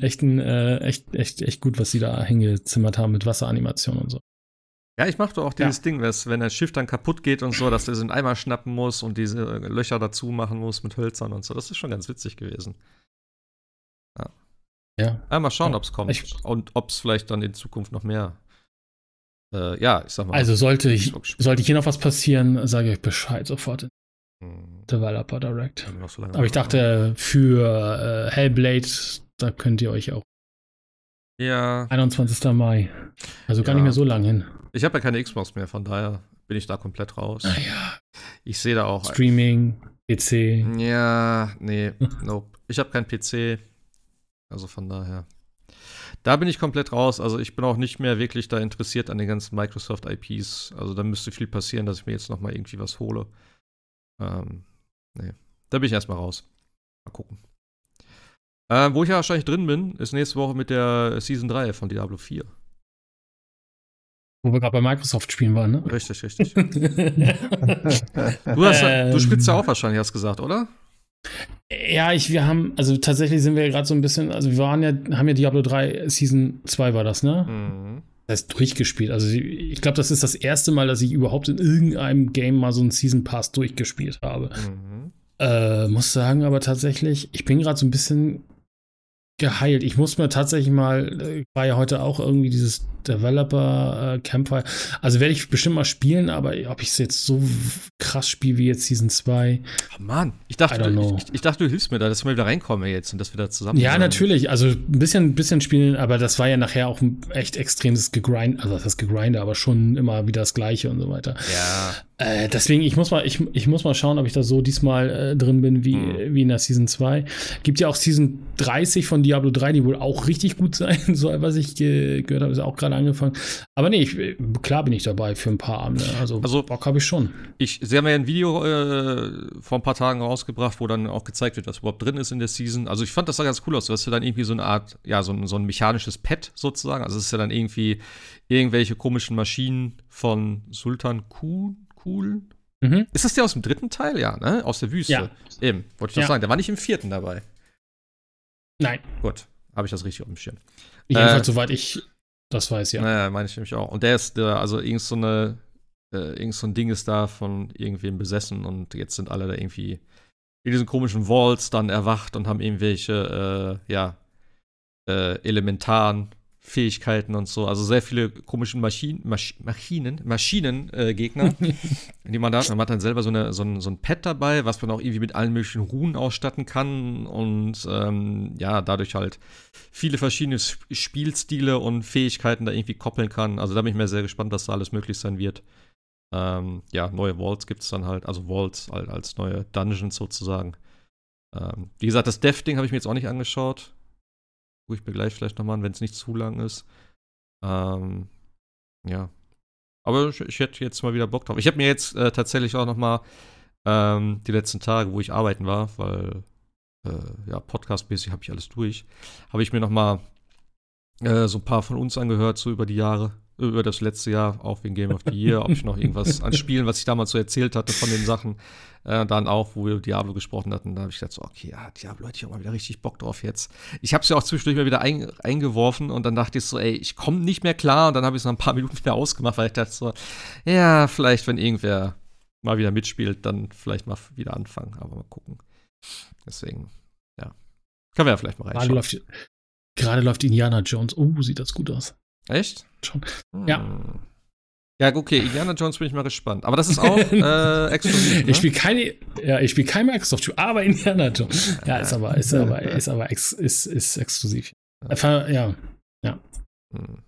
echt, ein, äh, echt, echt, echt gut, was sie da hingezimmert haben mit Wasseranimation und so. Ja, ich mache doch auch dieses ja. Ding, dass, wenn das Schiff dann kaputt geht und so, dass du so einen Eimer schnappen muss und diese Löcher dazu machen muss mit Hölzern und so. Das ist schon ganz witzig gewesen. Ja. ja. ja mal schauen, ja. ob es kommt. Ich, und ob es vielleicht dann in Zukunft noch mehr. Äh, ja, ich sag mal. Also sollte, ich, sollte hier noch was passieren, sage ich Bescheid sofort. Hm. Developer Direct. So Aber ich dachte, für äh, Hellblade, da könnt ihr euch auch. Ja. 21. Mai. Also gar nicht mehr so lang hin. Ich habe ja keine Xbox mehr, von daher bin ich da komplett raus. Naja. Ich sehe da auch. Streaming, PC. Ja, nee, nope. Ich habe keinen PC. Also von daher. Da bin ich komplett raus. Also ich bin auch nicht mehr wirklich da interessiert an den ganzen Microsoft IPs. Also da müsste viel passieren, dass ich mir jetzt noch mal irgendwie was hole. Ähm, nee. Da bin ich erstmal raus. Mal gucken. Äh, wo ich ja wahrscheinlich drin bin, ist nächste Woche mit der Season 3 von Diablo 4. Wo wir gerade bei Microsoft spielen waren, ne? Richtig, richtig. du, hast, ähm, du spielst ja auch wahrscheinlich, hast gesagt, oder? Ja, ich, wir haben, also tatsächlich sind wir ja gerade so ein bisschen, also wir waren ja, haben ja Diablo 3 Season 2 war das, ne? Mhm. Das ist durchgespielt. Also ich glaube, das ist das erste Mal, dass ich überhaupt in irgendeinem Game mal so einen Season Pass durchgespielt habe. Mhm. Äh, muss sagen, aber tatsächlich, ich bin gerade so ein bisschen geheilt. Ich muss mir tatsächlich mal, äh, war ja heute auch irgendwie dieses Developer äh, Campfire. Also werde ich bestimmt mal spielen, aber ob ich es jetzt so krass spiele wie jetzt Season 2. Oh Mann, ich dachte, du, ich, ich, dachte, du hilfst mir da, dass wir wieder reinkommen jetzt und dass wir da zusammen Ja, natürlich. Also ein bisschen, ein bisschen spielen, aber das war ja nachher auch ein echt extremes Gegrind, also das Gegrind, aber schon immer wieder das Gleiche und so weiter. Ja. Äh, deswegen, ich muss mal, ich, ich muss mal schauen, ob ich da so diesmal äh, drin bin wie, mhm. wie in der Season 2. Gibt ja auch Season 30 von Diablo 3, die wohl auch richtig gut sein soll, was ich ge gehört habe, ist auch gerade angefangen. Aber nee, ich, klar bin ich dabei für ein paar Abende. Also, also Bock habe ich schon. Ich, Sie haben ja ein Video äh, vor ein paar Tagen rausgebracht, wo dann auch gezeigt wird, was überhaupt drin ist in der Season. Also ich fand das sah ganz cool aus. Du hast ja dann irgendwie so eine Art, ja, so ein, so ein mechanisches Pad sozusagen. Also es ist ja dann irgendwie irgendwelche komischen Maschinen von Sultan Kuhn. Cool. Mhm. Ist das der aus dem dritten Teil? Ja, ne? Aus der Wüste. Ja. Eben, wollte ich doch ja. sagen. Der war nicht im vierten dabei. Nein. Gut, habe ich das richtig auf dem Schirm. Jedenfalls, äh, soweit ich das weiß, ja. Naja, meine ich nämlich auch. Und der ist, der, also irgend so eine, äh, irgend so ein Ding ist da von irgendwem besessen und jetzt sind alle da irgendwie in diesen komischen Vaults dann erwacht und haben irgendwelche, äh, ja, äh, elementaren Fähigkeiten und so. Also sehr viele komische Maschinen, Masch Maschinen, Maschinengegner, äh, die man da hat. Man hat dann selber so, eine, so, ein, so ein Pad dabei, was man auch irgendwie mit allen möglichen Runen ausstatten kann und ähm, ja, dadurch halt viele verschiedene Spielstile und Fähigkeiten da irgendwie koppeln kann. Also da bin ich mir sehr gespannt, was da alles möglich sein wird. Ähm, ja, neue Vaults gibt es dann halt, also Vaults halt als neue Dungeons sozusagen. Ähm, wie gesagt, das Death-Ding habe ich mir jetzt auch nicht angeschaut. Gucke ich mir gleich vielleicht nochmal an, wenn es nicht zu lang ist. Ähm, ja. Aber ich, ich, hätte jetzt mal wieder Bock drauf. Ich habe mir jetzt äh, tatsächlich auch nochmal ähm, die letzten Tage, wo ich arbeiten war, weil äh, ja, podcastmäßig habe ich alles durch, habe ich mir nochmal äh, so ein paar von uns angehört, so über die Jahre über das letzte Jahr, auch wegen Game of the Year, ob ich noch irgendwas an Spielen, was ich damals so erzählt hatte von den Sachen, äh, dann auch, wo wir Diablo gesprochen hatten, da habe ich gedacht, so, okay, ja, Diablo hätte ich auch mal wieder richtig Bock drauf jetzt. Ich habe es ja auch zwischendurch mal wieder ein, eingeworfen und dann dachte ich so, ey, ich komme nicht mehr klar und dann habe ich es noch ein paar Minuten wieder ausgemacht, weil ich dachte so, ja, vielleicht, wenn irgendwer mal wieder mitspielt, dann vielleicht mal wieder anfangen, aber mal gucken. Deswegen, ja. Können wir ja vielleicht mal reinschauen. Gerade läuft, gerade läuft Indiana Jones. Oh, sieht das gut aus. Echt? Schon. Ja. Ja, okay, Indiana Jones bin ich mal gespannt. Aber das ist auch äh, exklusiv. Ne? Ich spiele keine, ja, ich spiele kein Microsoft, aber Indiana Jones. Ja, ist aber, ist aber, ist aber ex, ist, ist exklusiv. Ja, ja. ja. Hm.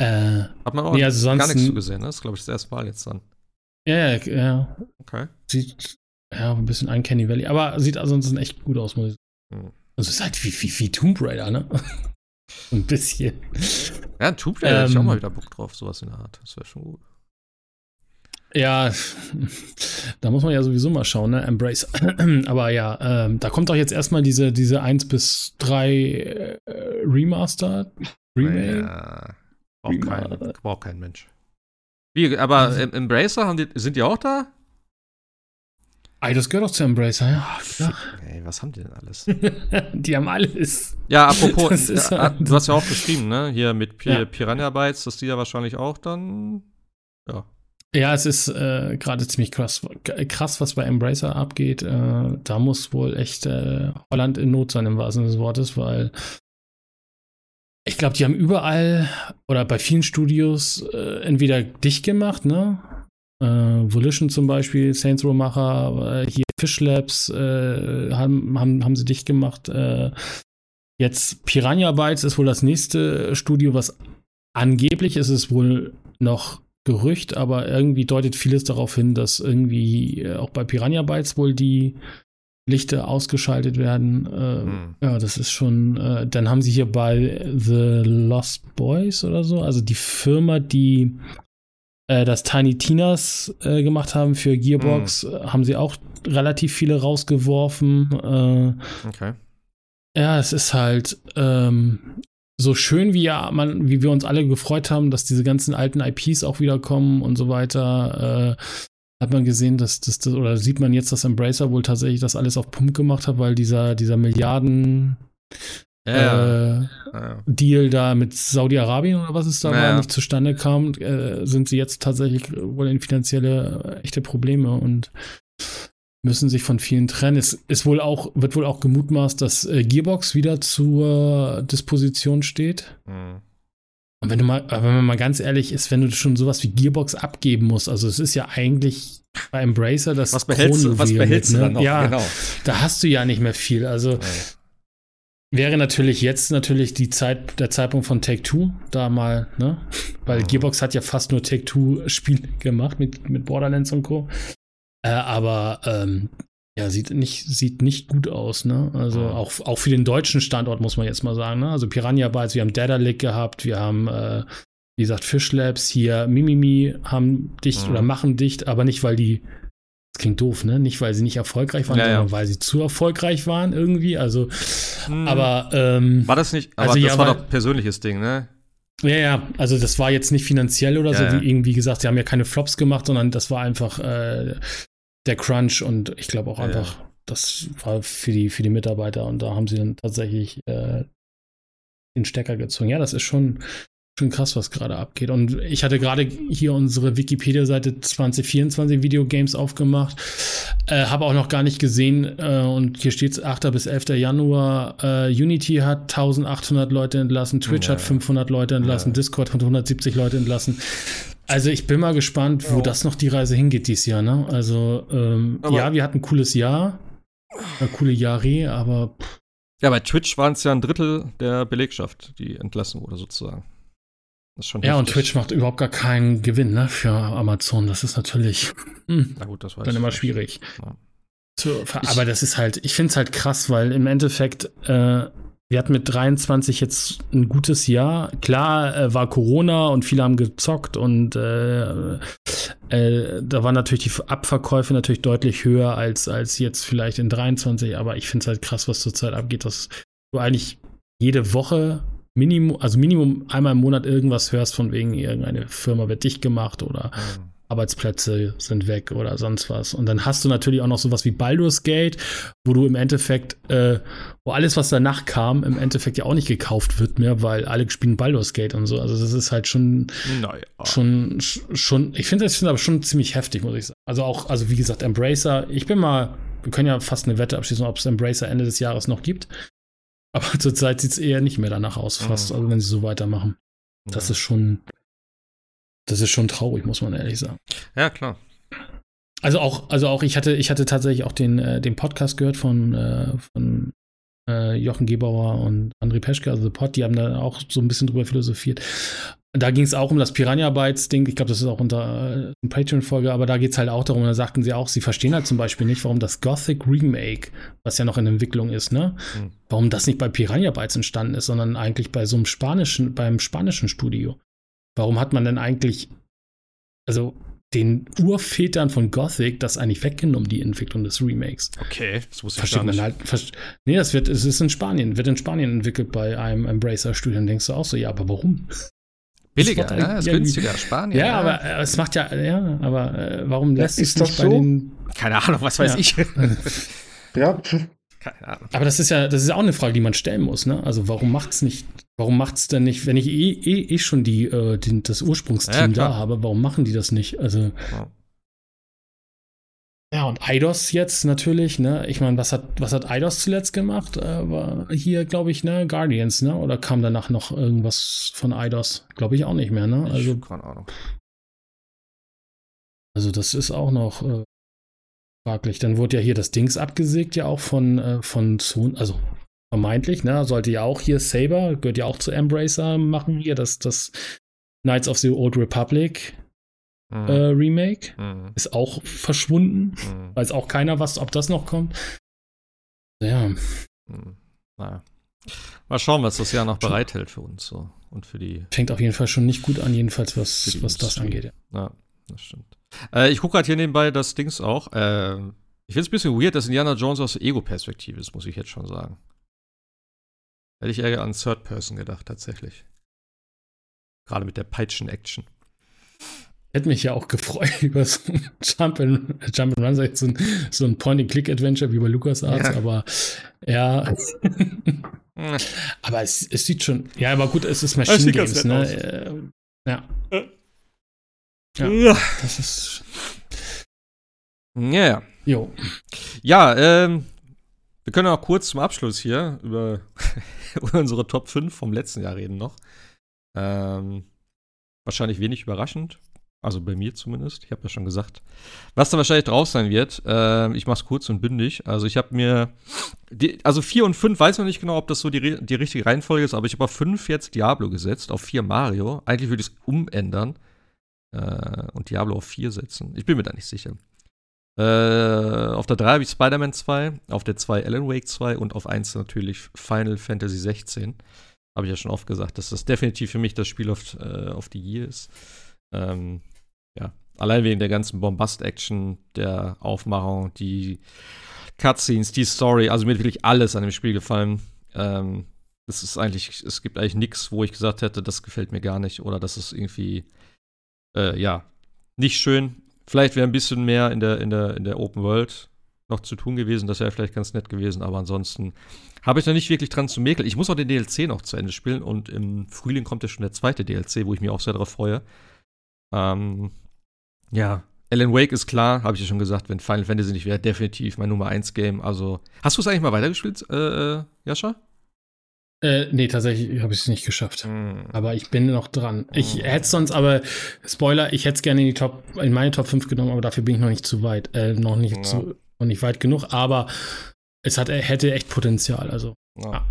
Äh, Hat man auch nee, also gar nichts zugesehen, ne? Das ist, glaube ich, das erste Mal jetzt dann. Ja, ja, ja. Okay. Sieht, ja, ein bisschen Uncanny Valley, aber sieht ansonsten echt gut aus, muss ich sagen. Hm. Also es ist halt wie, wie, wie Tomb Raider, ne? Ein bisschen. Ja, Raider ähm, hätte ich auch mal wieder Bock drauf, sowas in der Art. Das wäre schon gut. Ja, da muss man ja sowieso mal schauen, ne? Embrace. Aber ja, ähm, da kommt doch jetzt erstmal diese, diese 1 bis 3 äh, Remaster. Remake. Ja, braucht, kein, braucht kein Mensch. Wie, aber also, Embracer, die, sind die auch da? Ey, das gehört doch zu Embracer, ja. ja. Ey, was haben die denn alles? die haben alles. Ja, apropos, ja, halt du hast ja auch geschrieben, ne? Hier mit P ja. Piranha Bytes, dass die ja wahrscheinlich auch dann. Ja. Ja, es ist äh, gerade ziemlich krass, krass, was bei Embracer abgeht. Äh, da muss wohl echt äh, Holland in Not sein, im wahrsten Sinne des Wortes, weil ich glaube, die haben überall oder bei vielen Studios äh, entweder dicht gemacht, ne? Äh, Volition zum Beispiel, Saints Row Macher, äh, hier Fish Labs haben, haben, haben sie dicht gemacht. jetzt Piranha Bytes ist wohl das nächste Studio, was angeblich ist es wohl noch Gerücht, aber irgendwie deutet vieles darauf hin, dass irgendwie äh, auch bei Piranha Bytes wohl die Lichter ausgeschaltet werden. Äh, hm. Ja, das ist schon. Äh, dann haben sie hier bei The Lost Boys oder so, also die Firma, die äh, das Tiny Tinas äh, gemacht haben für Gearbox, hm. haben sie auch relativ viele rausgeworfen. Äh, okay. Ja, es ist halt. Ähm, so schön wie ja man, wie wir uns alle gefreut haben, dass diese ganzen alten IPs auch wiederkommen und so weiter, äh, hat man gesehen, dass das, oder sieht man jetzt, dass Embracer wohl tatsächlich das alles auf Pump gemacht hat, weil dieser, dieser Milliarden ja, äh, ja. Deal da mit Saudi-Arabien oder was es da ja, war, nicht zustande kam, äh, sind sie jetzt tatsächlich wohl in finanzielle äh, echte Probleme und müssen sich von vielen trennen. Es ist wohl auch, wird wohl auch gemutmaßt, dass äh, Gearbox wieder zur Disposition steht. Mhm. Und wenn du mal, wenn man mal ganz ehrlich ist, wenn du schon sowas wie Gearbox abgeben musst, also es ist ja eigentlich bei Embracer das Was behältst, du, was behältst mit, ne? du dann noch? Ja, genau. da hast du ja nicht mehr viel. Also ja. Wäre natürlich jetzt natürlich die Zeit, der Zeitpunkt von Take-Two da mal, ne? Weil mhm. Gearbox hat ja fast nur Take-Two-Spiele gemacht mit, mit Borderlands und Co. Äh, aber ähm, ja, sieht nicht, sieht nicht gut aus, ne? Also mhm. auch, auch für den deutschen Standort muss man jetzt mal sagen, ne? Also Piranha Bytes, wir haben Dedalic gehabt, wir haben, äh, wie gesagt, Fish Labs hier, Mimimi haben dicht mhm. oder machen dicht, aber nicht, weil die, das klingt doof, ne? Nicht, weil sie nicht erfolgreich waren, ja, sondern ja. weil sie zu erfolgreich waren irgendwie. Also, mhm. aber ähm, War das nicht, aber also, das ja, war doch persönliches Ding, ne? Ja, ja, also das war jetzt nicht finanziell oder so, wie irgendwie gesagt, sie haben ja keine Flops gemacht, sondern das war einfach äh, der Crunch und ich glaube auch einfach, das war für die, für die Mitarbeiter und da haben sie dann tatsächlich äh, den Stecker gezogen. Ja, das ist schon, schon krass, was gerade abgeht. Und ich hatte gerade hier unsere Wikipedia-Seite 2024 Videogames aufgemacht, äh, habe auch noch gar nicht gesehen äh, und hier steht es 8. bis 11. Januar. Äh, Unity hat 1800 Leute entlassen, Twitch ja. hat 500 Leute entlassen, Discord hat 170 Leute entlassen. Also ich bin mal gespannt, wo ja. das noch die Reise hingeht dieses Jahr. Ne? Also ähm, ja, wir hatten ein cooles Jahr, eine coole Jahre, aber pff. ja, bei Twitch waren es ja ein Drittel der Belegschaft, die entlassen wurde sozusagen. Ja, und Twitch macht überhaupt gar keinen Gewinn ne, für Amazon. Das ist natürlich hm, Na gut, das dann immer schwierig. Ja. Zu, aber das ist halt, ich finde es halt krass, weil im Endeffekt äh, wir hatten mit 23 jetzt ein gutes Jahr. Klar äh, war Corona und viele haben gezockt und äh, äh, da waren natürlich die Abverkäufe natürlich deutlich höher als, als jetzt vielleicht in 23. Aber ich finde es halt krass, was zurzeit abgeht, dass du eigentlich jede Woche Minimum, also Minimum einmal im Monat irgendwas hörst von wegen irgendeine Firma wird dicht gemacht oder mhm. Arbeitsplätze sind weg oder sonst was. Und dann hast du natürlich auch noch sowas wie Baldur's Gate, wo du im Endeffekt, äh, wo alles, was danach kam, im Endeffekt ja auch nicht gekauft wird mehr, weil alle spielen Baldur's Gate und so. Also das ist halt schon, naja. schon, schon, ich finde das aber schon ziemlich heftig, muss ich sagen. Also auch, also wie gesagt, Embracer, ich bin mal, wir können ja fast eine Wette abschließen, ob es Embracer Ende des Jahres noch gibt. Aber zurzeit sieht es eher nicht mehr danach aus, fast, mhm. also wenn sie so weitermachen. Das ja. ist schon, das ist schon traurig, muss man ehrlich sagen. Ja, klar. Also auch, also auch ich hatte, ich hatte tatsächlich auch den, äh, den Podcast gehört von, äh, von äh, Jochen Gebauer und André Peschke, also The Pod, die haben da auch so ein bisschen drüber philosophiert. Da ging es auch um das Piranha Bytes-Ding. Ich glaube, das ist auch unter äh, Patreon-Folge, aber da geht es halt auch darum, da sagten sie auch, sie verstehen halt zum Beispiel nicht, warum das Gothic Remake, was ja noch in Entwicklung ist, ne, mhm. warum das nicht bei Piranha Bytes entstanden ist, sondern eigentlich bei so einem spanischen, beim spanischen Studio. Warum hat man denn eigentlich, also den Urvätern von Gothic das eigentlich weggenommen, die Entwicklung des Remakes. Okay, das muss ich Versteht man halt. nee, das wird, es ist in Spanien, wird in Spanien entwickelt bei einem Embracer-Studio. Dann denkst du auch so, ja, aber warum? Billiger, ja, ist günstiger, Spanien. Ja, ja, aber äh, es macht ja, ja, aber äh, warum lässt sich nicht so? bei den. Keine Ahnung, was weiß ja. ich. ja. Keine Ahnung. Aber das ist ja, das ist auch eine Frage, die man stellen muss, ne? Also warum macht's nicht, warum macht's denn nicht, wenn ich eh, eh, eh schon die, äh, die das Ursprungsteam ja, da habe, warum machen die das nicht? Also. Ja. Ja, und Eidos jetzt natürlich, ne? Ich meine, was hat, was hat Eidos zuletzt gemacht? Äh, war hier, glaube ich, ne, Guardians, ne? Oder kam danach noch irgendwas von Eidos? Glaube ich auch nicht mehr, ne? Also, keine Ahnung. Also, das ist auch noch äh, fraglich. Dann wurde ja hier das Dings abgesägt, ja auch von, äh, von Sony, also vermeintlich, ne? Sollte ja auch hier Saber, gehört ja auch zu Embracer machen hier, das, das Knights of the Old Republic mhm. äh, Remake. Mhm. Ist auch verschwunden. Mhm. Weiß auch keiner, was, ob das noch kommt. Ja. Mhm. Naja. Mal schauen, was das Jahr noch bereithält für uns so und für die. Fängt auf jeden Fall schon nicht gut an, jedenfalls was, was das angeht. Ja, ja das stimmt. Äh, ich gucke gerade hier nebenbei das Dings auch. Äh, ich finde es ein bisschen weird, dass Indiana Jones aus der Ego-Perspektive ist, muss ich jetzt schon sagen. Hätte ich eher an Third Person gedacht, tatsächlich. Gerade mit der Peitschen-Action. Hätte mich ja auch gefreut über so ein Jump and, Jump and Run, so ein, so ein Point-and-Click-Adventure wie bei LucasArts, ja. aber ja. aber es, es, sieht schon, ja, aber gut, es ist Machine Games, ne? Äh, ja. ja. Ja. Das ist. Ja. Jo. Ja, ähm, wir können auch kurz zum Abschluss hier über unsere Top 5 vom letzten Jahr reden noch. Ähm, wahrscheinlich wenig überraschend. Also bei mir zumindest. Ich habe ja schon gesagt. Was da wahrscheinlich drauf sein wird, äh, ich mache es kurz und bündig. Also ich habe mir, die, also 4 und 5 weiß noch nicht genau, ob das so die, die richtige Reihenfolge ist, aber ich habe auf 5 jetzt Diablo gesetzt, auf 4 Mario. Eigentlich würde ich es umändern äh, und Diablo auf 4 setzen. Ich bin mir da nicht sicher. Äh, auf der 3 habe ich Spider-Man 2, auf der 2 Alan Wake 2 und auf 1 natürlich Final Fantasy 16. Habe ich ja schon oft gesagt, dass das definitiv für mich das Spiel auf, äh, auf die Year ist. Ähm, ja, allein wegen der ganzen Bombast-Action, der Aufmachung, die Cutscenes, die Story, also mir hat wirklich alles an dem Spiel gefallen. Ähm, es ist eigentlich, es gibt eigentlich nichts, wo ich gesagt hätte, das gefällt mir gar nicht oder das ist irgendwie, äh, ja, nicht schön. Vielleicht wäre ein bisschen mehr in der, in der, in der Open World noch zu tun gewesen, das wäre vielleicht ganz nett gewesen, aber ansonsten habe ich da nicht wirklich dran zu mäkeln. Ich muss auch den DLC noch zu Ende spielen und im Frühling kommt ja schon der zweite DLC, wo ich mich auch sehr darauf freue. Ähm, ja, Alan Wake ist klar, habe ich ja schon gesagt, wenn Final Fantasy nicht wäre, definitiv mein Nummer 1 Game. Also, hast du es eigentlich mal weitergespielt, äh, äh Jascha? Äh, nee, tatsächlich habe ich es nicht geschafft. Mm. Aber ich bin noch dran. Ich mm. hätte sonst aber, Spoiler, ich hätte es gerne in die Top, in meine Top 5 genommen, aber dafür bin ich noch nicht zu weit, äh, noch nicht ja. zu, noch nicht weit genug, aber es hat, hätte echt Potenzial, also. Ja. ja.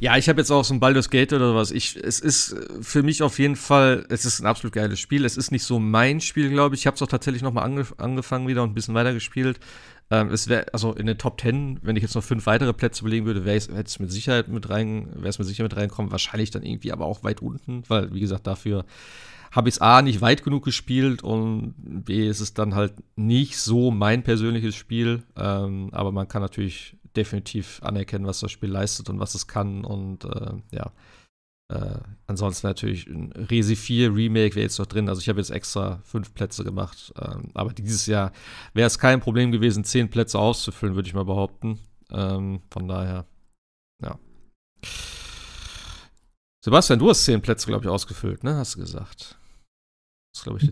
Ja, ich habe jetzt auch so ein Baldur's Gate oder was. Ich, es ist für mich auf jeden Fall, es ist ein absolut geiles Spiel. Es ist nicht so mein Spiel, glaube ich. Ich habe es auch tatsächlich noch mal angef angefangen wieder und ein bisschen weiter gespielt. Ähm, es wäre, also in den Top 10, wenn ich jetzt noch fünf weitere Plätze belegen würde, wäre es mit Sicherheit mit rein, wäre es mit Sicherheit mit reinkommen. Wahrscheinlich dann irgendwie aber auch weit unten, weil, wie gesagt, dafür habe ich es A nicht weit genug gespielt und B ist es dann halt nicht so mein persönliches Spiel. Ähm, aber man kann natürlich definitiv anerkennen, was das Spiel leistet und was es kann. Und äh, ja, äh, ansonsten natürlich ein Resi 4 Remake wäre jetzt noch drin. Also ich habe jetzt extra fünf Plätze gemacht. Ähm, aber dieses Jahr wäre es kein Problem gewesen, zehn Plätze auszufüllen, würde ich mal behaupten. Ähm, von daher, ja. Sebastian, du hast zehn Plätze, glaube ich, ausgefüllt, ne? Hast du gesagt.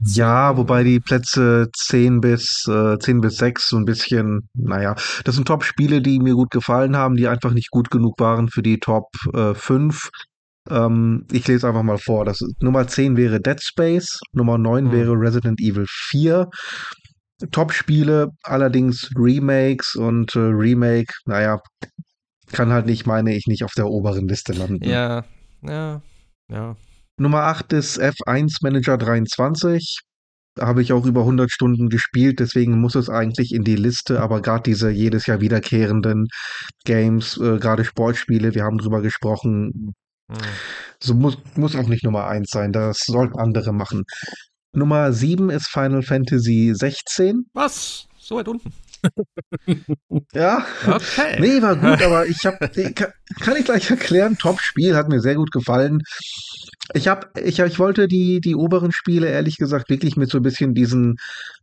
Ja, wobei die Plätze 10 bis, äh, 10 bis 6 so ein bisschen, naja, das sind Top-Spiele, die mir gut gefallen haben, die einfach nicht gut genug waren für die Top äh, 5. Ähm, ich lese einfach mal vor. Das, Nummer 10 wäre Dead Space, Nummer 9 mhm. wäre Resident Evil 4. Top-Spiele, allerdings Remakes und äh, Remake, naja, kann halt nicht, meine ich, nicht auf der oberen Liste landen. Ja, ja, ja. Nummer 8 ist F1 Manager 23. Da habe ich auch über 100 Stunden gespielt, deswegen muss es eigentlich in die Liste, aber gerade diese jedes Jahr wiederkehrenden Games, äh, gerade Sportspiele, wir haben drüber gesprochen, hm. so muss, muss auch nicht Nummer 1 sein, das sollten andere machen. Nummer 7 ist Final Fantasy 16. Was? So weit unten. Ja. Okay. Nee, war gut, aber ich habe, kann, ich gleich erklären, Top-Spiel, hat mir sehr gut gefallen. Ich habe, ich, ich wollte die, die oberen Spiele ehrlich gesagt wirklich mit so ein bisschen diesen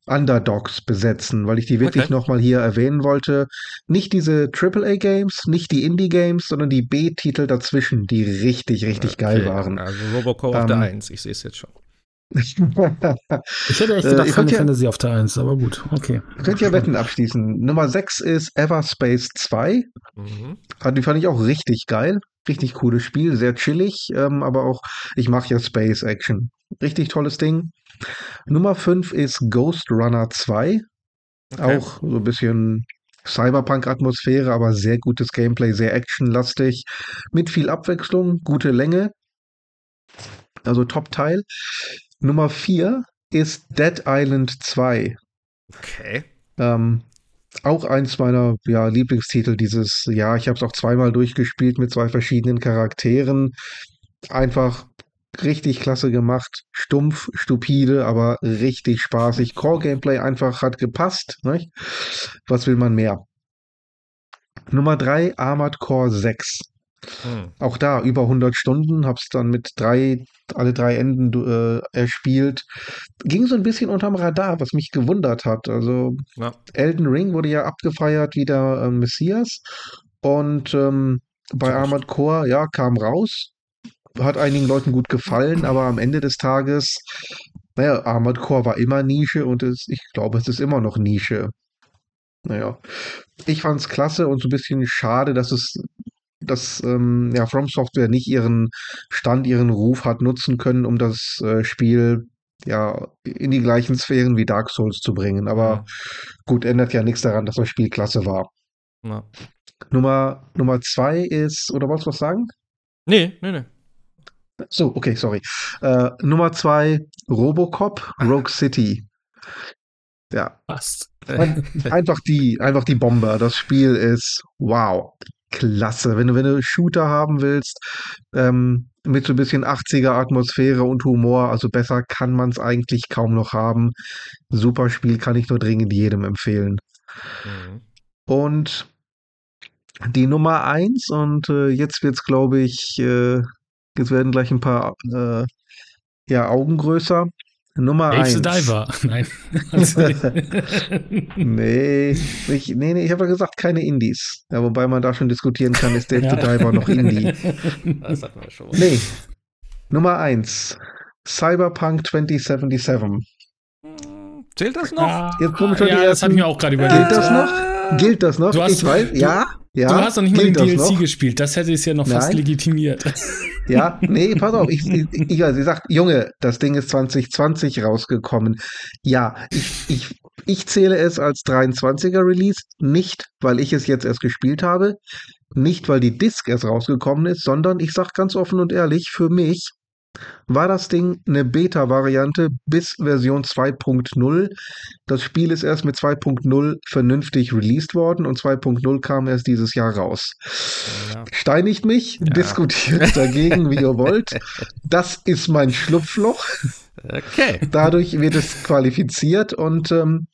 Underdogs besetzen, weil ich die wirklich okay. nochmal hier erwähnen wollte. Nicht diese AAA-Games, nicht die Indie-Games, sondern die B-Titel dazwischen, die richtig, richtig okay. geil waren. Also Robocop ähm, auf der 1, ich sehe es jetzt schon. Ich hätte echt gedacht, äh, Final ja, Fantasy auf der 1, aber gut, okay. Könnt ihr Wetten abschließen. Nummer 6 ist Everspace 2. Mhm. Die fand ich auch richtig geil. Richtig cooles Spiel, sehr chillig, ähm, aber auch, ich mache ja Space Action. Richtig tolles Ding. Nummer 5 ist Ghost Runner 2. Okay. Auch so ein bisschen Cyberpunk-Atmosphäre, aber sehr gutes Gameplay, sehr actionlastig, mit viel Abwechslung, gute Länge. Also Top-Teil. Nummer 4 ist Dead Island 2. Okay. Ähm, auch eins meiner ja, Lieblingstitel dieses Jahr. Ich habe es auch zweimal durchgespielt mit zwei verschiedenen Charakteren. Einfach richtig klasse gemacht. Stumpf, stupide, aber richtig spaßig. Core-Gameplay einfach hat gepasst. Nicht? Was will man mehr? Nummer 3, Armored Core 6. Hm. Auch da über 100 Stunden, hab's dann mit drei, alle drei Enden äh, erspielt. Ging so ein bisschen unterm Radar, was mich gewundert hat. Also ja. Elden Ring wurde ja abgefeiert wie der äh, Messias und ähm, bei Armored Core, ja, kam raus. Hat einigen Leuten gut gefallen, aber am Ende des Tages, naja, Armored Core war immer Nische und es, ich glaube, es ist immer noch Nische. Naja, ich fand's klasse und so ein bisschen schade, dass es dass ähm, ja, From Software nicht ihren Stand, ihren Ruf hat nutzen können, um das äh, Spiel ja in die gleichen Sphären wie Dark Souls zu bringen. Aber gut, ändert ja nichts daran, dass das Spiel klasse war. Ja. Nummer, Nummer zwei ist, oder wolltest du was sagen? Nee, nee, nee. So, okay, sorry. Äh, Nummer zwei, Robocop, Rogue City. Ja. Passt. einfach die, einfach die Bombe. Das Spiel ist wow klasse. Wenn du, wenn du Shooter haben willst, ähm, mit so ein bisschen 80er Atmosphäre und Humor, also besser kann man es eigentlich kaum noch haben. Super Spiel, kann ich nur dringend jedem empfehlen. Mhm. Und die Nummer eins, und äh, jetzt es, glaube ich, äh, jetzt werden gleich ein paar äh, ja, Augen größer. Nummer Dave 1. the Diver. Nein. nee, ich, nee, nee, ich habe ja gesagt, keine Indies. Ja, wobei man da schon diskutieren kann, ist Dave ja. the Diver noch Indie? Das hatten wir schon. Nee. Nummer 1. Cyberpunk 2077. Zählt das noch? Ja, Jetzt kommen schon ja, die ersten. das habe ich mir auch gerade überlegt. Gilt das noch? Gilt das noch? Du hast, ich weiß, du, ja. Ja, du hast noch nicht mal den DLC noch? gespielt, das hätte es ja noch Nein. fast legitimiert. Ja, nee, pass auf, ich, ich, ich, sie sagt, Junge, das Ding ist 2020 rausgekommen. Ja, ich, ich, ich zähle es als 23er Release, nicht, weil ich es jetzt erst gespielt habe, nicht, weil die Disc erst rausgekommen ist, sondern ich sag ganz offen und ehrlich, für mich war das Ding eine Beta-Variante bis Version 2.0. Das Spiel ist erst mit 2.0 vernünftig released worden und 2.0 kam erst dieses Jahr raus. Ja. Steinigt mich, ja. diskutiert dagegen, wie ihr wollt. Das ist mein Schlupfloch. Okay. Dadurch wird es qualifiziert und ähm,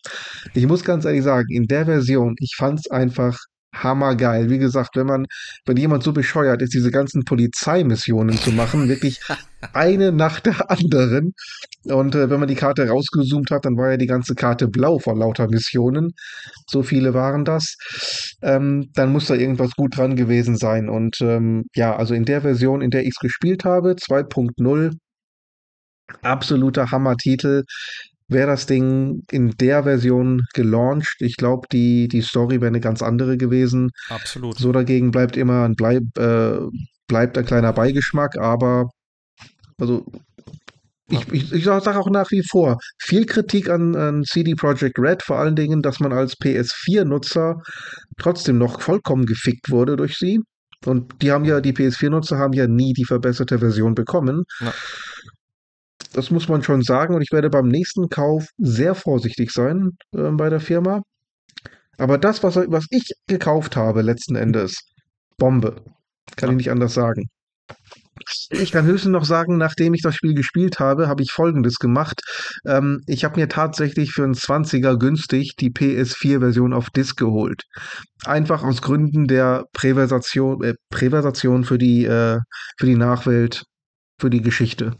ich muss ganz ehrlich sagen, in der Version, ich fand es einfach hammergeil. Wie gesagt, wenn man, wenn jemand so bescheuert ist, diese ganzen Polizeimissionen zu machen, wirklich eine nach der anderen. Und äh, wenn man die Karte rausgezoomt hat, dann war ja die ganze Karte blau vor lauter Missionen. So viele waren das. Ähm, dann muss da irgendwas gut dran gewesen sein. Und ähm, ja, also in der Version, in der ich es gespielt habe, 2.0, absoluter Hammer-Titel wäre das Ding in der Version gelauncht. Ich glaube, die, die Story wäre eine ganz andere gewesen. Absolut. So dagegen bleibt immer ein bleib, äh, bleibt ein kleiner Beigeschmack, aber also ich, ich, ich sage auch nach wie vor, viel Kritik an, an CD Projekt Red, vor allen Dingen, dass man als PS4-Nutzer trotzdem noch vollkommen gefickt wurde durch sie. Und die haben ja, die PS4-Nutzer haben ja nie die verbesserte Version bekommen. Ja. Das muss man schon sagen. Und ich werde beim nächsten Kauf sehr vorsichtig sein äh, bei der Firma. Aber das, was, was ich gekauft habe, letzten Endes, Bombe. Kann ja. ich nicht anders sagen. Ich kann höchstens noch sagen, nachdem ich das Spiel gespielt habe, habe ich folgendes gemacht. Ähm, ich habe mir tatsächlich für einen 20er günstig die PS4-Version auf Disc geholt. Einfach aus Gründen der Präversation, äh, Präversation für die, äh, für die Nachwelt, für die Geschichte.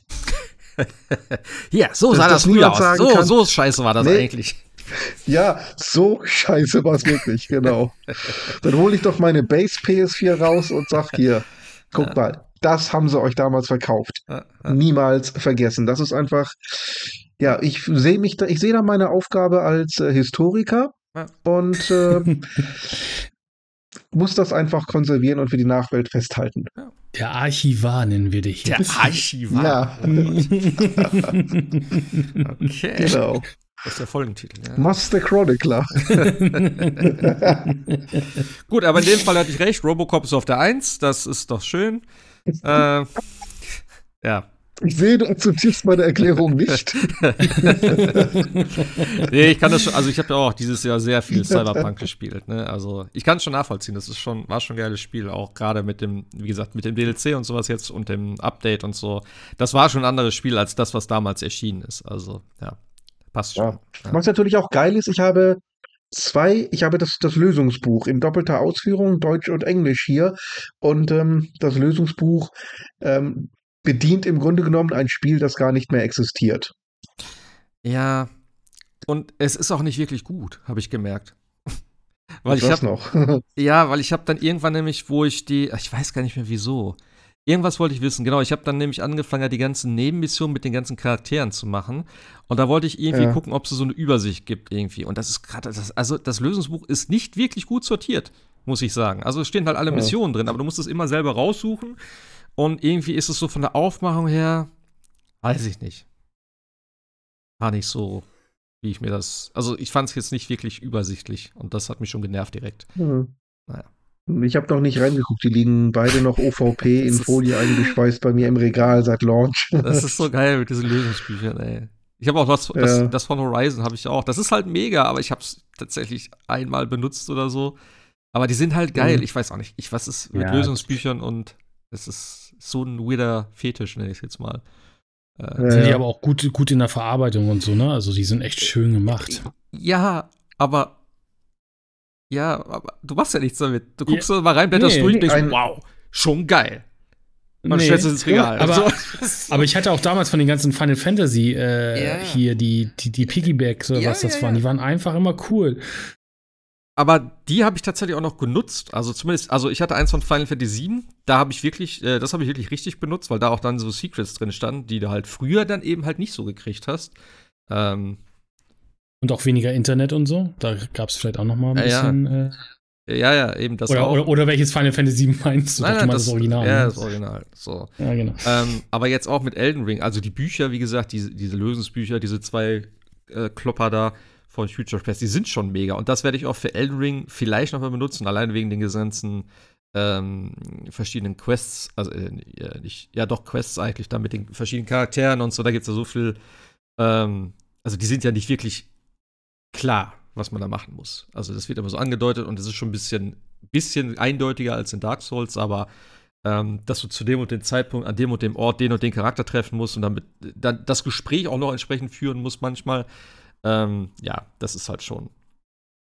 Ja, so sah das, das früher aus. So, kann, so scheiße war das nee, eigentlich. Ja, so scheiße war es wirklich, genau. Dann hole ich doch meine Base PS4 raus und sag hier, guck ja. mal, das haben sie euch damals verkauft. Ja, ja. Niemals vergessen. Das ist einfach, ja, ich sehe mich da, ich sehe da meine Aufgabe als äh, Historiker und äh, muss das einfach konservieren und für die Nachwelt festhalten. Der Archivar nennen wir dich. Der Archivar. Ja. okay. Genau. Das ist der Folgentitel. Ja. Master Chronicler. Gut, aber in dem Fall hatte ich recht. Robocop ist auf der 1. Das ist doch schön. äh, ja. Ich sehe, du akzeptierst meine Erklärung nicht. nee, ich kann das schon, also ich habe ja auch dieses Jahr sehr viel Cyberpunk gespielt, ne? Also ich kann es schon nachvollziehen. Das ist schon, war schon ein geiles Spiel, auch gerade mit dem, wie gesagt, mit dem DLC und sowas jetzt und dem Update und so. Das war schon ein anderes Spiel als das, was damals erschienen ist. Also, ja. Passt schon. Ja. Was natürlich auch geil ist, ich habe zwei, ich habe das, das Lösungsbuch in doppelter Ausführung, Deutsch und Englisch hier. Und ähm, das Lösungsbuch ähm, bedient im Grunde genommen ein Spiel, das gar nicht mehr existiert. Ja, und es ist auch nicht wirklich gut, habe ich gemerkt. weil ich habe noch. ja, weil ich habe dann irgendwann nämlich, wo ich die, ich weiß gar nicht mehr wieso. Irgendwas wollte ich wissen, genau. Ich habe dann nämlich angefangen, die ganzen Nebenmissionen mit den ganzen Charakteren zu machen. Und da wollte ich irgendwie ja. gucken, ob es so eine Übersicht gibt irgendwie. Und das ist gerade, also das Lösungsbuch ist nicht wirklich gut sortiert, muss ich sagen. Also es stehen halt alle ja. Missionen drin, aber du musst es immer selber raussuchen. Und irgendwie ist es so von der Aufmachung her, weiß ich nicht. War nicht so, wie ich mir das. Also ich fand es jetzt nicht wirklich übersichtlich und das hat mich schon genervt direkt. Mhm. Naja. Ich habe noch nicht reingeguckt, die liegen beide noch OVP in Folie eingeschweißt bei mir im Regal seit Launch. Das ist so geil mit diesen Lösungsbüchern, ey. Ich habe auch was, ja. das, das, von Horizon habe ich auch. Das ist halt mega, aber ich habe es tatsächlich einmal benutzt oder so. Aber die sind halt geil. Mhm. Ich weiß auch nicht, ich, was ist mit ja, Lösungsbüchern und es ist so ein weirder Fetisch, nenne ich es jetzt mal. Äh, sind die aber auch gut, gut in der Verarbeitung und so, ne? Also die sind echt schön gemacht. Ja, aber ja, aber du machst ja nichts damit. Du guckst ja, mal rein, blätterst nee, durch und denkst, wow, schon geil. Man nee, stellst es ins Regal. Aber, so. aber ich hatte auch damals von den ganzen Final Fantasy äh, yeah. hier die, die, die Piggybacks oder ja, was das ja, waren. Die waren einfach immer cool. Aber die habe ich tatsächlich auch noch genutzt. Also zumindest, also ich hatte eins von Final Fantasy 7, da habe ich wirklich, äh, das habe ich wirklich richtig benutzt, weil da auch dann so Secrets drin standen, die du halt früher dann eben halt nicht so gekriegt hast. Ähm, und auch weniger Internet und so. Da gab es vielleicht auch noch mal ein ja, bisschen. Ja. Äh, ja, ja, eben das oder, auch. Oder, oder, welches Final Fantasy meinst du? Nein, nein, das, das Original. Ja, ne? das Original. So. Ja, genau. Ähm, aber jetzt auch mit Elden Ring, also die Bücher, wie gesagt, diese, diese Lösungsbücher, diese zwei äh, Klopper da von Future Quest, die sind schon mega. Und das werde ich auch für Elden Ring vielleicht noch mal benutzen, allein wegen den ganzen ähm, verschiedenen Quests, also äh, nicht, ja doch Quests eigentlich, da mit den verschiedenen Charakteren und so, da gibt es ja so viel, ähm, also die sind ja nicht wirklich klar, was man da machen muss. Also das wird immer so angedeutet und es ist schon ein bisschen, bisschen eindeutiger als in Dark Souls, aber ähm, dass du zu dem und dem Zeitpunkt, an dem und dem Ort den und den Charakter treffen musst und damit dann das Gespräch auch noch entsprechend führen musst manchmal. Ähm, ja, das ist halt schon.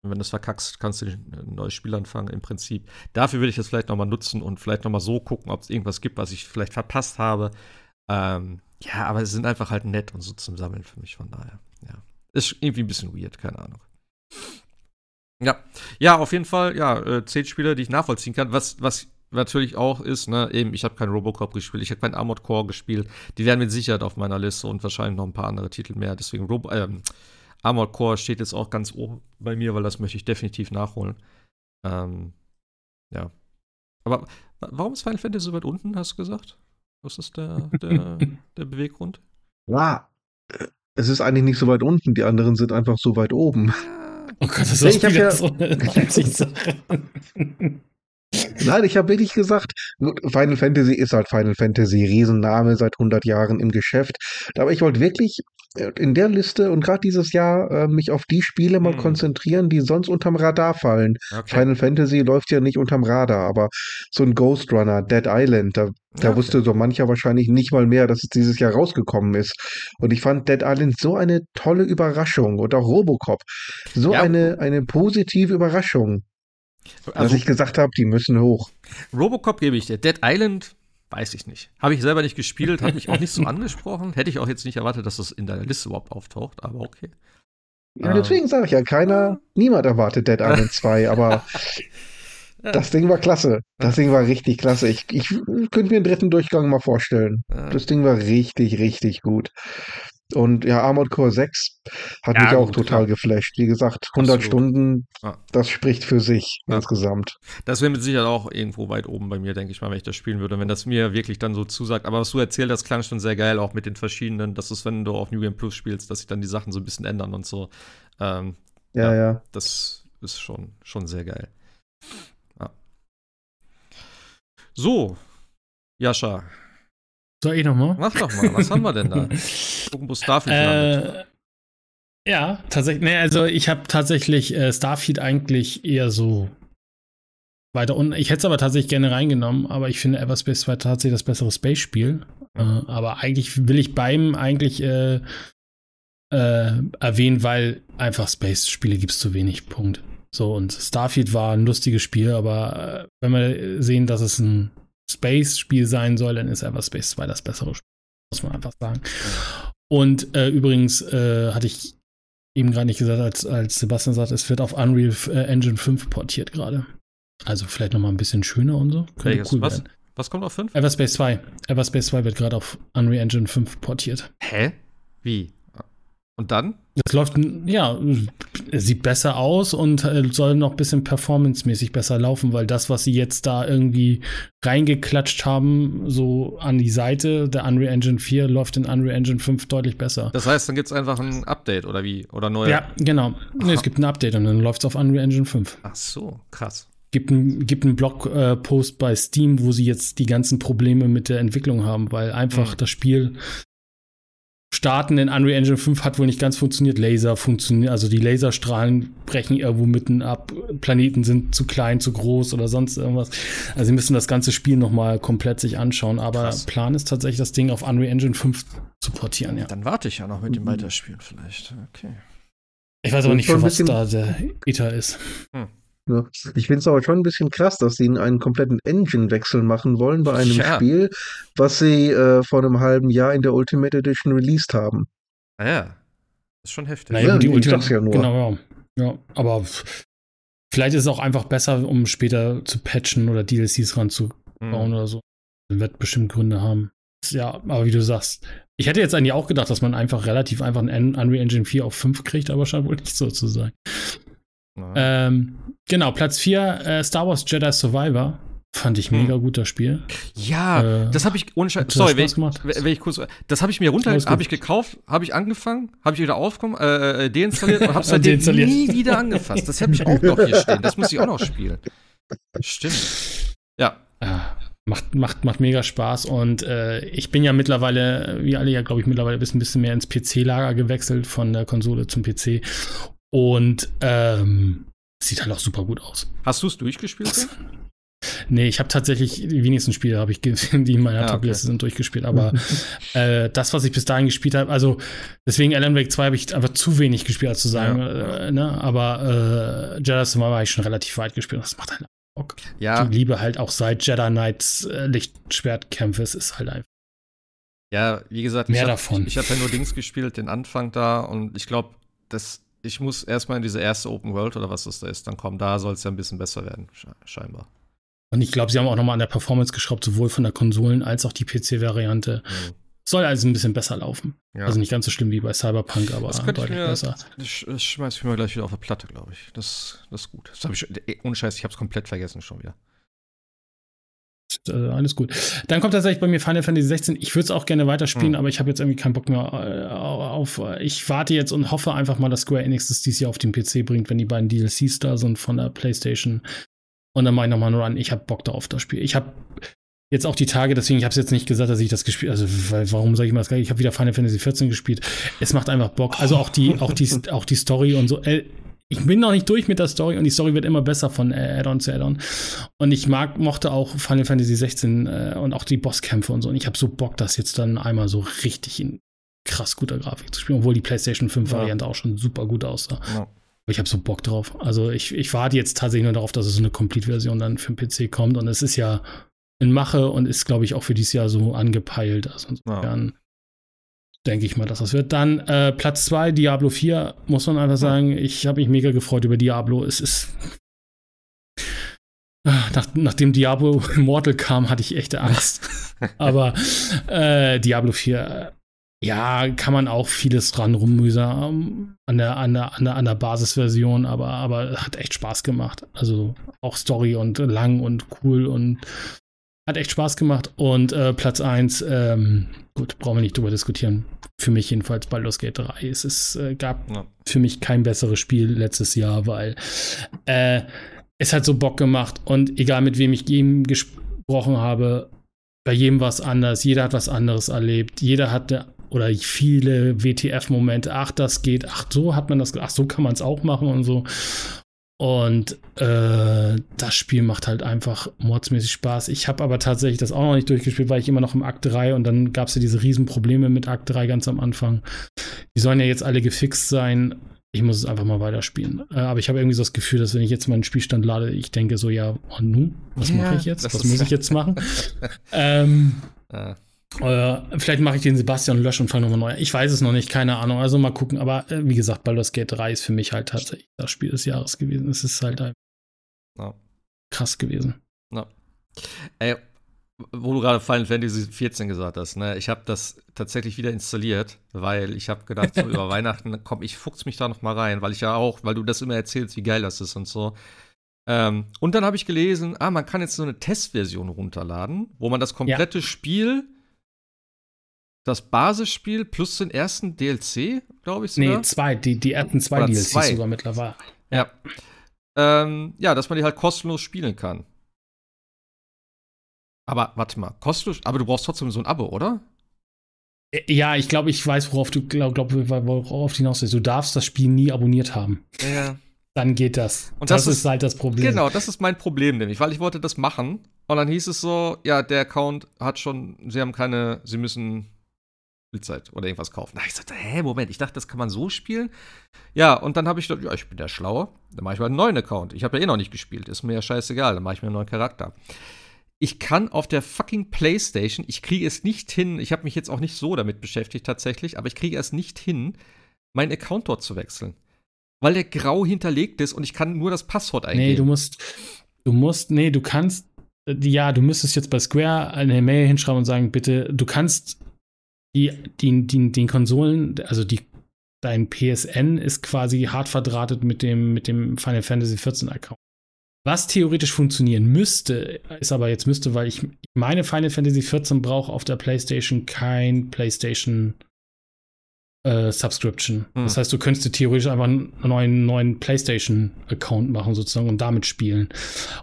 Wenn du es verkackst, kannst du ein neues Spiel anfangen im Prinzip. Dafür würde ich das vielleicht noch mal nutzen und vielleicht noch mal so gucken, ob es irgendwas gibt, was ich vielleicht verpasst habe. Ähm, ja, aber sie sind einfach halt nett und so zum Sammeln für mich, von daher, ja. Ist irgendwie ein bisschen weird, keine Ahnung. Ja, ja, auf jeden Fall, ja, äh, zehn Spieler, die ich nachvollziehen kann. Was, was natürlich auch ist, ne, eben, ich habe keinen Robocop gespielt, ich habe keinen Armored Core gespielt. Die wären mit Sicherheit auf meiner Liste und wahrscheinlich noch ein paar andere Titel mehr. Deswegen Robo ähm, Armored Core steht jetzt auch ganz oben bei mir, weil das möchte ich definitiv nachholen. Ähm, ja. Aber warum ist Final Fantasy so weit unten, hast du gesagt? Was ist der, der, der Beweggrund? Ja, es ist eigentlich nicht so weit unten, die anderen sind einfach so weit oben. Oh Gott, das ist nee, ich ja, so eine Sache. Nein, ich habe wirklich gesagt, Final Fantasy ist halt Final Fantasy, Riesenname seit 100 Jahren im Geschäft. Aber ich wollte wirklich in der Liste und gerade dieses Jahr äh, mich auf die Spiele mal hm. konzentrieren, die sonst unterm Radar fallen. Okay. Final Fantasy läuft ja nicht unterm Radar, aber so ein Ghost Runner, Dead Island, da, da okay. wusste so mancher wahrscheinlich nicht mal mehr, dass es dieses Jahr rausgekommen ist. Und ich fand Dead Island so eine tolle Überraschung und auch Robocop so ja. eine, eine positive Überraschung. Also, dass ich gesagt habe, die müssen hoch. Robocop gebe ich dir. Dead Island weiß ich nicht. Habe ich selber nicht gespielt, hat mich auch nicht so angesprochen. Hätte ich auch jetzt nicht erwartet, dass das in deiner Liste überhaupt auftaucht, aber okay. Ja, deswegen sage ich ja, keiner, niemand erwartet Dead Island 2, aber das Ding war klasse. Das Ding war richtig klasse. Ich, ich könnte mir einen dritten Durchgang mal vorstellen. Das Ding war richtig, richtig gut. Und ja, Armored Core 6 hat ja, mich auch gut, total klar. geflasht. Wie gesagt, 100 Absolut. Stunden, ja. das spricht für sich ja. insgesamt. Das wäre mit Sicherheit auch irgendwo weit oben bei mir, denke ich mal, wenn ich das spielen würde, wenn das mir wirklich dann so zusagt. Aber was du erzählt hast, klang schon sehr geil, auch mit den verschiedenen, dass es, wenn du auf New Game Plus spielst, dass sich dann die Sachen so ein bisschen ändern und so. Ähm, ja, ja, Das ist schon, schon sehr geil. So, Jascha, soll ich nochmal? Mach doch mal, was haben wir denn da? Gucken, wo Starfield äh, Ja, tatsächlich. Nee, also ich habe tatsächlich äh, Starfield eigentlich eher so weiter unten. Ich hätte es aber tatsächlich gerne reingenommen, aber ich finde Everspace 2 tatsächlich das bessere Space-Spiel. Äh, aber eigentlich will ich beim eigentlich äh, äh, erwähnen, weil einfach Space-Spiele gibt es zu wenig. Punkt. So, und Starfield war ein lustiges Spiel, aber äh, wenn wir sehen, dass es ein Space-Spiel sein soll, dann ist Everspace 2 das bessere Spiel. Muss man einfach sagen. Und äh, übrigens äh, hatte ich eben gerade nicht gesagt, als, als Sebastian sagt, es wird auf Unreal äh, Engine 5 portiert gerade. Also vielleicht nochmal ein bisschen schöner und so. Könnte cool was, was kommt auf 5? Everspace 2. Everspace 2 wird gerade auf Unreal Engine 5 portiert. Hä? Wie? Und dann? Es läuft, ja, sieht besser aus und äh, soll noch ein bisschen performancemäßig besser laufen, weil das, was sie jetzt da irgendwie reingeklatscht haben, so an die Seite der Unreal Engine 4, läuft in Unreal Engine 5 deutlich besser. Das heißt, dann gibt es einfach ein Update oder wie? Oder neue? Ja, genau. Nee, es gibt ein Update und dann läuft es auf Unreal Engine 5. Ach so, krass. Gibt einen, gibt einen Blogpost äh, bei Steam, wo sie jetzt die ganzen Probleme mit der Entwicklung haben, weil einfach mhm. das Spiel Starten in Unreal Engine 5 hat wohl nicht ganz funktioniert. Laser funktioniert, also die Laserstrahlen brechen irgendwo mitten ab. Planeten sind zu klein, zu groß oder sonst irgendwas. Also sie müssen das ganze Spiel nochmal komplett sich anschauen. Aber Krass. Plan ist tatsächlich, das Ding auf Unreal Engine 5 zu portieren, ja. Dann warte ich ja noch mit dem mhm. Weiterspielen vielleicht. Okay. Ich weiß aber nicht, für was da der Ether ist. Hm. Ja. Ich finde es aber schon ein bisschen krass, dass sie einen kompletten Engine-Wechsel machen wollen bei einem ja. Spiel, was sie äh, vor einem halben Jahr in der Ultimate Edition released haben. Ah ja. Das ist schon heftig. Naja, ja, die Ultimate, ja nur. Genau, ja. ja. Aber vielleicht ist es auch einfach besser, um später zu patchen oder DLCs ranzubauen mhm. oder so. Das wird bestimmt Gründe haben. Ja, aber wie du sagst, ich hätte jetzt eigentlich auch gedacht, dass man einfach relativ einfach einen Unreal Engine 4 auf 5 kriegt, aber scheint wohl nicht so zu sein. Ähm, genau, Platz 4, äh, Star Wars Jedi Survivor. Fand ich hm. mega guter Spiel. Ja, äh, das habe ich ohne Scheiß. Sorry, wenn ich, wenn ich kurz. Das habe ich mir runter, habe ich gekauft, habe ich angefangen, habe ich wieder aufgekommen, äh, äh deinstalliert und habe seitdem nie wieder angefasst. Das habe ich auch noch hier stehen. Das muss ich auch noch spielen. Stimmt. Ja. ja. Macht, macht, macht mega Spaß und äh, ich bin ja mittlerweile, wie alle ja, glaube ich, mittlerweile ein bisschen mehr ins PC-Lager gewechselt von der Konsole zum PC und ähm, sieht halt auch super gut aus. Hast du es durchgespielt? Nee, ich habe tatsächlich die wenigsten Spiele, habe ich die in meiner ja, Top-Liste okay. sind durchgespielt. Aber äh, das, was ich bis dahin gespielt habe, also deswegen Alan Wake 2 habe ich einfach zu wenig gespielt, als zu sagen. Ja. Äh, ne? Aber äh, Jedi Survivor habe ich schon relativ weit gespielt. Das macht halt Bock. Ja. Die Liebe halt auch seit Jedi Knights äh, Lichtschwertkämpfe, es ist halt einfach. Ja, wie gesagt, mehr ich davon. ich, ich habe ja nur Dings gespielt, den Anfang da und ich glaube, das ich muss erstmal in diese erste Open World oder was das da ist, dann kommen. Da soll es ja ein bisschen besser werden, scheinbar. Und ich glaube, sie haben auch nochmal an der Performance geschraubt, sowohl von der Konsolen als auch die PC-Variante. Mhm. Soll also ein bisschen besser laufen. Ja. Also nicht ganz so schlimm wie bei Cyberpunk, aber das deutlich mir, besser. Das, das schmeiß ich mir gleich wieder auf der Platte, glaube ich. Das, das ist gut. Das habe ich, ohne Scheiß, ich habe es komplett vergessen schon wieder. Äh, alles gut. Dann kommt tatsächlich bei mir Final Fantasy 16. Ich würde es auch gerne weiterspielen, mhm. aber ich habe jetzt irgendwie keinen Bock mehr äh, auf. Ich warte jetzt und hoffe einfach mal, dass Square Enix das dieses Jahr auf den PC bringt, wenn die beiden DLCs da sind von der PlayStation. Und dann mache ich nochmal nur an, ich habe Bock darauf, das Spiel. Ich habe jetzt auch die Tage, deswegen, ich habe es jetzt nicht gesagt, dass ich das gespielt also weil, warum sage ich mal das Ich habe wieder Final Fantasy 14 gespielt. Es macht einfach Bock. Also auch die, auch die, auch die Story und so. Äh, ich bin noch nicht durch mit der Story und die Story wird immer besser von äh, Add-on zu Add-on. Und ich mag, mochte auch Final Fantasy 16 äh, und auch die Bosskämpfe und so. Und ich habe so Bock, das jetzt dann einmal so richtig in krass guter Grafik zu spielen, obwohl die PlayStation 5 Variante ja. auch schon super gut aussah. Ja. Aber ich habe so Bock drauf. Also ich, ich warte jetzt tatsächlich nur darauf, dass es so eine Complete-Version dann für den PC kommt. Und es ist ja in Mache und ist, glaube ich, auch für dieses Jahr so angepeilt. Also insofern ja. Denke ich mal, dass das wird. Dann äh, Platz 2, Diablo 4, muss man einfach sagen. Ich habe mich mega gefreut über Diablo. Es ist. Nach, nachdem Diablo Immortal kam, hatte ich echte Angst. Aber äh, Diablo 4, ja, kann man auch vieles dran rummühsam an der, an der, an der, an der Basisversion, aber, aber hat echt Spaß gemacht. Also auch Story und lang und cool und hat echt Spaß gemacht. Und äh, Platz 1, ähm, gut, brauchen wir nicht drüber diskutieren. Für mich jedenfalls Baldur's Gate 3. Es ist, äh, gab ja. für mich kein besseres Spiel letztes Jahr, weil äh, es hat so Bock gemacht und egal mit wem ich eben gesprochen habe, bei jedem was anders, jeder hat was anderes erlebt, jeder hatte oder viele WTF-Momente, ach, das geht, ach, so hat man das, ach, so kann man es auch machen und so. Und äh, das Spiel macht halt einfach mordsmäßig Spaß. Ich habe aber tatsächlich das auch noch nicht durchgespielt, weil ich immer noch im Akt 3 und dann gab es ja diese Riesenprobleme mit Akt 3 ganz am Anfang. Die sollen ja jetzt alle gefixt sein. Ich muss es einfach mal weiterspielen. Äh, aber ich habe irgendwie so das Gefühl, dass wenn ich jetzt meinen Spielstand lade, ich denke so, ja, und nun? Was ja, mache ich jetzt? Was muss ich jetzt machen? ähm, ja. Äh, vielleicht mache ich den Sebastian lösch und fange nochmal neu. Ich weiß es noch nicht, keine Ahnung. Also mal gucken. Aber äh, wie gesagt, Baldur's Gate 3 ist für mich halt tatsächlich das Spiel des Jahres gewesen. Es ist halt no. krass gewesen. No. Ey, wo du gerade Final Fantasy 14 gesagt hast, ne? Ich habe das tatsächlich wieder installiert, weil ich habe gedacht, so über Weihnachten, komm, ich fuchs mich da noch mal rein, weil ich ja auch, weil du das immer erzählst, wie geil das ist und so. Ähm, und dann habe ich gelesen, ah, man kann jetzt so eine Testversion runterladen, wo man das komplette ja. Spiel das Basisspiel plus den ersten DLC, glaube ich sogar. Nee, zwei, die, die ersten zwei Oder DLCs zwei. sogar mittlerweile. Ja. Ähm, ja, dass man die halt kostenlos spielen kann. Aber warte mal, kostenlos, aber du brauchst trotzdem so ein Abo, oder? Äh, ja, ich glaube, ich weiß, worauf du glaub, glaub, worauf du hinaus willst. Du darfst das Spiel nie abonniert haben. Ja. Dann geht das. Und das, das ist, ist halt das Problem. Genau, das ist mein Problem nämlich, weil ich wollte das machen und dann hieß es so, ja, der Account hat schon, sie haben keine, sie müssen Spielzeit oder irgendwas kaufen. Da ich sagte, hä, Moment, ich dachte, das kann man so spielen. Ja, und dann habe ich gedacht, ja, ich bin ja schlauer. Dann mache ich mal einen neuen Account. Ich habe ja eh noch nicht gespielt, ist mir ja scheißegal, dann mache ich mir einen neuen Charakter. Ich kann auf der fucking Playstation, ich kriege es nicht hin, ich habe mich jetzt auch nicht so damit beschäftigt tatsächlich, aber ich kriege es nicht hin, meinen Account dort zu wechseln. Weil der grau hinterlegt ist und ich kann nur das Passwort eingeben. Nee, du musst, du musst, nee, du kannst, ja, du müsstest jetzt bei Square eine Mail hinschreiben und sagen, bitte, du kannst die, die, die, den Konsolen, also die, dein PSN ist quasi hart verdrahtet mit dem, mit dem Final Fantasy 14 Account. Was theoretisch funktionieren müsste, ist aber jetzt müsste, weil ich meine Final Fantasy 14 braucht auf der PlayStation kein PlayStation äh, Subscription. Hm. Das heißt, du könntest theoretisch einfach einen neuen, neuen PlayStation-Account machen sozusagen und damit spielen.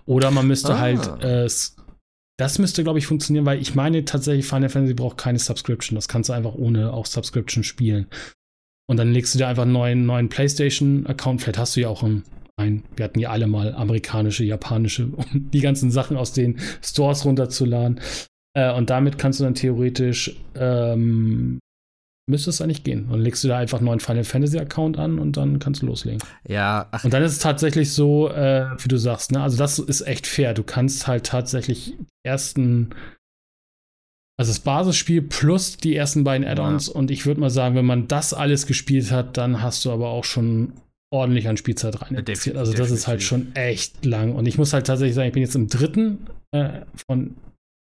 Oder man müsste ah. halt äh, das müsste, glaube ich, funktionieren, weil ich meine tatsächlich, Final Fantasy braucht keine Subscription. Das kannst du einfach ohne auch Subscription spielen. Und dann legst du dir einfach einen neuen, neuen PlayStation-Account. Vielleicht hast du ja auch einen. Wir hatten ja alle mal amerikanische, japanische, um die ganzen Sachen aus den Stores runterzuladen. Äh, und damit kannst du dann theoretisch ähm, müsste es eigentlich gehen. Dann legst du da einfach einen neuen Final Fantasy Account an und dann kannst du loslegen. Ja. Ach. Und dann ist es tatsächlich so, äh, wie du sagst, ne? Also das ist echt fair. Du kannst halt tatsächlich ersten, also das Basisspiel plus die ersten beiden Add-ons. Ja. Und ich würde mal sagen, wenn man das alles gespielt hat, dann hast du aber auch schon ordentlich an Spielzeit rein. Ja, also das definitiv. ist halt schon echt lang. Und ich muss halt tatsächlich sagen, ich bin jetzt im dritten äh, von,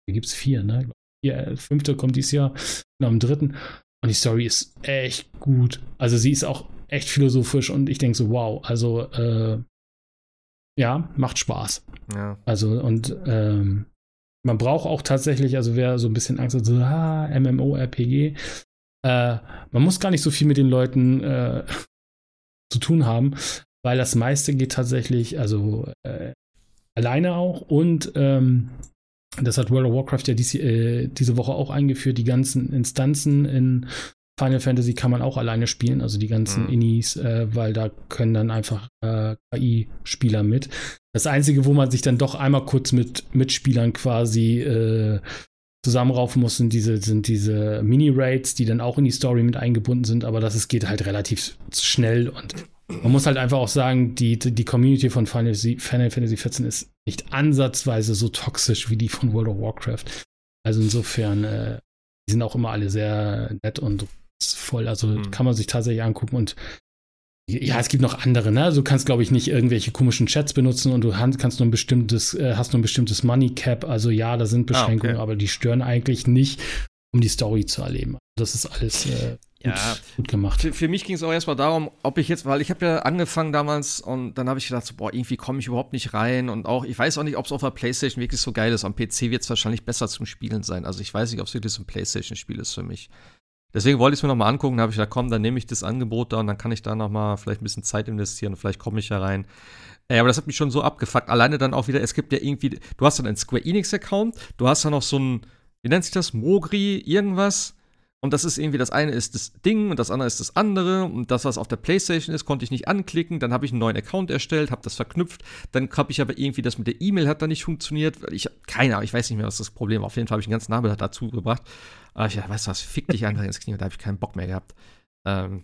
hier gibt es vier, ne? Vier, fünfte kommt dieses Jahr, genau im dritten. Und die Story ist echt gut. Also sie ist auch echt philosophisch und ich denke so, wow, also äh, ja, macht Spaß. Ja. Also und ähm, man braucht auch tatsächlich, also wer so ein bisschen Angst hat, so, ah, MMORPG, äh, man muss gar nicht so viel mit den Leuten äh, zu tun haben, weil das meiste geht tatsächlich, also äh, alleine auch und ähm, das hat World of Warcraft ja dies, äh, diese Woche auch eingeführt. Die ganzen Instanzen in Final Fantasy kann man auch alleine spielen, also die ganzen mhm. Innis, äh, weil da können dann einfach äh, KI-Spieler mit. Das Einzige, wo man sich dann doch einmal kurz mit Mitspielern quasi äh, zusammenraufen muss, sind diese, sind diese Mini-Raids, die dann auch in die Story mit eingebunden sind, aber das ist, geht halt relativ schnell und man muss halt einfach auch sagen, die, die Community von Final Fantasy, Final Fantasy XIV ist nicht ansatzweise so toxisch wie die von World of Warcraft. Also insofern, äh, die sind auch immer alle sehr nett und voll. Also mhm. kann man sich tatsächlich angucken und ja, es gibt noch andere, ne? Also du kannst, glaube ich, nicht irgendwelche komischen Chats benutzen und du kannst nur ein bestimmtes, äh, hast nur ein bestimmtes Money Cap. Also ja, da sind Beschränkungen, ah, okay. aber die stören eigentlich nicht, um die Story zu erleben. Das ist alles äh, ja, gut, gut, gemacht. Für, für mich ging es auch erstmal darum, ob ich jetzt, weil ich habe ja angefangen damals und dann habe ich gedacht, so, boah, irgendwie komme ich überhaupt nicht rein und auch, ich weiß auch nicht, ob es auf der Playstation wirklich so geil ist. Am PC wird es wahrscheinlich besser zum Spielen sein. Also ich weiß nicht, ob es wirklich so ein Playstation-Spiel ist für mich. Deswegen wollte ich es mir nochmal angucken, da habe ich gedacht, komm, dann nehme ich das Angebot da und dann kann ich da nochmal vielleicht ein bisschen Zeit investieren und vielleicht komme ich ja rein. Ey, aber das hat mich schon so abgefuckt. Alleine dann auch wieder, es gibt ja irgendwie, du hast dann einen Square Enix-Account, du hast dann noch so ein, wie nennt sich das, Mogri, irgendwas. Und das ist irgendwie, das eine ist das Ding und das andere ist das andere. Und das, was auf der Playstation ist, konnte ich nicht anklicken. Dann habe ich einen neuen Account erstellt, habe das verknüpft. Dann habe ich aber irgendwie das mit der E-Mail hat da nicht funktioniert. Ich keine Ahnung, ich weiß nicht mehr, was das Problem war. Auf jeden Fall habe ich einen ganzen Namen dazu gebracht. Aber ich dachte, weißt du was, fick dich einfach ins Knie. Da habe ich keinen Bock mehr gehabt. Ähm,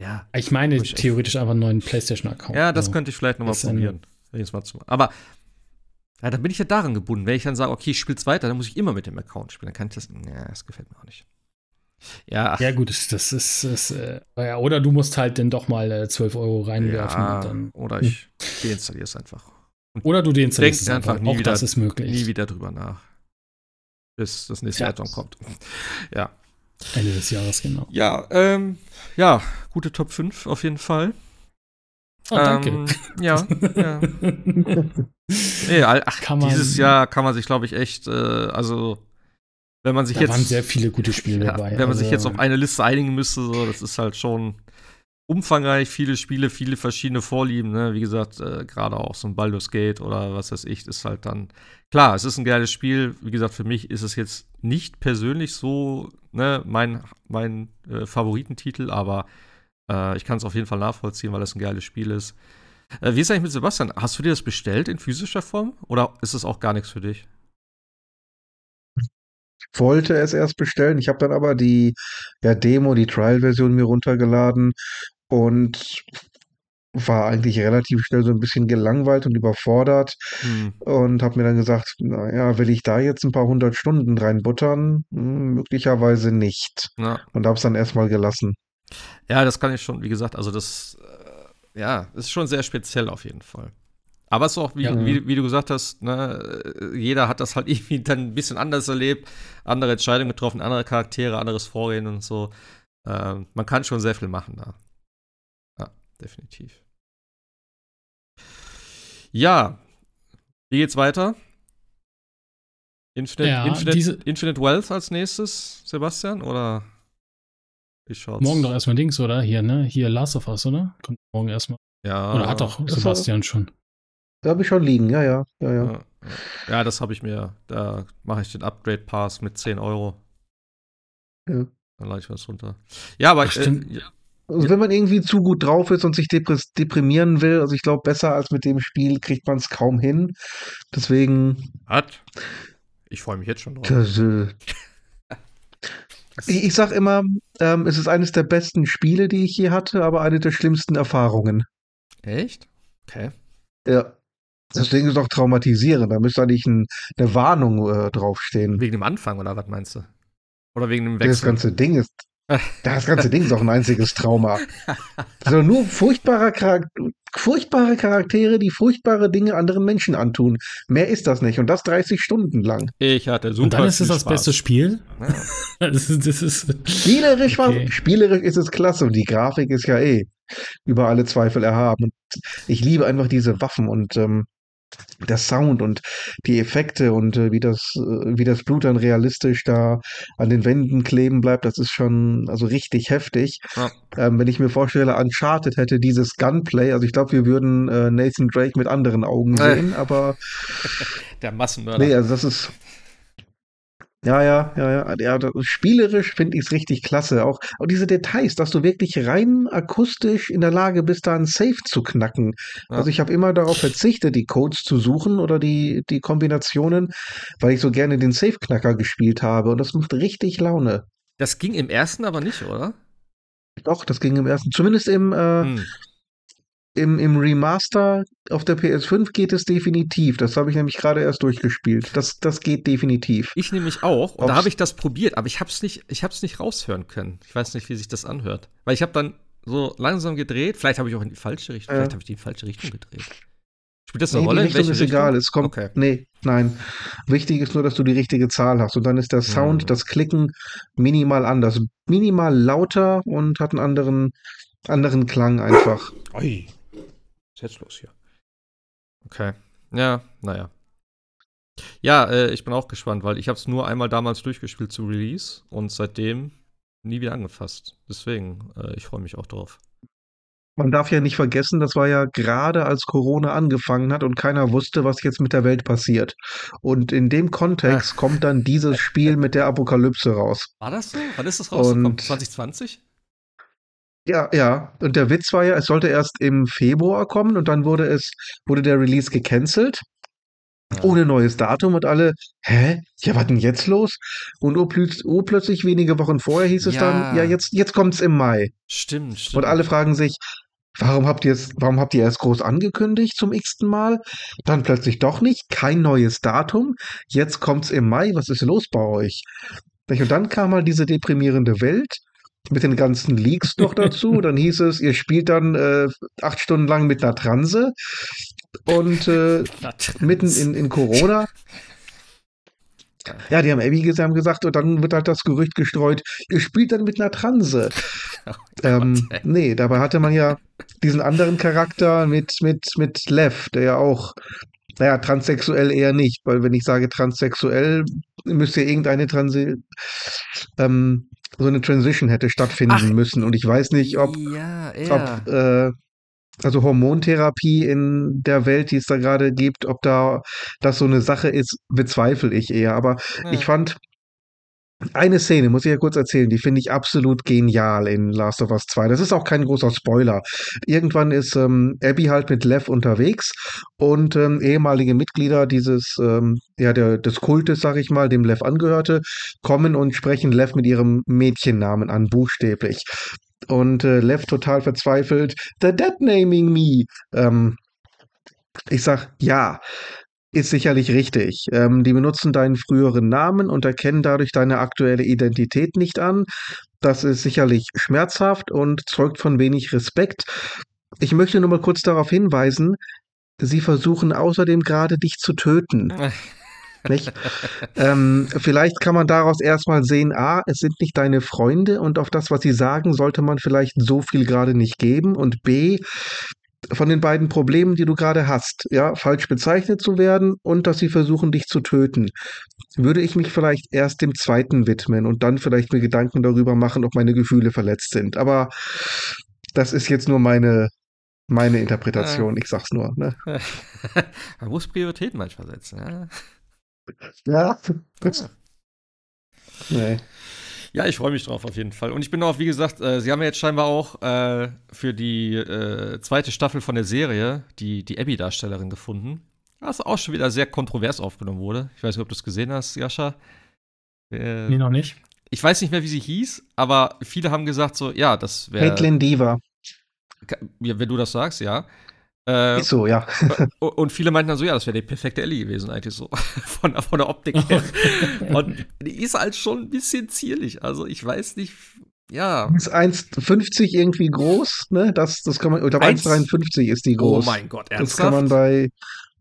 ja. Ich meine ich theoretisch einfach einen neuen PlayStation-Account. Ja, das also, könnte ich vielleicht nochmal probieren. Aber ja, dann bin ich ja daran gebunden. Wenn ich dann sage, okay, ich spiele es weiter, dann muss ich immer mit dem Account spielen. Dann kann ich das. Ja, das gefällt mir auch nicht. Ja, ja gut, das, das ist, das, äh, oder du musst halt dann doch mal äh, 12 Euro reinwerfen. Ja, dann, oder ich hm. deinstalliere es einfach. Und oder du deinstallierst es einfach. Nie auch wieder, das ist möglich. Nie wieder drüber nach. Bis das nächste ja. Addon kommt. Ja. Ende des Jahres, genau. Ja, ähm, ja, gute Top 5 auf jeden Fall. Oh, danke. Ähm, ja, ja. nee, ach, dieses Jahr kann man sich, glaube ich, echt, äh, also wenn man sich da jetzt. waren sehr viele gute Spiele ja, dabei. Wenn man also, sich jetzt auf eine Liste einigen müsste, so, das ist halt schon umfangreich, viele Spiele, viele verschiedene Vorlieben. Ne? Wie gesagt, äh, gerade auch so ein Baldur's Gate oder was weiß ich, ist halt dann. Klar, es ist ein geiles Spiel. Wie gesagt, für mich ist es jetzt nicht persönlich so ne, mein, mein äh, Favoritentitel, aber äh, ich kann es auf jeden Fall nachvollziehen, weil es ein geiles Spiel ist. Äh, wie ist eigentlich mit Sebastian? Hast du dir das bestellt in physischer Form oder ist es auch gar nichts für dich? Wollte es erst bestellen. Ich habe dann aber die ja, Demo, die Trial-Version mir runtergeladen und war eigentlich relativ schnell so ein bisschen gelangweilt und überfordert hm. und habe mir dann gesagt, naja, will ich da jetzt ein paar hundert Stunden reinbuttern? Hm, möglicherweise nicht. Ja. Und habe es dann erstmal gelassen. Ja, das kann ich schon, wie gesagt, also das, äh, ja, ist schon sehr speziell auf jeden Fall. Aber es ist auch, wie, ja. wie, wie, du gesagt hast, ne, jeder hat das halt irgendwie dann ein bisschen anders erlebt, andere Entscheidungen getroffen, andere Charaktere, anderes Vorgehen und so. Ähm, man kann schon sehr viel machen da. Ja, definitiv. Ja, wie geht's weiter? Infinite, ja, Infinite, Infinite Wealth als nächstes, Sebastian, oder wie schaut's? Morgen doch erstmal Dings, oder? Hier, ne? Hier Last of Us, oder? Kommt morgen erstmal. Ja. Oder hat doch Sebastian schon. Da habe ich schon liegen, ja, ja. Ja, ja. ja das habe ich mir. Da mache ich den Upgrade Pass mit 10 Euro. Ja. Dann lade ich was runter. Ja, aber Ach, äh, also wenn man irgendwie zu gut drauf ist und sich deprimieren will, also ich glaube, besser als mit dem Spiel kriegt man es kaum hin. Deswegen. Hat. Ich freue mich jetzt schon drauf. Das, äh, ich, ich sag immer, ähm, es ist eines der besten Spiele, die ich je hatte, aber eine der schlimmsten Erfahrungen. Echt? Okay. Ja. Deswegen ist es doch traumatisierend. Da müsste eigentlich ein, eine Warnung äh, draufstehen. Wegen dem Anfang oder was meinst du? Oder wegen dem Wechsel? Das ganze Ding ist. Das ganze Ding ist auch ein einziges Trauma. Also nur furchtbare, Charakter, furchtbare Charaktere, die furchtbare Dinge anderen Menschen antun. Mehr ist das nicht. Und das 30 Stunden lang. Ich hatte super. Und dann ist es das beste Spiel. Ja. das ist, das ist spielerisch, okay. war, spielerisch ist es klasse. Und die Grafik ist ja eh über alle Zweifel erhaben. Und ich liebe einfach diese Waffen und ähm, der Sound und die Effekte und äh, wie das, äh, wie das Blut dann realistisch da an den Wänden kleben bleibt, das ist schon also richtig heftig. Ja. Ähm, wenn ich mir vorstelle, Uncharted hätte dieses Gunplay, also ich glaube, wir würden äh, Nathan Drake mit anderen Augen sehen, aber der Massenmörder. Nee, also das ist ja, ja, ja, ja. ja spielerisch finde ich es richtig klasse. Auch, auch diese Details, dass du wirklich rein akustisch in der Lage bist, da einen Safe zu knacken. Ja. Also ich habe immer darauf verzichtet, die Codes zu suchen oder die, die Kombinationen, weil ich so gerne den Safe-Knacker gespielt habe. Und das macht richtig Laune. Das ging im ersten aber nicht, oder? Doch, das ging im ersten. Zumindest im, äh, hm. Im, Im Remaster auf der PS5 geht es definitiv. Das habe ich nämlich gerade erst durchgespielt. Das, das geht definitiv. Ich nämlich auch. Und Ob's da habe ich das probiert, aber ich habe es nicht, nicht raushören können. Ich weiß nicht, wie sich das anhört. Weil ich habe dann so langsam gedreht. Vielleicht habe ich auch in die falsche Richtung. Ja. Vielleicht habe ich die in falsche Richtung gedreht. Spielt das eine nee, Rolle? Die Richtung ist Richtung? egal. Es kommt. Okay. Nee, nein. Wichtig ist nur, dass du die richtige Zahl hast. Und dann ist der Sound, hm. das Klicken minimal anders. Minimal lauter und hat einen anderen, anderen Klang einfach. Ui ist jetzt los hier? Okay. Ja, naja. Ja, äh, ich bin auch gespannt, weil ich habe es nur einmal damals durchgespielt zu Release und seitdem nie wieder angefasst. Deswegen, äh, ich freue mich auch drauf. Man darf ja nicht vergessen, das war ja gerade als Corona angefangen hat und keiner wusste, was jetzt mit der Welt passiert. Und in dem Kontext Ach. kommt dann dieses Spiel mit der Apokalypse raus. War das so? Wann ist das rausgekommen? 2020? Ja, ja. Und der Witz war ja, es sollte erst im Februar kommen und dann wurde es, wurde der Release gecancelt. Ja. Ohne neues Datum und alle, hä? Ja, was denn jetzt los? Und urplötzlich wenige Wochen vorher hieß es ja. dann, ja, jetzt, jetzt kommt's im Mai. Stimmt, stimmt. Und alle fragen sich, warum habt ihr es, warum habt ihr erst groß angekündigt zum x-ten Mal? Dann plötzlich doch nicht, kein neues Datum. Jetzt kommt's im Mai, was ist los bei euch? Und dann kam mal diese deprimierende Welt mit den ganzen Leaks noch dazu. dann hieß es, ihr spielt dann äh, acht Stunden lang mit einer Transe und äh, mitten in, in Corona. Ja, die haben Abby gesagt, und dann wird halt das Gerücht gestreut, ihr spielt dann mit einer Transe. Oh ähm, nee, dabei hatte man ja diesen anderen Charakter mit, mit, mit Lev, der ja auch, naja, transsexuell eher nicht, weil wenn ich sage transsexuell, müsste irgendeine Transe, ähm, so eine Transition hätte stattfinden Ach, müssen. Und ich weiß nicht, ob, ja, ob äh, also Hormontherapie in der Welt, die es da gerade gibt, ob da das so eine Sache ist, bezweifle ich eher. Aber ja. ich fand eine Szene, muss ich ja kurz erzählen, die finde ich absolut genial in Last of Us 2. Das ist auch kein großer Spoiler. Irgendwann ist ähm, Abby halt mit Lev unterwegs und ähm, ehemalige Mitglieder dieses, ähm, ja, der, des Kultes, sag ich mal, dem Lev angehörte, kommen und sprechen Lev mit ihrem Mädchennamen an, buchstäblich. Und äh, Lev total verzweifelt, they're dead naming me. Ähm, ich sag, ja, ist sicherlich richtig. Ähm, die benutzen deinen früheren Namen und erkennen dadurch deine aktuelle Identität nicht an. Das ist sicherlich schmerzhaft und zeugt von wenig Respekt. Ich möchte nur mal kurz darauf hinweisen, sie versuchen außerdem gerade dich zu töten. nicht? ähm, vielleicht kann man daraus erstmal sehen, a, es sind nicht deine Freunde und auf das, was sie sagen, sollte man vielleicht so viel gerade nicht geben und b, von den beiden Problemen, die du gerade hast, ja, falsch bezeichnet zu werden und dass sie versuchen, dich zu töten, würde ich mich vielleicht erst dem zweiten widmen und dann vielleicht mir Gedanken darüber machen, ob meine Gefühle verletzt sind. Aber das ist jetzt nur meine, meine Interpretation, ich sag's nur. Ne? Man muss Prioritäten manchmal setzen, ja. Ja. ja. Nee. Ja, ich freue mich drauf auf jeden Fall. Und ich bin auch, wie gesagt, äh, sie haben ja jetzt scheinbar auch äh, für die äh, zweite Staffel von der Serie die, die Abby-Darstellerin gefunden. Was auch schon wieder sehr kontrovers aufgenommen wurde. Ich weiß nicht, ob du es gesehen hast, Jascha. Äh, nee, noch nicht. Ich weiß nicht mehr, wie sie hieß, aber viele haben gesagt so, ja, das wäre. Caitlin Diva. Ja, wenn du das sagst, ja. Äh, ist so, ja. und viele meinten dann so, ja, das wäre die perfekte Ellie gewesen, eigentlich so. Von, von der Optik her. und die ist halt schon ein bisschen zierlich. Also ich weiß nicht, ja. Ist 1,50 irgendwie groß, ne? Das, das kann man, glaube 1,53 ist die groß. Oh mein Gott, ernsthaft? Das kann man bei,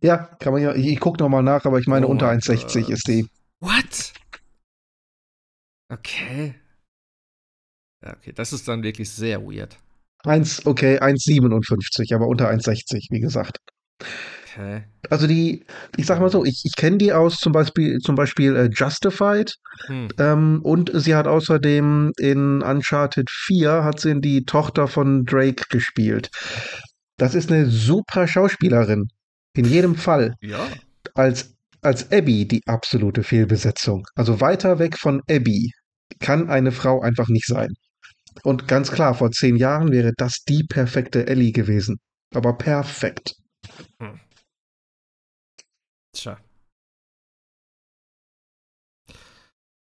ja, kann man ja, ich, ich gucke nochmal nach, aber ich meine, oh unter 1,60 ist die. What? Okay. Ja, okay, das ist dann wirklich sehr weird. 1, okay, 1,57, aber unter 1,60, wie gesagt. Okay. Also die, ich sag mal so, ich, ich kenne die aus zum Beispiel, zum Beispiel äh, Justified. Hm. Ähm, und sie hat außerdem in Uncharted 4 hat sie die Tochter von Drake gespielt. Das ist eine super Schauspielerin. In jedem Fall. Ja. Als, als Abby die absolute Fehlbesetzung. Also weiter weg von Abby kann eine Frau einfach nicht sein. Und ganz klar, vor zehn Jahren wäre das die perfekte Ellie gewesen. Aber perfekt. Hm. Tja.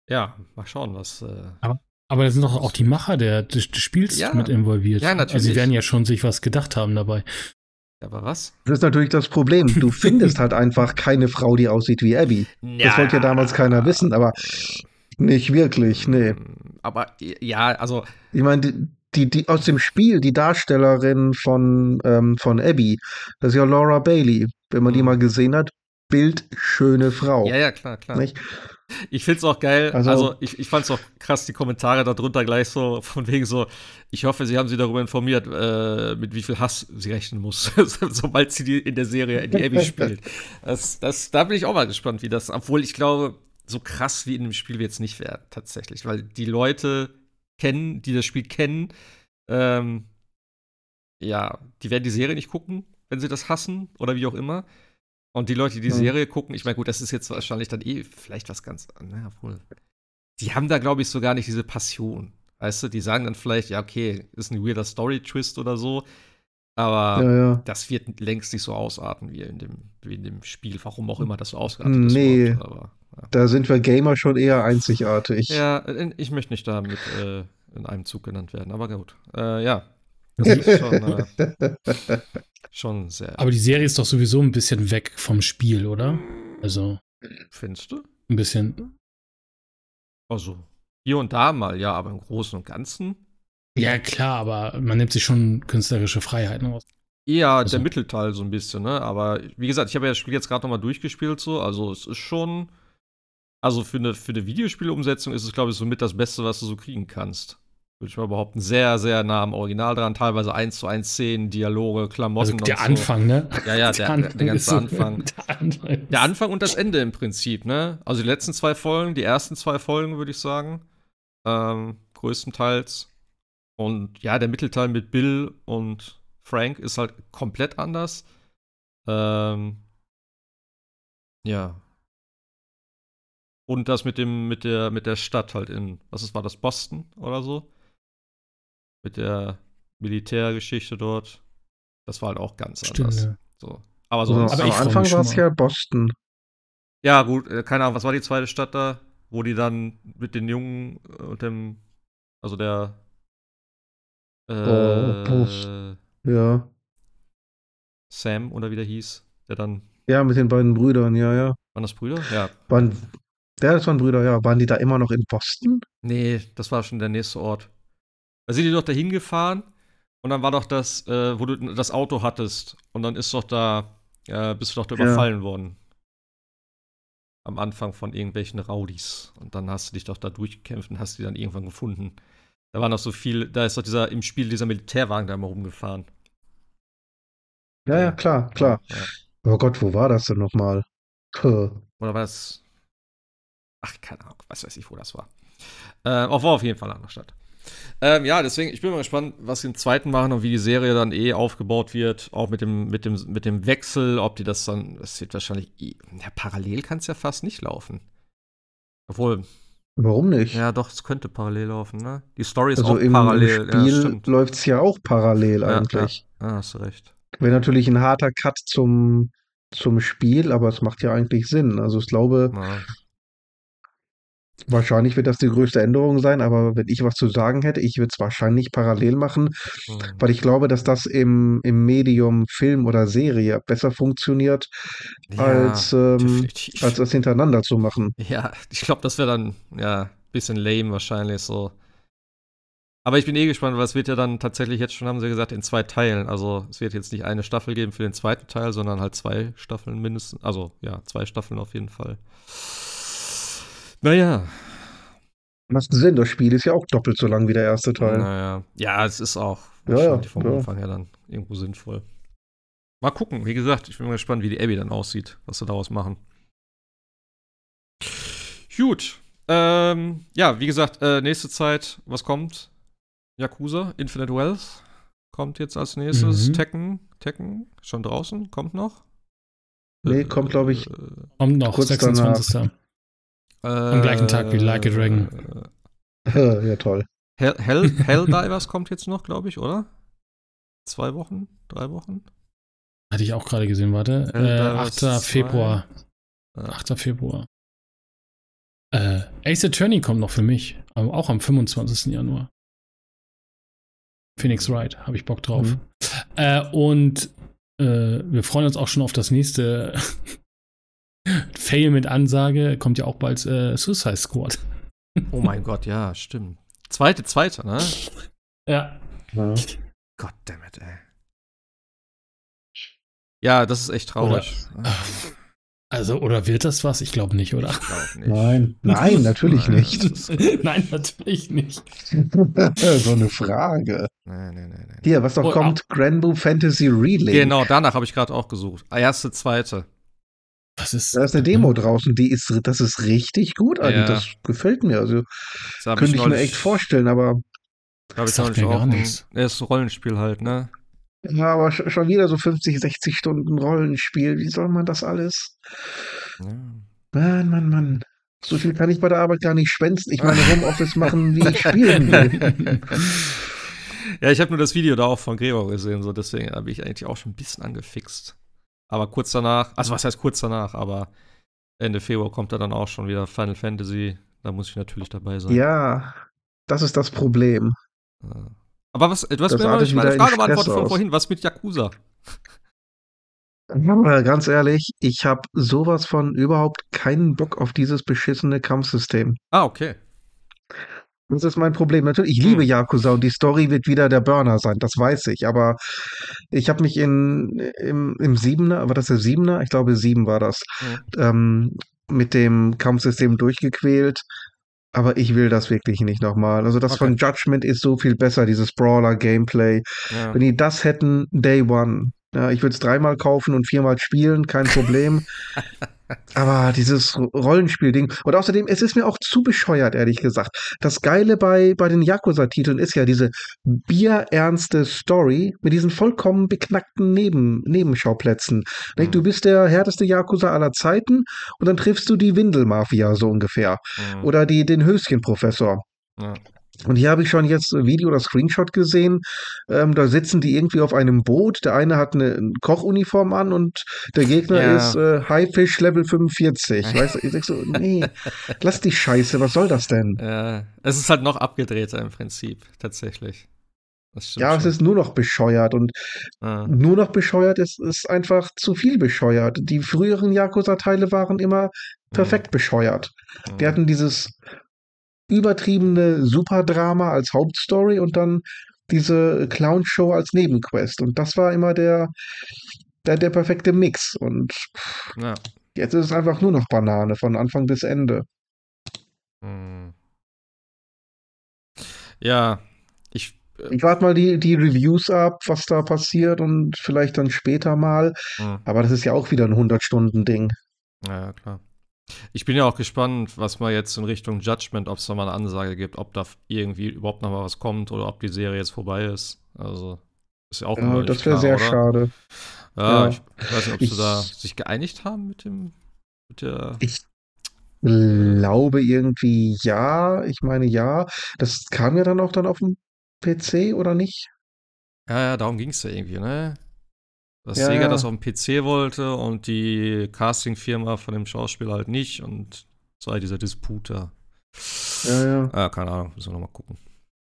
Ja, mal schauen, was. Äh aber, aber da sind doch auch die Macher der, des, des Spiels ja. mit involviert. Ja, natürlich. Also sie werden ja schon sich was gedacht haben dabei. Aber was? Das ist natürlich das Problem. Du findest halt einfach keine Frau, die aussieht wie Abby. Ja. Das wollte ja damals keiner wissen, aber nicht wirklich, nee. Aber ja, also. Ich meine, die, die, die aus dem Spiel, die Darstellerin von, ähm, von Abby, das ist ja Laura Bailey. Wenn man die mhm. mal gesehen hat, bildschöne Frau. Ja, ja, klar, klar. Nicht? Ich find's auch geil, also, also ich, ich fand's auch krass, die Kommentare darunter gleich so, von wegen so, ich hoffe, sie haben sie darüber informiert, äh, mit wie viel Hass sie rechnen muss, sobald sie die in der Serie in die Abby spielt. Das, das, da bin ich auch mal gespannt, wie das, obwohl ich glaube, so krass wie in dem Spiel wird es nicht werden, tatsächlich, weil die Leute kennen, die das Spiel kennen, ähm, ja, die werden die Serie nicht gucken, wenn sie das hassen oder wie auch immer. Und die Leute, die die hm. Serie gucken, ich meine, gut, das ist jetzt wahrscheinlich dann eh vielleicht was ganz, naja, wohl. Die haben da, glaube ich, so gar nicht diese Passion. Weißt du, die sagen dann vielleicht, ja, okay, ist ein weirder Story-Twist oder so. Aber ja, ja. das wird längst nicht so ausarten wie in dem, wie in dem Spiel, warum auch immer das so ausgeartet ist. Nee, aber, ja. da sind wir Gamer schon eher einzigartig. Ja, ich möchte nicht damit äh, in einem Zug genannt werden, aber gut. Äh, ja, das ist schon, äh, schon sehr. Aber die Serie ist doch sowieso ein bisschen weg vom Spiel, oder? Also. Findest du? Ein bisschen. Also, hier und da mal, ja, aber im Großen und Ganzen. Ja, klar, aber man nimmt sich schon künstlerische Freiheiten raus. Ja, also. der Mittelteil so ein bisschen, ne? Aber wie gesagt, ich habe ja das Spiel jetzt gerade nochmal durchgespielt, so. Also, es ist schon. Also, für eine, für eine Videospielumsetzung ist es, glaube ich, so mit das Beste, was du so kriegen kannst würde ich mal behaupten, sehr, sehr nah am Original dran. Teilweise eins zu eins Szenen, Dialoge, Klamotten. Also der Anfang, so. ne? Ja, ja, der, der, der ganze Anfang. Der Anfang, der Anfang und das Ende im Prinzip, ne? Also die letzten zwei Folgen, die ersten zwei Folgen, würde ich sagen. Ähm, größtenteils. Und ja, der Mittelteil mit Bill und Frank ist halt komplett anders. Ähm, ja. Und das mit dem, mit der, mit der Stadt halt in, was ist, war das, Boston oder so? mit der Militärgeschichte dort. Das war halt auch ganz Stimmt, anders. Ja. So. Aber so. Also, aber am Anfang war es ja Boston. Ja, gut, äh, keine Ahnung, was war die zweite Stadt da, wo die dann mit den Jungen und dem, also der. Äh, oh, ja. Sam oder wie der hieß, der dann. Ja, mit den beiden Brüdern, ja, ja. Waren das Brüder? Ja. Waren, ja, das waren Brüder, ja. Waren die da immer noch in Boston? Nee, das war schon der nächste Ort. Da sind die doch dahin gefahren und dann war doch das, äh, wo du das Auto hattest und dann ist doch da, äh, bist du doch da ja. überfallen worden. Am Anfang von irgendwelchen Raudis. Und dann hast du dich doch da durchgekämpft und hast die dann irgendwann gefunden. Da war noch so viel, da ist doch dieser im Spiel dieser Militärwagen da mal rumgefahren. Ja, ja, klar, klar. Ja. Oh Gott, wo war das denn nochmal? Oder war das. Ach, keine Ahnung, was weiß ich, wo das war. Äh, war auf jeden Fall eine andere Stadt. Ähm, ja, deswegen, ich bin mal gespannt, was sie im zweiten machen und wie die Serie dann eh aufgebaut wird. Auch mit dem, mit dem, mit dem Wechsel, ob die das dann, das wird wahrscheinlich, eh, ja, parallel kann es ja fast nicht laufen. Obwohl. Warum nicht? Ja, doch, es könnte parallel laufen, ne? Die Story ist also auch im parallel. Spiel ja, läuft es ja auch parallel ja, eigentlich. Ja, ja, hast du recht. Wäre natürlich ein harter Cut zum, zum Spiel, aber es macht ja eigentlich Sinn. Also ich glaube, ja. Wahrscheinlich wird das die größte Änderung sein, aber wenn ich was zu sagen hätte, ich würde es wahrscheinlich parallel machen, mhm. weil ich glaube, dass das im, im Medium Film oder Serie besser funktioniert, ja, als, ähm, als das hintereinander zu machen. Ja, ich glaube, das wäre dann ja ein bisschen lame wahrscheinlich so. Aber ich bin eh gespannt, weil es wird ja dann tatsächlich jetzt schon, haben sie gesagt, in zwei Teilen. Also es wird jetzt nicht eine Staffel geben für den zweiten Teil, sondern halt zwei Staffeln mindestens. Also ja, zwei Staffeln auf jeden Fall. Naja. Macht Sinn, das Spiel ist ja auch doppelt so lang wie der erste Teil. Naja. Ja, es ist auch ja, ja, vom ja. Anfang her dann irgendwo sinnvoll. mal gucken. Wie gesagt, ich bin mal gespannt, wie die Abby dann aussieht, was sie daraus machen. Gut. Ähm, ja, wie gesagt, äh, nächste Zeit, was kommt? Yakuza, Infinite Wealth kommt jetzt als nächstes. Mhm. Tekken, Tekken, schon draußen, kommt noch. Nee, äh, kommt, glaube ich. Äh, kommt noch, 26. Äh, Am gleichen Tag wie Like a Dragon. ja, toll. Hell, Hell, Helldivers kommt jetzt noch, glaube ich, oder? Zwei Wochen? Drei Wochen? Hatte ich auch gerade gesehen, warte. Äh, 8. Februar. 8. Februar. Äh, Ace Attorney kommt noch für mich. Auch am 25. Januar. Phoenix Wright, habe ich Bock drauf. Mhm. Äh, und äh, wir freuen uns auch schon auf das nächste Fail mit Ansage. Kommt ja auch bald äh, Suicide Squad. oh mein Gott, ja, stimmt. Zweite, zweite, ne? Ja. ja. Goddammit, ey. Ja, das ist echt traurig. Oder, also, oder wird das was? Ich glaube nicht, oder? Ich glaube nicht. Nein, nein, natürlich nein, nicht. nein, natürlich nicht. so eine Frage. Nein, nein, nein, nein. Hier, was noch oh, kommt, oh. Granblue Fantasy Relay. Genau, danach habe ich gerade auch gesucht. Erste, zweite. Was ist? Da ist eine Demo draußen, die ist, das ist richtig gut eigentlich. Ja. Das gefällt mir. Also könnte ich, ich mir echt vorstellen, aber. Habe ich nicht auch. Ein, ist Rollenspiel halt, ne? Ja, aber schon wieder so 50, 60 Stunden Rollenspiel. Wie soll man das alles? Ja. Mann, Mann, Mann. So viel kann ich bei der Arbeit gar nicht schwänzen. Ich meine Homeoffice machen, wie ich spielen will. Ja, ich habe nur das Video da auch von Gregor gesehen, so deswegen habe ich eigentlich auch schon ein bisschen angefixt. Aber kurz danach, also was heißt kurz danach, aber Ende Februar kommt da dann auch schon wieder Final Fantasy. Da muss ich natürlich dabei sein. Ja, das ist das Problem. Ja. Aber was, du hast mir noch nicht meine Frage beantwortet von vorhin. Was mit Yakuza? Ganz ehrlich, ich habe sowas von überhaupt keinen Bock auf dieses beschissene Kampfsystem. Ah, okay. Das ist mein Problem. Natürlich, ich liebe hm. Yakuza und die Story wird wieder der Burner sein, das weiß ich. Aber ich habe mich in, im, im Siebener, war das der Siebener? Ich glaube, sieben war das, hm. ähm, mit dem Kampfsystem durchgequält. Aber ich will das wirklich nicht nochmal. Also das okay. von Judgment ist so viel besser, dieses Brawler-Gameplay. Ja. Wenn die das hätten, Day One. Ja, ich würde es dreimal kaufen und viermal spielen, kein Problem. Aber dieses Rollenspiel-Ding. Und außerdem, es ist mir auch zu bescheuert, ehrlich gesagt. Das Geile bei, bei den Yakuza-Titeln ist ja diese bierernste Story mit diesen vollkommen beknackten Neben, Nebenschauplätzen. Mhm. Du bist der härteste Yakuza aller Zeiten und dann triffst du die Windelmafia so ungefähr. Mhm. Oder die, den Höschenprofessor. Ja. Und hier habe ich schon jetzt ein Video oder Screenshot gesehen. Ähm, da sitzen die irgendwie auf einem Boot. Der eine hat eine Kochuniform an und der Gegner ja. ist äh, Highfish Level 45. weißt du, ich sag so, nee, lass die Scheiße, was soll das denn? Ja, es ist halt noch abgedrehter im Prinzip, tatsächlich. Ja, schon. es ist nur noch bescheuert und ah. nur noch bescheuert ist, ist einfach zu viel bescheuert. Die früheren Yakuza-Teile waren immer perfekt mhm. bescheuert. Mhm. Wir hatten dieses übertriebene Superdrama als Hauptstory und dann diese Clownshow als Nebenquest. Und das war immer der, der, der perfekte Mix. Und ja. jetzt ist es einfach nur noch Banane von Anfang bis Ende. Hm. Ja, ich. Äh, ich warte mal die, die Reviews ab, was da passiert und vielleicht dann später mal. Hm. Aber das ist ja auch wieder ein 100-Stunden-Ding. Ja, klar. Ich bin ja auch gespannt, was man jetzt in Richtung Judgment, ob es da mal eine Ansage gibt, ob da irgendwie überhaupt noch mal was kommt oder ob die Serie jetzt vorbei ist. Also, ist ja auch ja, Das wäre sehr oder? schade. Ja, ja. Ich, weiß nicht, ob ich, sie da sich geeinigt haben mit dem. Mit der ich glaube irgendwie ja. Ich meine ja. Das kam ja dann auch dann auf dem PC, oder nicht? Ja, ja, darum ging es ja irgendwie, ne? Dass ja, Sega das auf dem PC wollte und die Casting-Firma von dem Schauspieler halt nicht und so halt dieser Disput da. Ja, ja. Ja, keine Ahnung, müssen wir nochmal gucken.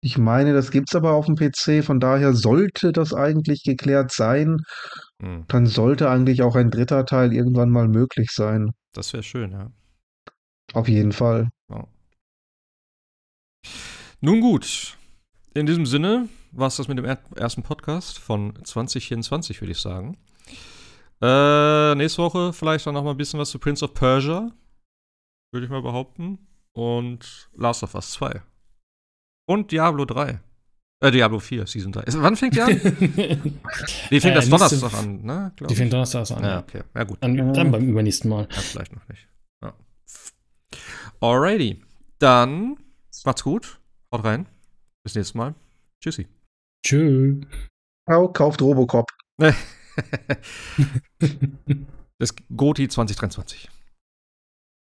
Ich meine, das gibt's aber auf dem PC, von daher sollte das eigentlich geklärt sein. Hm. Dann sollte eigentlich auch ein dritter Teil irgendwann mal möglich sein. Das wäre schön, ja. Auf jeden Fall. Ja. Nun gut, in diesem Sinne war es das mit dem ersten Podcast von 2024, würde ich sagen. Äh, nächste Woche vielleicht dann noch mal ein bisschen was zu Prince of Persia, würde ich mal behaupten. Und Last of Us 2. Und Diablo 3. Äh, Diablo 4, Season 3. Wann fängt die an? die fängt äh, das Donnerstag an, ne? Die fängt Donnerstag an. Ja, okay. Ja, gut. Dann, dann beim übernächsten Mal. Ja, vielleicht noch nicht. Ja. Alrighty. Dann macht's gut. Haut rein. Bis nächstes Mal. Tschüssi. Tschö. Ciao, kauft Robocop. das Goti 2023.